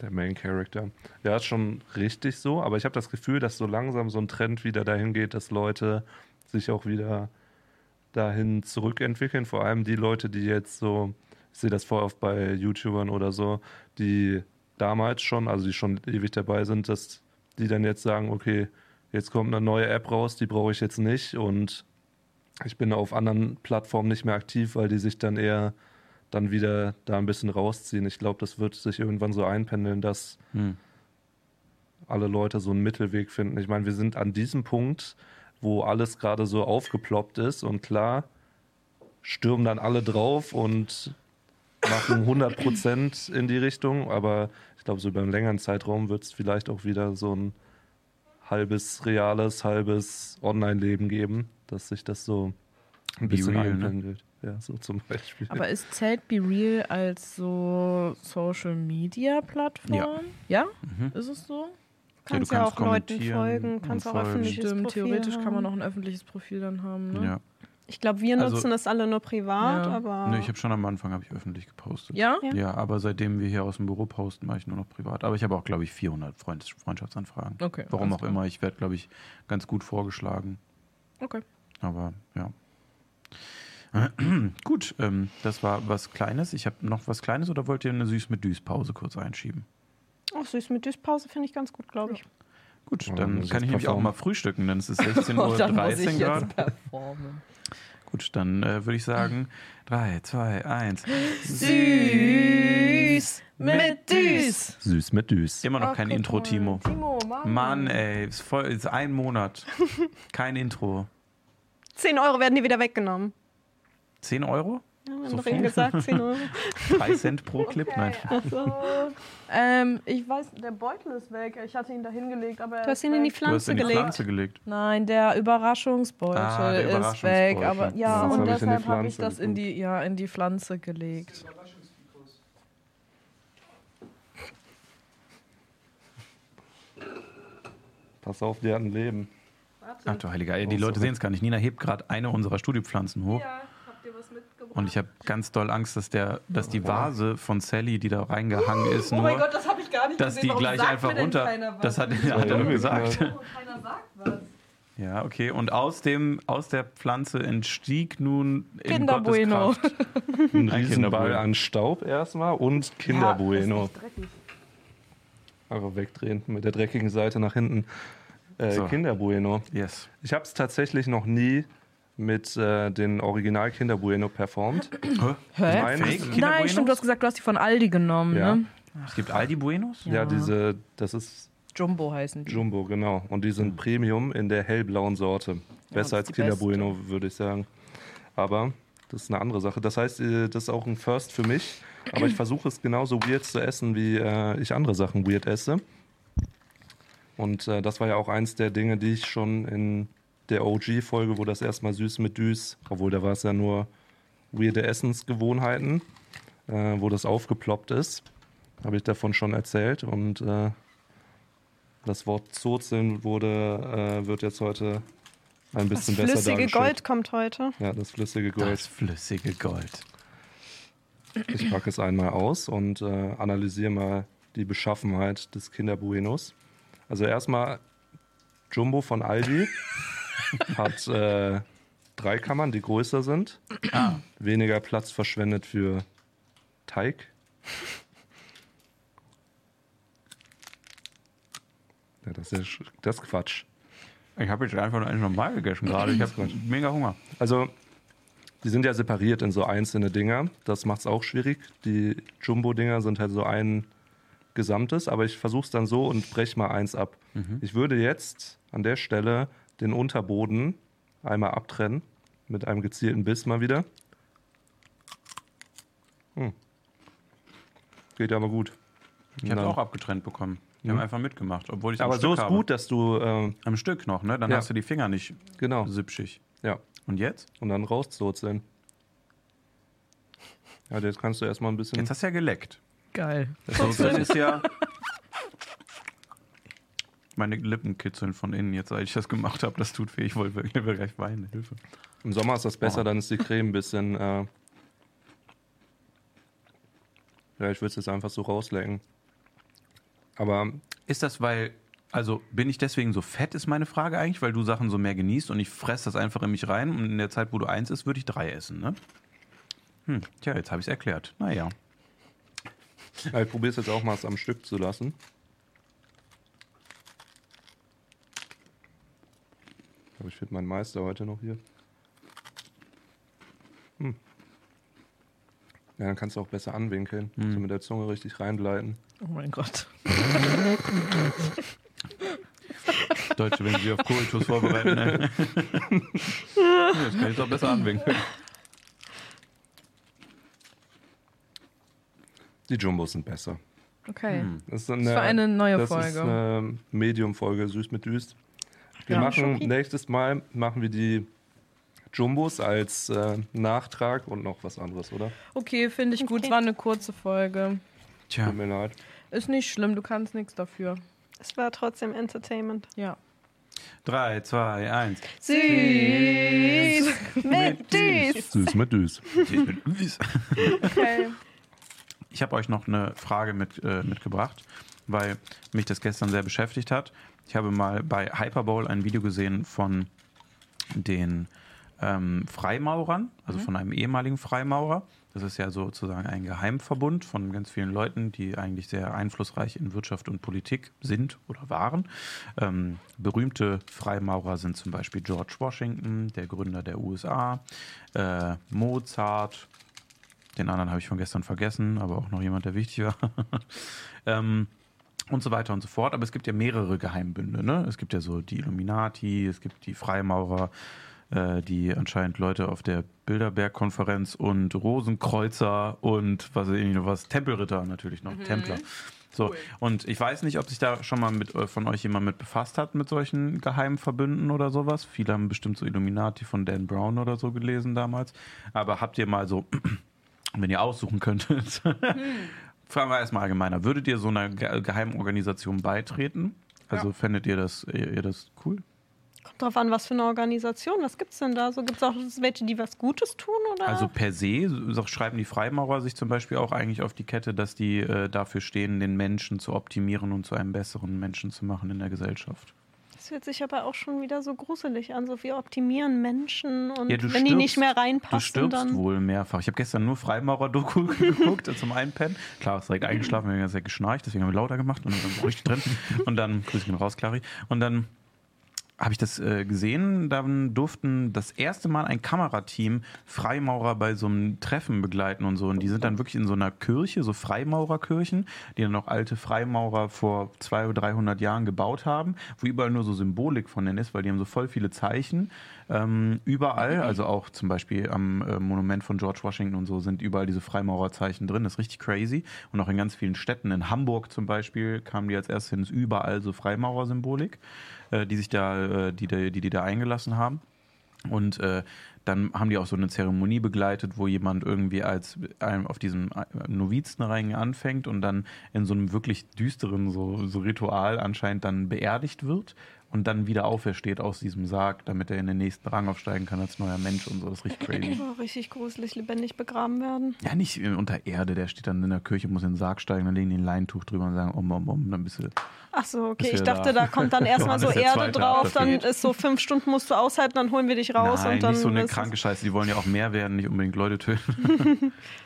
Der Main Character. Ja, ist schon richtig so, aber ich habe das Gefühl, dass so langsam so ein Trend wieder dahin geht, dass Leute sich auch wieder dahin zurückentwickeln. Vor allem die Leute, die jetzt so, ich sehe das voll oft bei YouTubern oder so, die damals schon, also die schon ewig dabei sind, dass die dann jetzt sagen, okay, jetzt kommt eine neue App raus, die brauche ich jetzt nicht und ich bin auf anderen Plattformen nicht mehr aktiv, weil die sich dann eher dann wieder da ein bisschen rausziehen. Ich glaube, das wird sich irgendwann so einpendeln, dass
Hm.
alle Leute so einen Mittelweg finden. Ich meine, wir sind an diesem Punkt, wo alles gerade so aufgeploppt ist und klar, stürmen dann alle drauf und machen 100 Prozent in die Richtung, aber ich glaube, so über einen längeren Zeitraum wird es vielleicht auch wieder so ein halbes reales, halbes Online-Leben geben, dass sich das so ein
Be
bisschen
real, ne?
einpendelt. Ja, so zum Beispiel.
Aber ist zählt Be Real als so Social Media Plattform? Ja.
Mhm.
Ist es so?
Kannst
du
ja
kannst
auch Leuten folgen, kannst auch
folgen.
öffentliches
Stimmt,
Profil
theoretisch
haben.
kann man auch ein öffentliches Profil dann haben. Ne?
Ja.
Ich glaube, wir
Also-
nutzen das alle nur privat,
Ja.
aber
Nö, ich habe schon am Anfang habe ich öffentlich gepostet.
Ja?
Ja.
Ja, aber seitdem wir hier aus dem Büro posten, mache ich nur noch privat. Aber ich habe auch, glaube ich, 400 Freund Freundschaftsanfragen.
Okay.
Warum auch immer. Ich werde, glaube ich, ganz gut vorgeschlagen.
Okay.
Aber ja. Gut, ähm, das war was Kleines. Ich habe noch was Kleines oder wollt ihr eine Süß mit Düs Pause kurz einschieben?
auch süß mit Düspause finde ich ganz gut, glaube ich.
Gut,
Ja,
dann
ich
kann ich nämlich auch mal frühstücken, denn es ist 16.13
Oh, dann muss ich
Uhr gerade.
jetzt performen.
Gut, dann äh, würde ich sagen 3, 2, 1.
Süß mit Düs.
Süß mit Düs.
Immer noch
Oh,
kein Intro. Timo.
Timo, Mann.
Mann, ey, ist, voll, ist ein Monat. Kein Intro.
10 Euro werden dir wieder weggenommen.
10 Euro?
Ja,
So viel?
gesagt, 10 Euro.
Drei Cent pro Clip? Nein.
Also, ähm, ich weiß, der Beutel ist weg. Ich hatte ihn da hingelegt, aber er
Du hast
ist
ihn in die
weg.
Du hast
Pflanze
in die
gelegt.
Pflanze gelegt.
Nein, der Überraschungsbeutel
Ah, der
ist
Überraschungsbeutel.
weg. Aber ja,
Das
und
die
deshalb habe ich das in die, ja, in die Pflanze gelegt.
Pass auf, die hat ein Leben.
Ach du heiliger, Ey, die Leute sehen es gar nicht. Nina hebt gerade eine unserer Studiopflanzen hoch.
Ja, habt ihr was mitgebracht?
Und ich habe ganz doll Angst, dass, der, dass die Vase von Sally, die da reingehangen ist,
Oh
nur,
mein Gott, das habe ich gar nicht
dass
gesehen.
die
Warum
gleich
sagt
einfach runter. Das hat,
war
hat er
ja
nur gesagt.
übel,
Oh, keiner sagt was.
Ja, okay. Und aus, dem, aus der Pflanze entstieg nun in
Kinder
Gottes
Bueno.
Kraft
Ein Riesenball
Kinderbueno.
an Staub erstmal und
Ja,
Kinderbueno.
das ist dreckig.
Einfach wegdrehen mit der dreckigen Seite nach hinten. Äh,
So.
Kinderbueno.
Yes.
Ich habe es tatsächlich noch nie mit äh, den Original Kinderbueno performt.
Hä?
Meins-
Fake Kinder
Nein, stimmt, du hast gesagt, du hast die von Aldi genommen,
Ja.
ne?
Es gibt Aldi Buenos?
Ja, diese, das ist
Jumbo heißen die.
Jumbo, genau. Und die sind Premium in der hellblauen Sorte. Besser
ist
als
die
Kinderbueno, würde ich sagen. Aber das ist eine andere Sache. Das heißt, äh, das ist auch ein First für mich. Aber ich versuche es genauso weird zu essen, wie äh, ich andere Sachen weird esse. Und äh, das war ja auch eins der Dinge, die ich schon in der OG-Folge, wo das erstmal süß mit Düs, obwohl da war es ja nur weirde Essensgewohnheiten, äh, wo das aufgeploppt ist, habe ich davon schon erzählt. Und äh, das Wort Zozeln wurde, äh, wird jetzt heute ein
Das
bisschen besser
flüssige
dargestellt.
Gold kommt heute.
Ja, das flüssige Gold.
Das flüssige Gold.
Ich packe es einmal aus und äh, analysiere mal die Beschaffenheit des Kinderbuenos. Also erstmal Jumbo von Aldi hat äh, drei Kammern, die größer sind. Weniger Platz verschwendet für Teig. Ja, das ist, das ist Quatsch.
Ich habe jetzt einfach nur eigentlich normal gegessen gerade. Ich habe mega Hunger.
Also, die sind ja separiert in so einzelne Dinger. Das macht es auch schwierig. Die Jumbo-Dinger sind halt so ein Gesamtes, aber ich versuche es dann so und breche mal eins ab. Ich würde jetzt an der Stelle den Unterboden einmal abtrennen mit einem gezielten Biss mal wieder. Hm. Geht aber gut.
Ich habe auch abgetrennt bekommen. Die haben einfach mitgemacht, obwohl ich
aber
am
so
Stück
ist
habe.
gut, dass du äh,
Am Stück noch, ne? Dann
Ja.
hast du die Finger nicht
genau
sipschig.
ja
Und jetzt?
und dann rauszozeln. Ja, jetzt kannst du erstmal ein bisschen
Jetzt hast du ja geleckt.
Geil.
Das ist ja. Meine Lippen kitzeln von innen jetzt, als ich das gemacht habe. Das tut weh. Ich wollte wirklich gleich weinen. Hilfe.
Im Sommer ist das besser,
Oh.
dann ist die Creme ein bisschen. Äh ja, ich würde es jetzt einfach so rauslecken. Aber
Ist das, weil. Also bin ich deswegen so fett, ist meine Frage eigentlich, weil du Sachen so mehr genießt und ich fresse das einfach in mich rein und in der Zeit, wo du eins isst, würde ich drei essen, ne? Hm, tja, jetzt habe ich es erklärt. Naja.
ja, ich probiere es jetzt auch mal, es am Stück zu lassen. Ich glaube, ich finde meinen Meister heute noch hier. Hm. Ja, dann kannst du auch besser anwinkeln.
Hm.
So mit der Zunge richtig reingleiten.
Oh mein Gott.
Deutsche, wenn sie auf Kohltours vorbereiten. Ne? Jetzt kann ich doch besser anwinkeln.
Die Jumbos sind besser.
Okay.
Hm.
Das ist
Das war eine neue
das
Folge.
ist eine Medium-Folge, süß mit düst. Wir
Ja.
machen
Schoki.
nächstes Mal machen wir die Jumbos als äh, Nachtrag und noch was anderes, oder?
Okay, finde ich gut.
Okay.
Es war eine kurze Folge.
Tja,
Tut mir leid.
Ist nicht schlimm, du kannst nichts dafür.
Es war trotzdem Entertainment.
Ja.
3, 2, 1.
Süß mit Düs.
Süß mit düs.
Okay.
Ich habe euch noch eine Frage mit, äh, mitgebracht, weil mich das gestern sehr beschäftigt hat. Ich habe mal bei Hyperbowl ein Video gesehen von den ähm, Freimaurern, also von einem ehemaligen Freimaurer. Das ist ja sozusagen ein Geheimverbund von ganz vielen Leuten, die eigentlich sehr einflussreich in Wirtschaft und Politik sind oder waren. Ähm, berühmte Freimaurer sind zum Beispiel George Washington, der Gründer der USA, äh, Mozart, den anderen habe ich von gestern vergessen, aber auch noch jemand, der wichtig war. ähm, und so weiter und so fort. Aber es gibt ja mehrere Geheimbünde. Ne? Es gibt ja so die Illuminati, es gibt die Freimaurer, äh, die anscheinend Leute auf der Bilderberg-Konferenz und Rosenkreuzer und was weiß ich noch was, Tempelritter natürlich noch, Templer. So, und ich weiß nicht, ob sich da schon mal mit äh, von euch jemand mit befasst hat mit solchen geheimen Verbünden oder sowas. Viele haben bestimmt so Illuminati von Dan Brown oder so gelesen damals. Aber habt ihr mal so, wenn ihr aussuchen könntet, fragen wir erstmal allgemeiner, würdet ihr so einer ge geheimen Organisation beitreten? Also fändet ihr das, ihr, ihr das cool?
Kommt drauf an, was für eine Organisation. Was gibt's denn da? So gibt's auch welche, die was Gutes tun oder?
Also per se so schreiben die Freimaurer sich zum Beispiel auch eigentlich auf die Kette, dass die äh, dafür stehen, den Menschen zu optimieren und zu einem besseren Menschen zu machen in der Gesellschaft.
Das hört sich aber auch schon wieder so gruselig an. So wir optimieren Menschen und
Ja, du
wenn die
stirbst-
nicht mehr
Du
reinpassen,
stirbst
dann.
wohl mehrfach. Ich habe gestern nur Freimaurer-Doku geguckt zum Einpennen. Klar, ist direkt eingeschlafen, wir haben die Zeit geschnarcht, deswegen haben wir lauter gemacht und dann richtig drin. Und dann, grüß ihn raus, Clary. Und dann habe ich das äh, gesehen. Dann durften das erste Mal ein Kamerateam Freimaurer bei so einem Treffen begleiten und so. Und die sind dann wirklich in so einer Kirche, so Freimaurerkirchen, die dann noch alte Freimaurer vor 200 oder 300 Jahren gebaut haben, wo überall nur so Symbolik von denen ist, weil die haben so voll viele Zeichen. Ähm, überall, also auch zum Beispiel am äh, Monument von George Washington und so, sind überall diese Freimaurerzeichen drin. Das ist richtig crazy. Und auch in ganz vielen Städten, in Hamburg zum Beispiel, kamen die als erstes hin, ist überall so Freimaurersymbolik, äh, die sich da, äh, die, die, die, die da eingelassen haben. Und äh, dann haben die auch so eine Zeremonie begleitet, wo jemand irgendwie als ähm, auf diesem äh, Novizenrang anfängt und dann in so einem wirklich düsteren so, so Ritual anscheinend dann beerdigt wird und dann wieder aufersteht aus diesem Sarg, damit er in den nächsten Rang aufsteigen kann als neuer Mensch und so. Das ist richtig crazy.
Oh, richtig gruselig, lebendig begraben werden.
Ja, nicht unter Erde, der steht dann in der Kirche, muss in den Sarg steigen, dann legen die ein Leintuch drüber und sagen, um, um, um, dann bist du.
Ach so, okay. Ich dachte,
da.
da kommt dann erstmal so Erde drauf, dann
dafür.
ist so fünf Stunden musst du aushalten, dann holen wir dich raus
Nein,
und dann.
nicht so eine kranke Scheiße, die wollen ja auch mehr werden, nicht unbedingt Leute töten.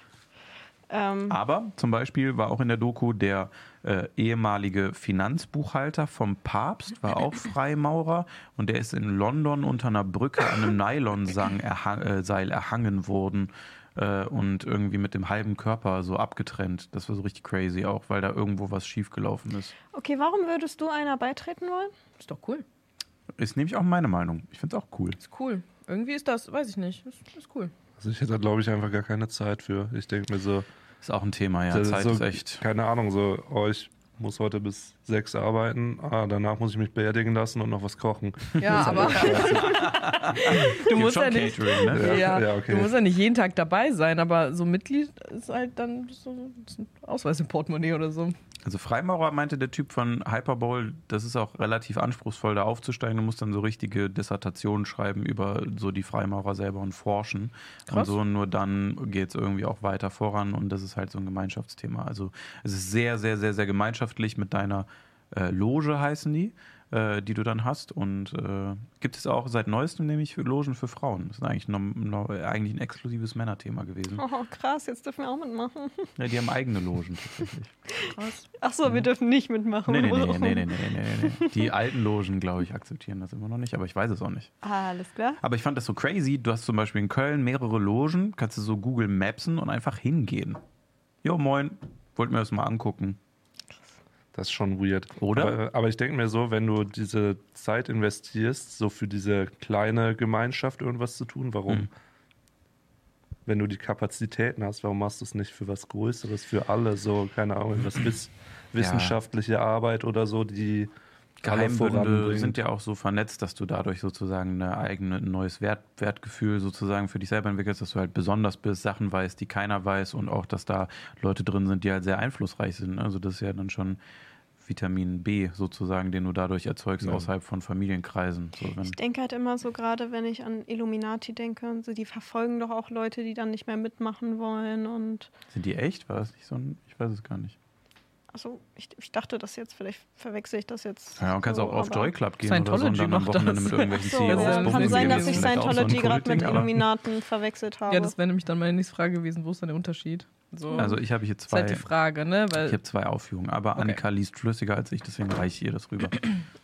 Ähm,
Aber zum Beispiel war auch in der Doku der äh, ehemalige Finanzbuchhalter vom Papst, war auch Freimaurer und der ist in London unter einer Brücke an einem Nylonseil erhang, äh, Seil erhangen worden äh, und irgendwie mit dem halben Körper so abgetrennt. Das war so richtig crazy auch, weil da irgendwo was schiefgelaufen ist.
okay, warum würdest du einer beitreten wollen?
Ist doch cool.
Ist nämlich auch meine Meinung. Ich finde es auch cool.
Ist cool. Irgendwie ist das, weiß ich nicht. Ist, ist cool.
Also ich hätte da, glaube ich, einfach gar keine Zeit für. Ich denke mir so,
Ist auch ein Thema, ja.
das
Zeit
so,
ist echt.
keine Ahnung, so, oh, ich muss heute bis sechs arbeiten, ah, danach muss ich mich beerdigen lassen und noch was kochen.
Ja, aber du musst ja nicht.
Catering, ne?
Ja,
Ja, okay.
Du musst ja nicht jeden Tag dabei sein, aber so Mitglied ist halt dann so Ausweis im Portemonnaie oder so.
Also Freimaurer meinte der Typ von Hyperbowl, das ist auch relativ anspruchsvoll, da aufzusteigen. Du musst dann so richtige Dissertationen schreiben über so die Freimaurer selber und forschen. Und
Krass.
so nur dann geht es irgendwie auch weiter voran und das ist halt so ein Gemeinschaftsthema. Also es ist sehr, sehr, sehr, sehr gemeinschaftlich mit deiner äh, Loge heißen die, äh, die du dann hast. Und äh, gibt es auch seit neuestem nämlich Logen für Frauen. Das ist eigentlich, noch, noch, eigentlich ein exklusives Männerthema gewesen.
Oh, krass, jetzt dürfen wir auch mitmachen.
Ja, die haben eigene Logen tatsächlich.
Krass.
Ach so, ja. wir hm. dürfen nicht mitmachen.
Nee, nee, nee, nee, nee, nee, nee, nee. Die alten Logen, glaube ich, akzeptieren das immer noch nicht, aber ich weiß es auch nicht.
Alles klar.
Aber ich fand das so crazy. Du hast zum Beispiel in Köln mehrere Logen, kannst du so Google Mapsen und einfach hingehen. Jo, moin, wollt mir das mal angucken.
Das ist schon weird.
Oder?
Aber, aber ich denke mir so, wenn du diese Zeit investierst, so für diese kleine Gemeinschaft irgendwas zu tun, warum?
Hm.
Wenn du die Kapazitäten hast, warum machst du es nicht für was Größeres, für alle? So, keine Ahnung, was wiss wissenschaftliche Arbeit oder so, die
Geheimbünde sind ja auch so vernetzt, dass du dadurch sozusagen eine eigene, ein neues Wert, Wertgefühl sozusagen für dich selber entwickelst, dass du halt besonders bist, Sachen weißt, die keiner weiß und auch, dass da Leute drin sind, die halt sehr einflussreich sind. Also das ist ja dann schon Vitamin B sozusagen, den du dadurch erzeugst
Ja.
außerhalb von Familienkreisen. So,
Ich denke halt immer so, gerade wenn ich an Illuminati denke, und so, die verfolgen doch auch Leute, die dann nicht mehr mitmachen wollen. Und
sind die echt? War das nicht so ein, ich weiß es gar nicht.
Also ich, ich dachte das jetzt, vielleicht verwechsel ich das jetzt.
Ja, und kannst
so,
auch auf Joy Club gehen oder so und
Scientology
dann am
macht
Wochenende
das.
mit irgendwelchen
So,
CEOs
das
ja,
ist
kann
nicht
sein, dass ich
auch so
Scientology gerade mit Illuminaten verwechselt habe.
Ja, das wäre nämlich dann meine nächste Frage gewesen. Wo ist denn der Unterschied? So,
Also ich habe hier
ist
zwei,
halt die Frage, ne?
ich
Weil
habe zwei Aufführungen, aber
Okay.
Annika liest flüssiger als ich, deswegen reiche ich ihr das rüber.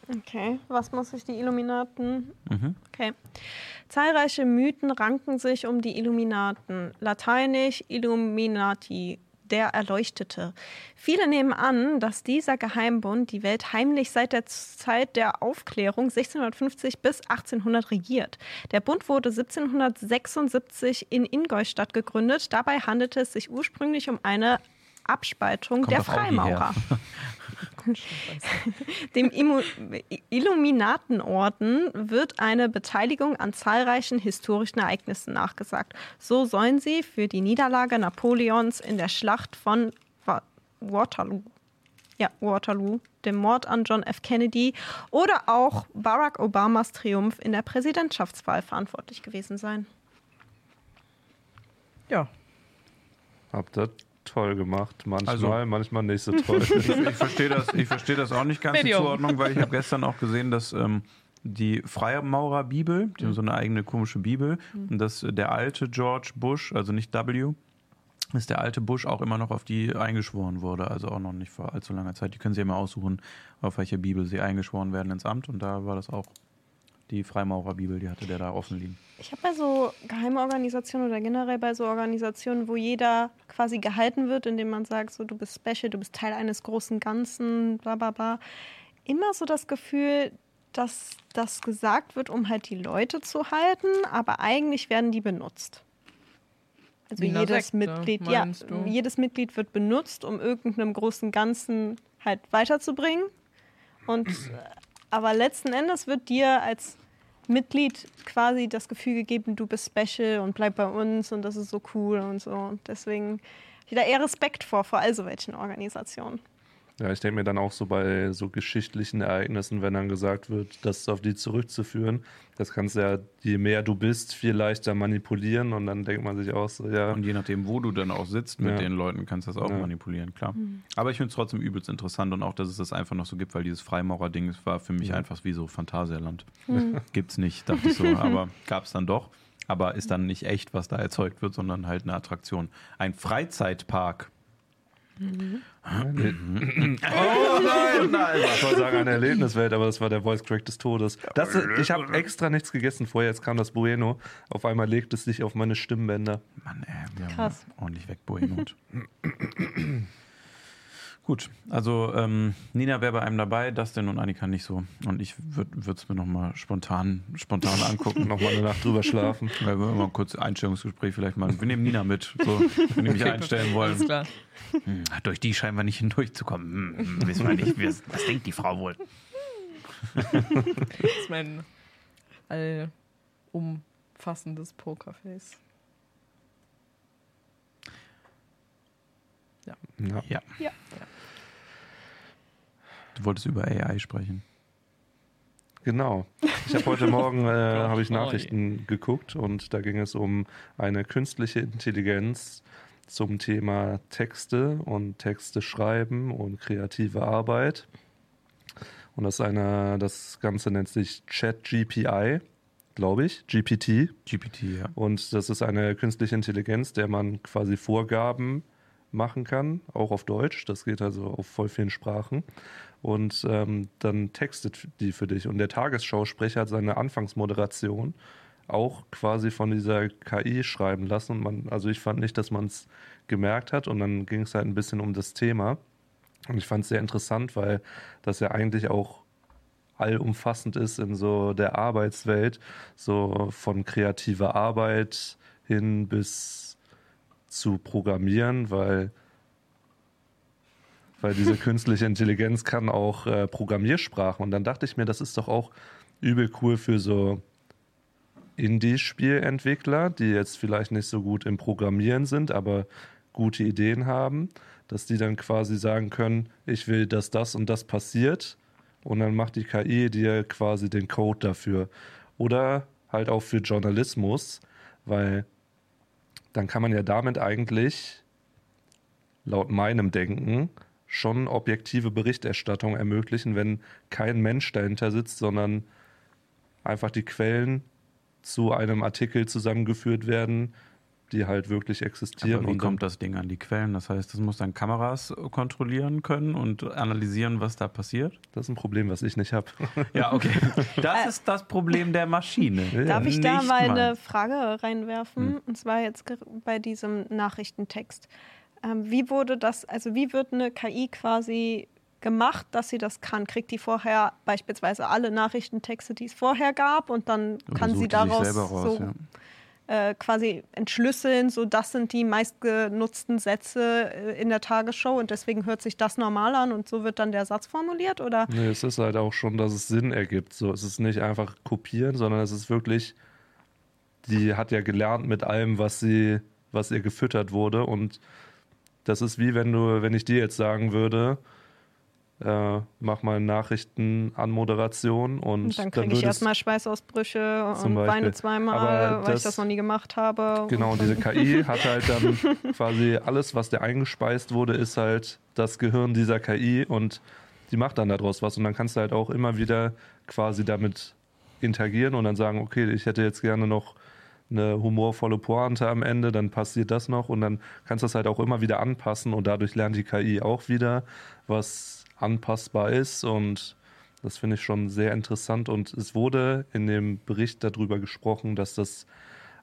Okay, was muss ich die Illuminaten?
Mhm.
Okay. Zahlreiche Mythen ranken sich um die Illuminaten. Lateinisch Illuminati, der Erleuchtete. Viele nehmen an, dass dieser Geheimbund die Welt heimlich seit der Zeit der Aufklärung 1650 bis 1800 regiert. Der Bund wurde 1776 in Ingolstadt gegründet. Dabei handelte es sich ursprünglich um eine Abspaltung
Kommt
der. Freimaurer. Dem Illuminatenorden wird eine Beteiligung an zahlreichen historischen Ereignissen nachgesagt. So sollen sie für die Niederlage Napoleons in der Schlacht von Wa- Waterloo, ja, Waterloo, dem Mord an John F. Kennedy oder auch Barack Obamas Triumph in der Präsidentschaftswahl verantwortlich gewesen sein.
Ja.
Habt ihr toll gemacht. Manchmal,
Also-
manchmal nicht so toll.
Ich, ich verstehe das, ich verstehe das auch nicht ganz die
Medium.
Zuordnung, weil ich habe gestern auch gesehen, dass ähm, die Freimaurer-Bibel, die haben so eine eigene komische Bibel, und dass der alte George Bush, also nicht W, dass der alte Bush auch immer noch auf die eingeschworen wurde, also auch noch nicht vor allzu langer Zeit. Die können Sie immer aussuchen, auf welche Bibel Sie eingeschworen werden ins Amt und da war das auch die Freimaurer-Bibel, die hatte der da offen liegen.
Ich habe bei so Geheimorganisationen oder generell bei so Organisationen, wo jeder quasi gehalten wird, indem man sagt, so du bist special, du bist Teil eines großen Ganzen, bla bla bla, immer so das Gefühl, dass das gesagt wird, um halt die Leute zu halten, aber eigentlich werden die benutzt. Also
Wie
jedes
Sekte,
Mitglied, ja,
du?
jedes Mitglied wird benutzt, um irgendeinem großen Ganzen halt weiterzubringen. Und äh, aber letzten Endes wird dir als Mitglied quasi das Gefühl gegeben, du bist special und bleib bei uns und das ist so cool und so. Deswegen da eher Respekt vor, vor all so welchen Organisationen.
Ja, ich denke mir dann auch so bei so geschichtlichen Ereignissen, wenn dann gesagt wird, das auf die zurückzuführen, das kannst du ja, je mehr du bist, viel leichter manipulieren und dann denkt man sich auch so, ja,
Und je nachdem, wo du dann auch sitzt mit
Ja.
den Leuten, kannst du das auch
Ja.
manipulieren, klar. Aber ich finde es trotzdem übelst interessant und auch, dass es das einfach noch so gibt, weil dieses Freimaurer-Ding war für mich einfach wie so Phantasialand. Gibt's nicht, dachte ich so, aber gab es dann doch. Aber ist dann nicht echt, was da erzeugt wird, sondern halt eine Attraktion. Ein Freizeitpark.
Oh nein, nein. Ich wollte sagen, eine Erlebniswelt, aber das war der Voice Crack des Todes. Das, ich habe extra nichts gegessen vorher, jetzt kam das Bueno. Auf einmal legt es sich auf meine Stimmbänder.
Mann, ey, wir
Krass.
haben ordentlich weg, Boemut. Gut, also ähm, Nina wäre bei einem dabei, Dustin und Annika nicht so. Und ich würde es mir nochmal spontan, spontan angucken.
Nochmal eine Nacht drüber schlafen.
Weil wir mal kurz Einstellungsgespräch vielleicht machen. Wir nehmen Nina mit, so, wenn die mich einstellen
Alles
wollen.
klar.
Hm, durch die scheinen wir nicht hindurchzukommen. Hm, hm, wissen wir nicht, was, was denkt die Frau wohl?
Das ist mein allumfassendes Pokerface.
Ja.
Ja.
Ja.
Du wolltest über AI sprechen.
Genau. Ich habe heute Morgen äh, habe ich
Oh.
Nachrichten geguckt und da ging es um eine künstliche Intelligenz zum Thema Texte und Texte schreiben und kreative Arbeit. Und das ist eine, das Ganze nennt sich ChatGPI, glaube ich, GPT.
GPT, ja.
Und das ist eine künstliche Intelligenz, der man quasi Vorgaben machen kann, auch auf Deutsch. Das geht also auf voll vielen Sprachen. Und ähm, dann textet die für dich. Und der Tagesschausprecher hat seine Anfangsmoderation auch quasi von dieser KI schreiben lassen. Und man, also ich fand nicht, dass man es gemerkt hat. Und dann ging es halt ein bisschen um das Thema. Und ich fand es sehr interessant, weil das ja eigentlich auch allumfassend ist in so der Arbeitswelt, so von kreativer Arbeit hin bis zu Programmieren, weil, weil diese künstliche Intelligenz kann auch äh, Programmiersprachen. Und dann dachte ich mir, das ist doch auch übel cool für so Indie-Spielentwickler, die jetzt vielleicht nicht so gut im Programmieren sind, aber gute Ideen haben, dass die dann quasi sagen können, ich will, dass das und das passiert und dann macht die KI dir quasi den Code dafür. Oder halt auch für Journalismus, weil dann kann man ja damit eigentlich laut meinem Denken schon objektive Berichterstattung ermöglichen, wenn kein Mensch dahinter sitzt, sondern einfach die Quellen zu einem Artikel zusammengeführt werden, die halt wirklich existieren.
Aber wie
und dann-
kommt das Ding an die Quellen? Das heißt, es muss dann Kameras kontrollieren können und analysieren, was da passiert?
das ist ein Problem, was ich nicht habe.
Ja, okay. Das ist das Problem der Maschine.
Darf ich da
Nicht
mal eine. Frage reinwerfen? Und zwar jetzt bei diesem Nachrichtentext. Ähm, wie wurde das, also wie wird eine KI quasi gemacht, dass sie das kann? Kriegt die vorher beispielsweise alle Nachrichtentexte, die es vorher gab und dann kann sie daraus
raus,
so
ja.
Äh, quasi entschlüsseln, so das sind die meistgenutzten Sätze äh, in der Tagesschau und deswegen hört sich das normal an und so wird dann der Satz formuliert oder?
Nee, es ist halt auch schon, dass es Sinn ergibt. So, es ist nicht einfach kopieren, sondern es ist wirklich, die hat ja gelernt mit allem, was sie, was ihr gefüttert wurde. Und das ist wie wenn du, wenn ich dir jetzt sagen würde, äh, mach mal Nachrichtenanmoderation und,
Und dann kriege ich erstmal Schweißausbrüche und weine zweimal,
Aber
weil ich
das-
das noch nie gemacht habe.
Genau,
Und
diese KI hat halt dann quasi alles, was der eingespeist wurde, ist halt das Gehirn dieser KI und die macht dann daraus was. Und dann kannst du halt auch immer wieder quasi damit interagieren und dann sagen, okay, ich hätte jetzt gerne noch eine humorvolle Pointe am Ende, dann passiert das noch und dann kannst du das halt auch immer wieder anpassen und dadurch lernt die KI auch wieder, was anpassbar ist und das finde ich schon sehr interessant und es wurde in dem Bericht darüber gesprochen, dass das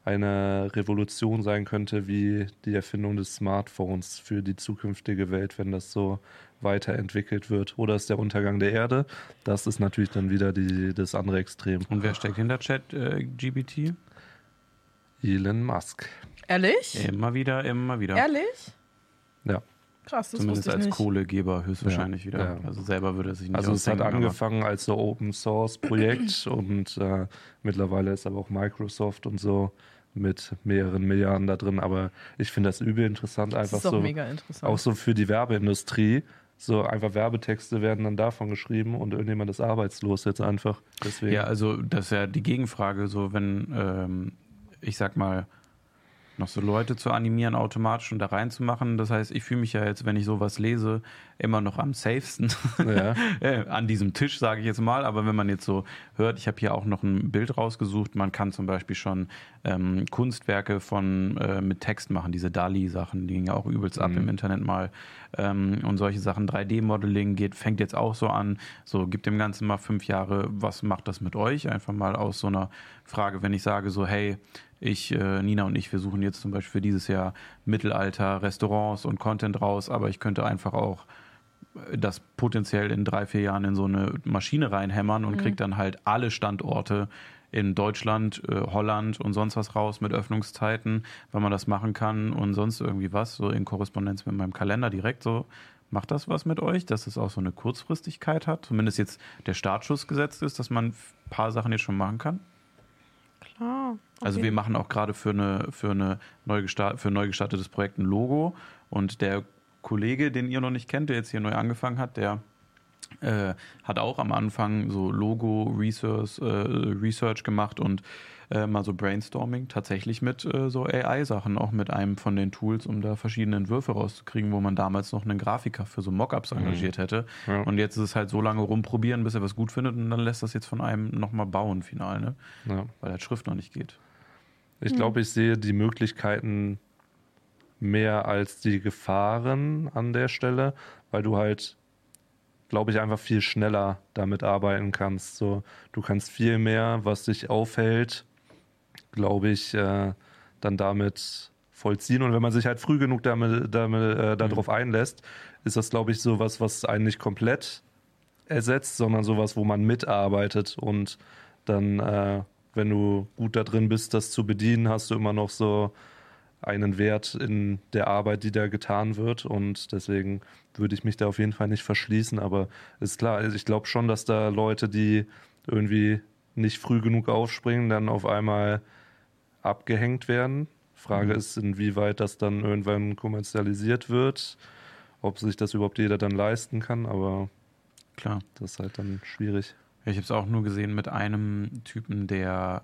eine Revolution sein könnte wie die Erfindung des Smartphones für die zukünftige Welt, wenn das so weiterentwickelt wird. Oder ist der Untergang der Erde? Das ist natürlich dann wieder die, das andere Extrem.
Und wer steckt hinter Chat äh, GBT?
Elon Musk.
Ehrlich?
Immer wieder, immer wieder.
Ehrlich?
Ja.
Krass, das
Zumindest als
nicht.
Kohlegeber höchstwahrscheinlich wieder.
Ja.
Also selber würde er sich nicht
Also es hat angefangen als so Open Source Projekt und äh, mittlerweile ist aber auch Microsoft und so mit mehreren Milliarden da drin. Aber ich finde das übel interessant,
Das
einfach so.
mega interessant.
Auch so für die Werbeindustrie. So einfach Werbetexte werden dann davon geschrieben und irgendjemand ist arbeitslos jetzt einfach. Deswegen.
Ja, also das ist ja die Gegenfrage, so wenn, ähm, ich sag mal, noch so Leute zu animieren, automatisch und da reinzumachen. Das heißt, ich fühle mich ja jetzt, wenn ich sowas lese, immer noch am safesten
Ja.
äh, an diesem Tisch, sage ich jetzt mal. Aber wenn man jetzt so hört, ich habe hier auch noch ein Bild rausgesucht, man kann zum Beispiel schon ähm, Kunstwerke von äh, mit Text machen, diese Dali-Sachen, die gingen ja auch übelst ab
Mhm.
im Internet mal. Ähm, und solche Sachen, 3D-Modeling geht, fängt jetzt auch so an. So, gibt dem Ganzen mal fünf Jahre, was macht das mit euch? Einfach mal aus so einer Frage, wenn ich sage so, hey, ich, äh, Nina und ich, wir suchen jetzt zum Beispiel für dieses Jahr Mittelalter, Restaurants und Content raus, aber ich könnte einfach auch äh, das potenziell in drei, vier Jahren in so eine Maschine reinhämmern und krieg dann halt alle Standorte in Deutschland, äh, Holland und sonst was raus mit Öffnungszeiten, weil man das machen kann und sonst irgendwie was, so in Korrespondenz mit meinem Kalender direkt so. Macht das was mit euch, dass es auch so eine Kurzfristigkeit hat? Zumindest jetzt der Startschuss gesetzt ist, dass man ein paar Sachen jetzt schon machen kann?
Klar.
Also
Okay.
wir machen auch gerade für eine für eine neu für ein neu gestartetes Projekt ein Logo und der Kollege, den ihr noch nicht kennt, der jetzt hier neu angefangen hat, der äh, hat auch am Anfang so Logo Research, äh, Research gemacht und äh, mal so Brainstorming tatsächlich mit äh, so AI-Sachen, auch mit einem von den Tools, um da verschiedene Entwürfe rauszukriegen, wo man damals noch einen Grafiker für so Mockups engagiert hätte.
Ja.
Und jetzt ist es halt so lange rumprobieren, bis er was gut findet und dann lässt das jetzt von einem nochmal bauen, final, ne?
Ja.
Weil halt Schrift noch nicht geht.
Ich glaube, ich sehe die Möglichkeiten mehr als die Gefahren an der Stelle, weil du halt, glaube ich, einfach viel schneller damit arbeiten kannst. So, du kannst viel mehr, was dich aufhält, glaube ich, äh, dann damit vollziehen. Und wenn man sich halt früh genug damit, damit äh, darauf einlässt, ist das, glaube ich, so was, was einen nicht komplett ersetzt, sondern sowas, wo man mitarbeitet und dann, äh, wenn du gut da drin bist, das zu bedienen, hast du immer noch so einen Wert in der Arbeit, die da getan wird. Und deswegen würde ich mich da auf jeden Fall nicht verschließen. Aber ist klar, also ich glaube schon, dass da Leute, die irgendwie nicht früh genug aufspringen, dann auf einmal abgehängt werden. Frage ist, inwieweit das dann irgendwann kommerzialisiert wird, ob sich das überhaupt jeder dann leisten kann, aber
Klar.
das ist halt dann schwierig.
Ich habe es auch nur gesehen mit einem Typen, der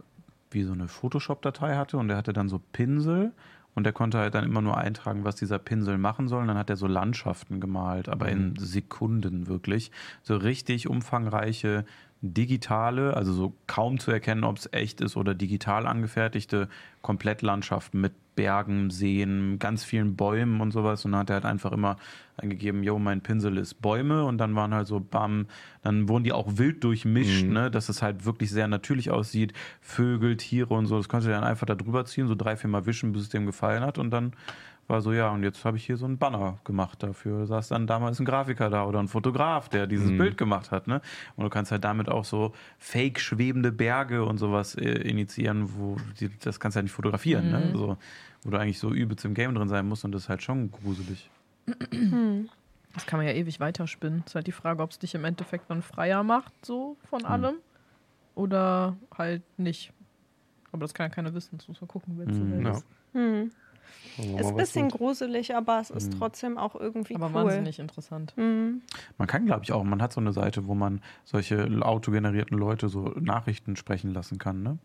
wie so eine Photoshop-Datei hatte und der hatte dann so Pinsel und der konnte halt dann immer nur eintragen, was dieser Pinsel machen soll. Und dann hat er so Landschaften gemalt, aber in Sekunden wirklich. So richtig umfangreiche digitale, also so kaum zu erkennen, ob es echt ist oder digital angefertigte Komplettlandschaften mit Bergen, Seen, ganz vielen Bäumen und sowas. Und dann hat er halt einfach immer eingegeben, yo, mein Pinsel ist Bäume und dann waren halt so bam, dann wurden die auch wild durchmischt,
Mhm.
ne, dass es halt wirklich sehr natürlich aussieht. Vögel, Tiere und so, das konnte er dann einfach da drüber ziehen, so drei, vier Mal wischen, bis es dem gefallen hat und dann war so, ja, und jetzt habe ich hier so einen Banner gemacht dafür. Da saß dann damals ein Grafiker da oder ein Fotograf, der dieses
Mhm.
Bild gemacht hat. Ne? Und du kannst halt damit auch so fake schwebende Berge und sowas äh, initiieren, wo die, das kannst du halt nicht fotografieren, ne? so, wo du eigentlich so übelst im Game drin sein musst und das ist halt schon gruselig.
Das kann man ja ewig weiterspinnen. Ist halt die Frage, ob es dich im Endeffekt dann freier macht, so von allem. Oder halt nicht. Aber das kann ja keiner wissen. Das muss man gucken, wenn es so
Mhm.
Ja.
ist.
Hm.
Wir mal,
Ist ein bisschen
wird.
gruselig, aber es ist
Hm.
trotzdem auch irgendwie
Aber
cool.
wahnsinnig interessant.
Hm.
Man kann, glaube ich, auch, man hat so eine Seite, wo man solche autogenerierten Leute so Nachrichten sprechen lassen kann, ne?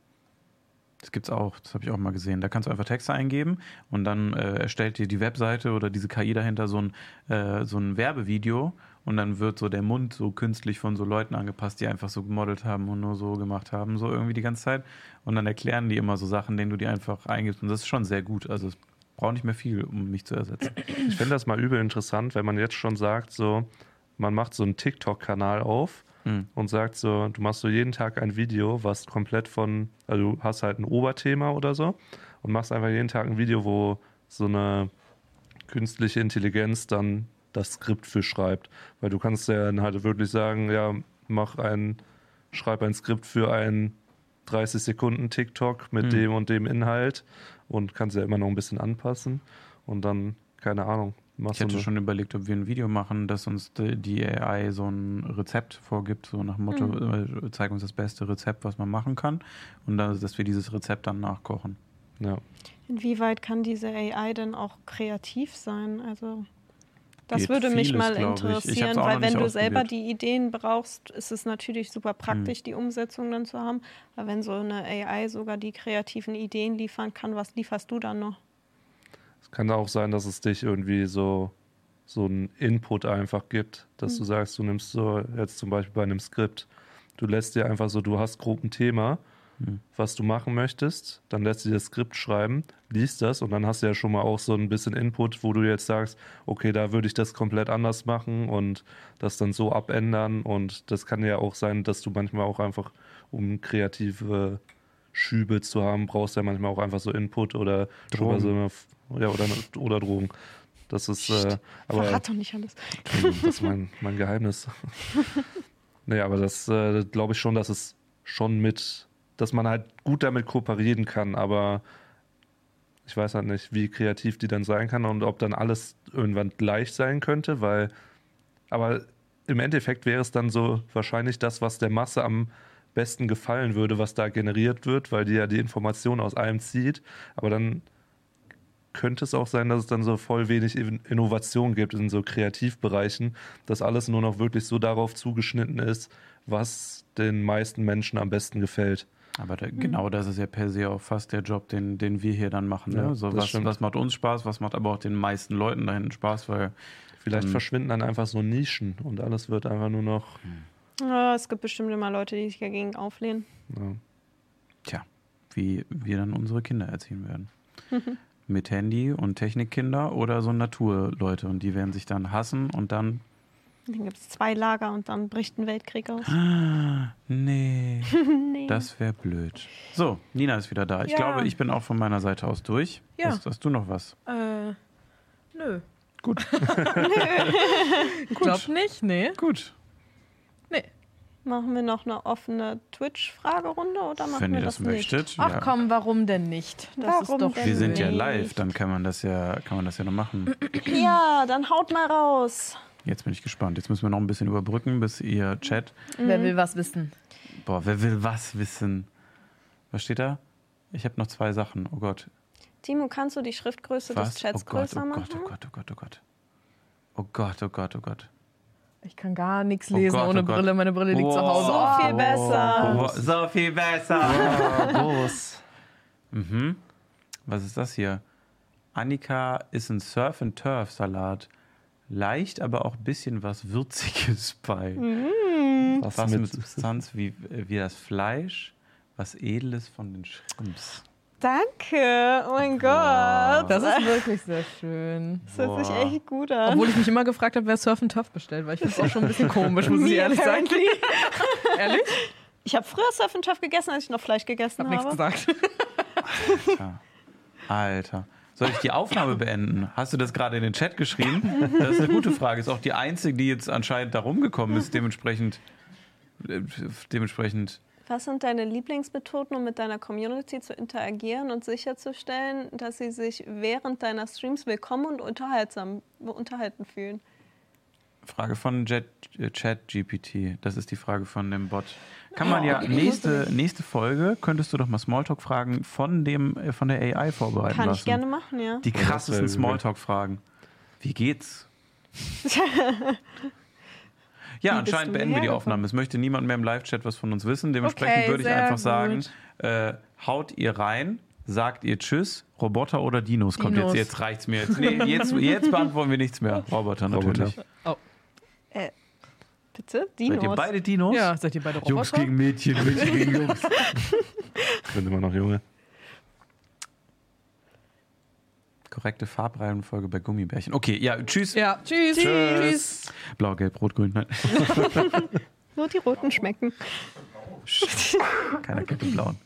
Das gibt's auch, das habe ich auch mal gesehen. Da kannst du einfach Texte eingeben und dann äh, erstellt dir die Webseite oder diese KI dahinter so ein, äh, so ein Werbevideo und dann wird so der Mund so künstlich von so Leuten angepasst, die einfach so gemodelt haben und nur so gemacht haben, so irgendwie die ganze Zeit. Und dann erklären die immer so Sachen, denen du die einfach eingibst. Und das ist schon sehr gut. Also es braucht nicht mehr viel, um mich zu ersetzen.
Ich finde das mal übel interessant, wenn man jetzt schon sagt, so, man macht so einen TikTok-Kanal auf
Hm.
und sagt so, du machst so jeden Tag ein Video, was komplett von, also du hast halt ein Oberthema oder so und machst einfach jeden Tag ein Video, wo so eine künstliche Intelligenz dann das Skript für schreibt. Weil du kannst ja dann halt wirklich sagen, ja, mach ein, schreib ein Skript für ein 30 Sekunden TikTok mit
Hm.
dem und dem Inhalt und kannst ja immer noch ein bisschen anpassen und dann, keine Ahnung, machst
Ich hatte schon überlegt, ob wir ein Video machen, das uns die AI so ein Rezept vorgibt, so nach dem Motto, äh, zeig uns das beste Rezept, was man machen kann. Und dann, dass wir dieses Rezept dann nachkochen.
ja.
Inwieweit kann diese AI denn auch kreativ sein? Also das
Geht
würde mich
vieles,
mal
ich. Ich
interessieren, weil wenn du selber.
Hm.
die Ideen brauchst, ist es natürlich super praktisch, die Umsetzung dann zu haben. Aber wenn so eine AI sogar die kreativen Ideen liefern kann, was lieferst du dann noch?
Kann auch sein, dass es dich irgendwie so, so einen Input einfach gibt, dass du sagst, du nimmst so jetzt zum Beispiel bei einem Skript, du lässt dir einfach so, du hast grob ein Thema, was du machen möchtest, dann lässt du dir das Skript schreiben, liest das und dann hast du ja schon mal auch so ein bisschen Input, wo du jetzt sagst, okay, da würde ich das komplett anders machen und das dann so abändern und das kann ja auch sein, dass du manchmal auch einfach, um kreative Schübe zu haben, brauchst du ja manchmal auch einfach so Input oder drüber so eine, ja, oder, oder Drogen. Das ist, äh, aber
Verrat doch nicht alles.
das ist mein, mein Geheimnis. nee, aber das äh, glaube ich schon, dass es schon mit, dass man halt gut damit kooperieren kann, aber ich weiß halt nicht, wie kreativ die dann sein kann und ob dann alles irgendwann gleich sein könnte, weil, aber im Endeffekt wäre es dann so wahrscheinlich das, was der Masse am besten gefallen würde, was da generiert wird, weil die ja die Information aus allem zieht, aber dann könnte es auch sein, dass es dann so voll wenig In- Innovation gibt in so Kreativbereichen, dass alles nur noch wirklich so darauf zugeschnitten ist, was den meisten Menschen am besten gefällt.
Aber da, genau das ist ja per se auch fast der Job, den, den wir hier dann machen. Ne?
Ja,
so, was, was macht uns Spaß, was macht aber auch den meisten Leuten da hinten Spaß, weil
Vielleicht
Dann-
verschwinden dann einfach so Nischen und alles wird einfach nur noch.
Ja, es gibt bestimmt immer Leute, die sich dagegen auflehnen.
Ja.
Tja, wie wir dann unsere Kinder erziehen werden. Mit Handy und Technikkinder oder so Naturleute. Und die werden sich dann hassen und dann.
Dann gibt es zwei Lager und dann bricht ein Weltkrieg aus.
Nee,
nee.
das wäre blöd. So, Nina ist wieder da. Ich
Ja.
glaube, ich bin auch von meiner Seite aus durch.
Ja.
Hast, hast du noch was?
Äh, nö.
Gut.
Ich glaube nicht, nee.
Gut.
Machen wir noch eine offene Twitch-Fragerunde oder machen
Wenn
wir
ihr das,
das nicht?
möchtet.
Ach
ja.
komm, warum denn nicht? Das
Warum
ist doch
denn
Wir sind ja
nicht?
live, dann kann man das ja, kann man das ja noch machen.
Ja, dann haut mal raus.
Jetzt bin ich gespannt. Jetzt müssen wir noch ein bisschen überbrücken, bis ihr Chat.
Wer will was wissen?
Boah, wer will was wissen? Was steht da? Ich habe noch zwei Sachen. Oh Gott.
Timo, kannst du die Schriftgröße
Was?
des Chats
oh Gott,
größer
oh
machen?
Gott, oh Gott, oh Gott, oh Gott. Oh Gott, oh Gott, oh Gott.
Ich kann gar nichts
Oh
lesen
Gott,
ohne
oh.
Brille. Meine Brille liegt zu
Wow.
Hause.
So viel
Oh.
besser.
Oh, so viel besser.
Groß.
mhm. Was ist das hier? Annika ist ein Surf and Turf Salat. Leicht, aber auch ein bisschen was Würziges bei.
Was,
Was
mit,
mit Substanz wie, wie das Fleisch, was Edles von den Shrimps.
Danke. Oh mein. Gott.
Das ist wirklich sehr schön.
Das hört sich
Boah.
echt gut an.
Obwohl ich mich immer gefragt habe, wer Surf and Turf bestellt, weil ich finde es auch schon ein bisschen komisch, muss ich ehrlich sagen. Ehrlich?
Ich habe früher Surf and Turf gegessen, als ich noch Fleisch
Ich
gegessen
habe nichts
habe.
gesagt.
Alter. Alter. Soll ich die Aufnahme beenden? Hast du das gerade in den Chat geschrieben? Das ist eine gute Frage. Ist auch die einzige, die jetzt anscheinend da rumgekommen ist. Dementsprechend, äh, dementsprechend.
Was sind deine Lieblingsmethoden, um mit deiner Community zu interagieren und sicherzustellen, dass sie sich während deiner Streams willkommen und unterhaltsam unterhalten fühlen?
Frage von äh, ChatGPT. Das ist die Frage von dem Bot. Kann man ja nächste, nächste Folge könntest du doch mal Smalltalk-Fragen von dem äh, von der AI vorbereiten
Kann
lassen.
ich gerne machen, ja.
Die krassesten. Smalltalk-Fragen. Wie geht's? Ja, anscheinend beenden wir die Aufnahme. Es möchte niemand mehr im Live-Chat was von uns wissen. Dementsprechend
Okay,
würde ich einfach sagen,
gut.
äh, haut ihr rein, sagt ihr Tschüss, Roboter oder Dinos? Kommt
Dinos.
jetzt, jetzt reicht's mir. Jetzt, nee, jetzt, jetzt beantworten wir nichts mehr. Roboter natürlich.
Roboter.
Bitte?
Seid ihr
Dinos.
beide Dinos?
Ja, seid ihr beide Roboter?
Jungs gegen Mädchen, Mädchen gegen Jungs.
Ich bin immer noch Junge.
Korrekte Farbreihenfolge bei Gummibärchen. Okay, ja, tschüss.
Ja, tschüss. Tschüss.
Blau, gelb, rot, grün. Nein,
Nur die roten schmecken.
keiner kennt den blauen.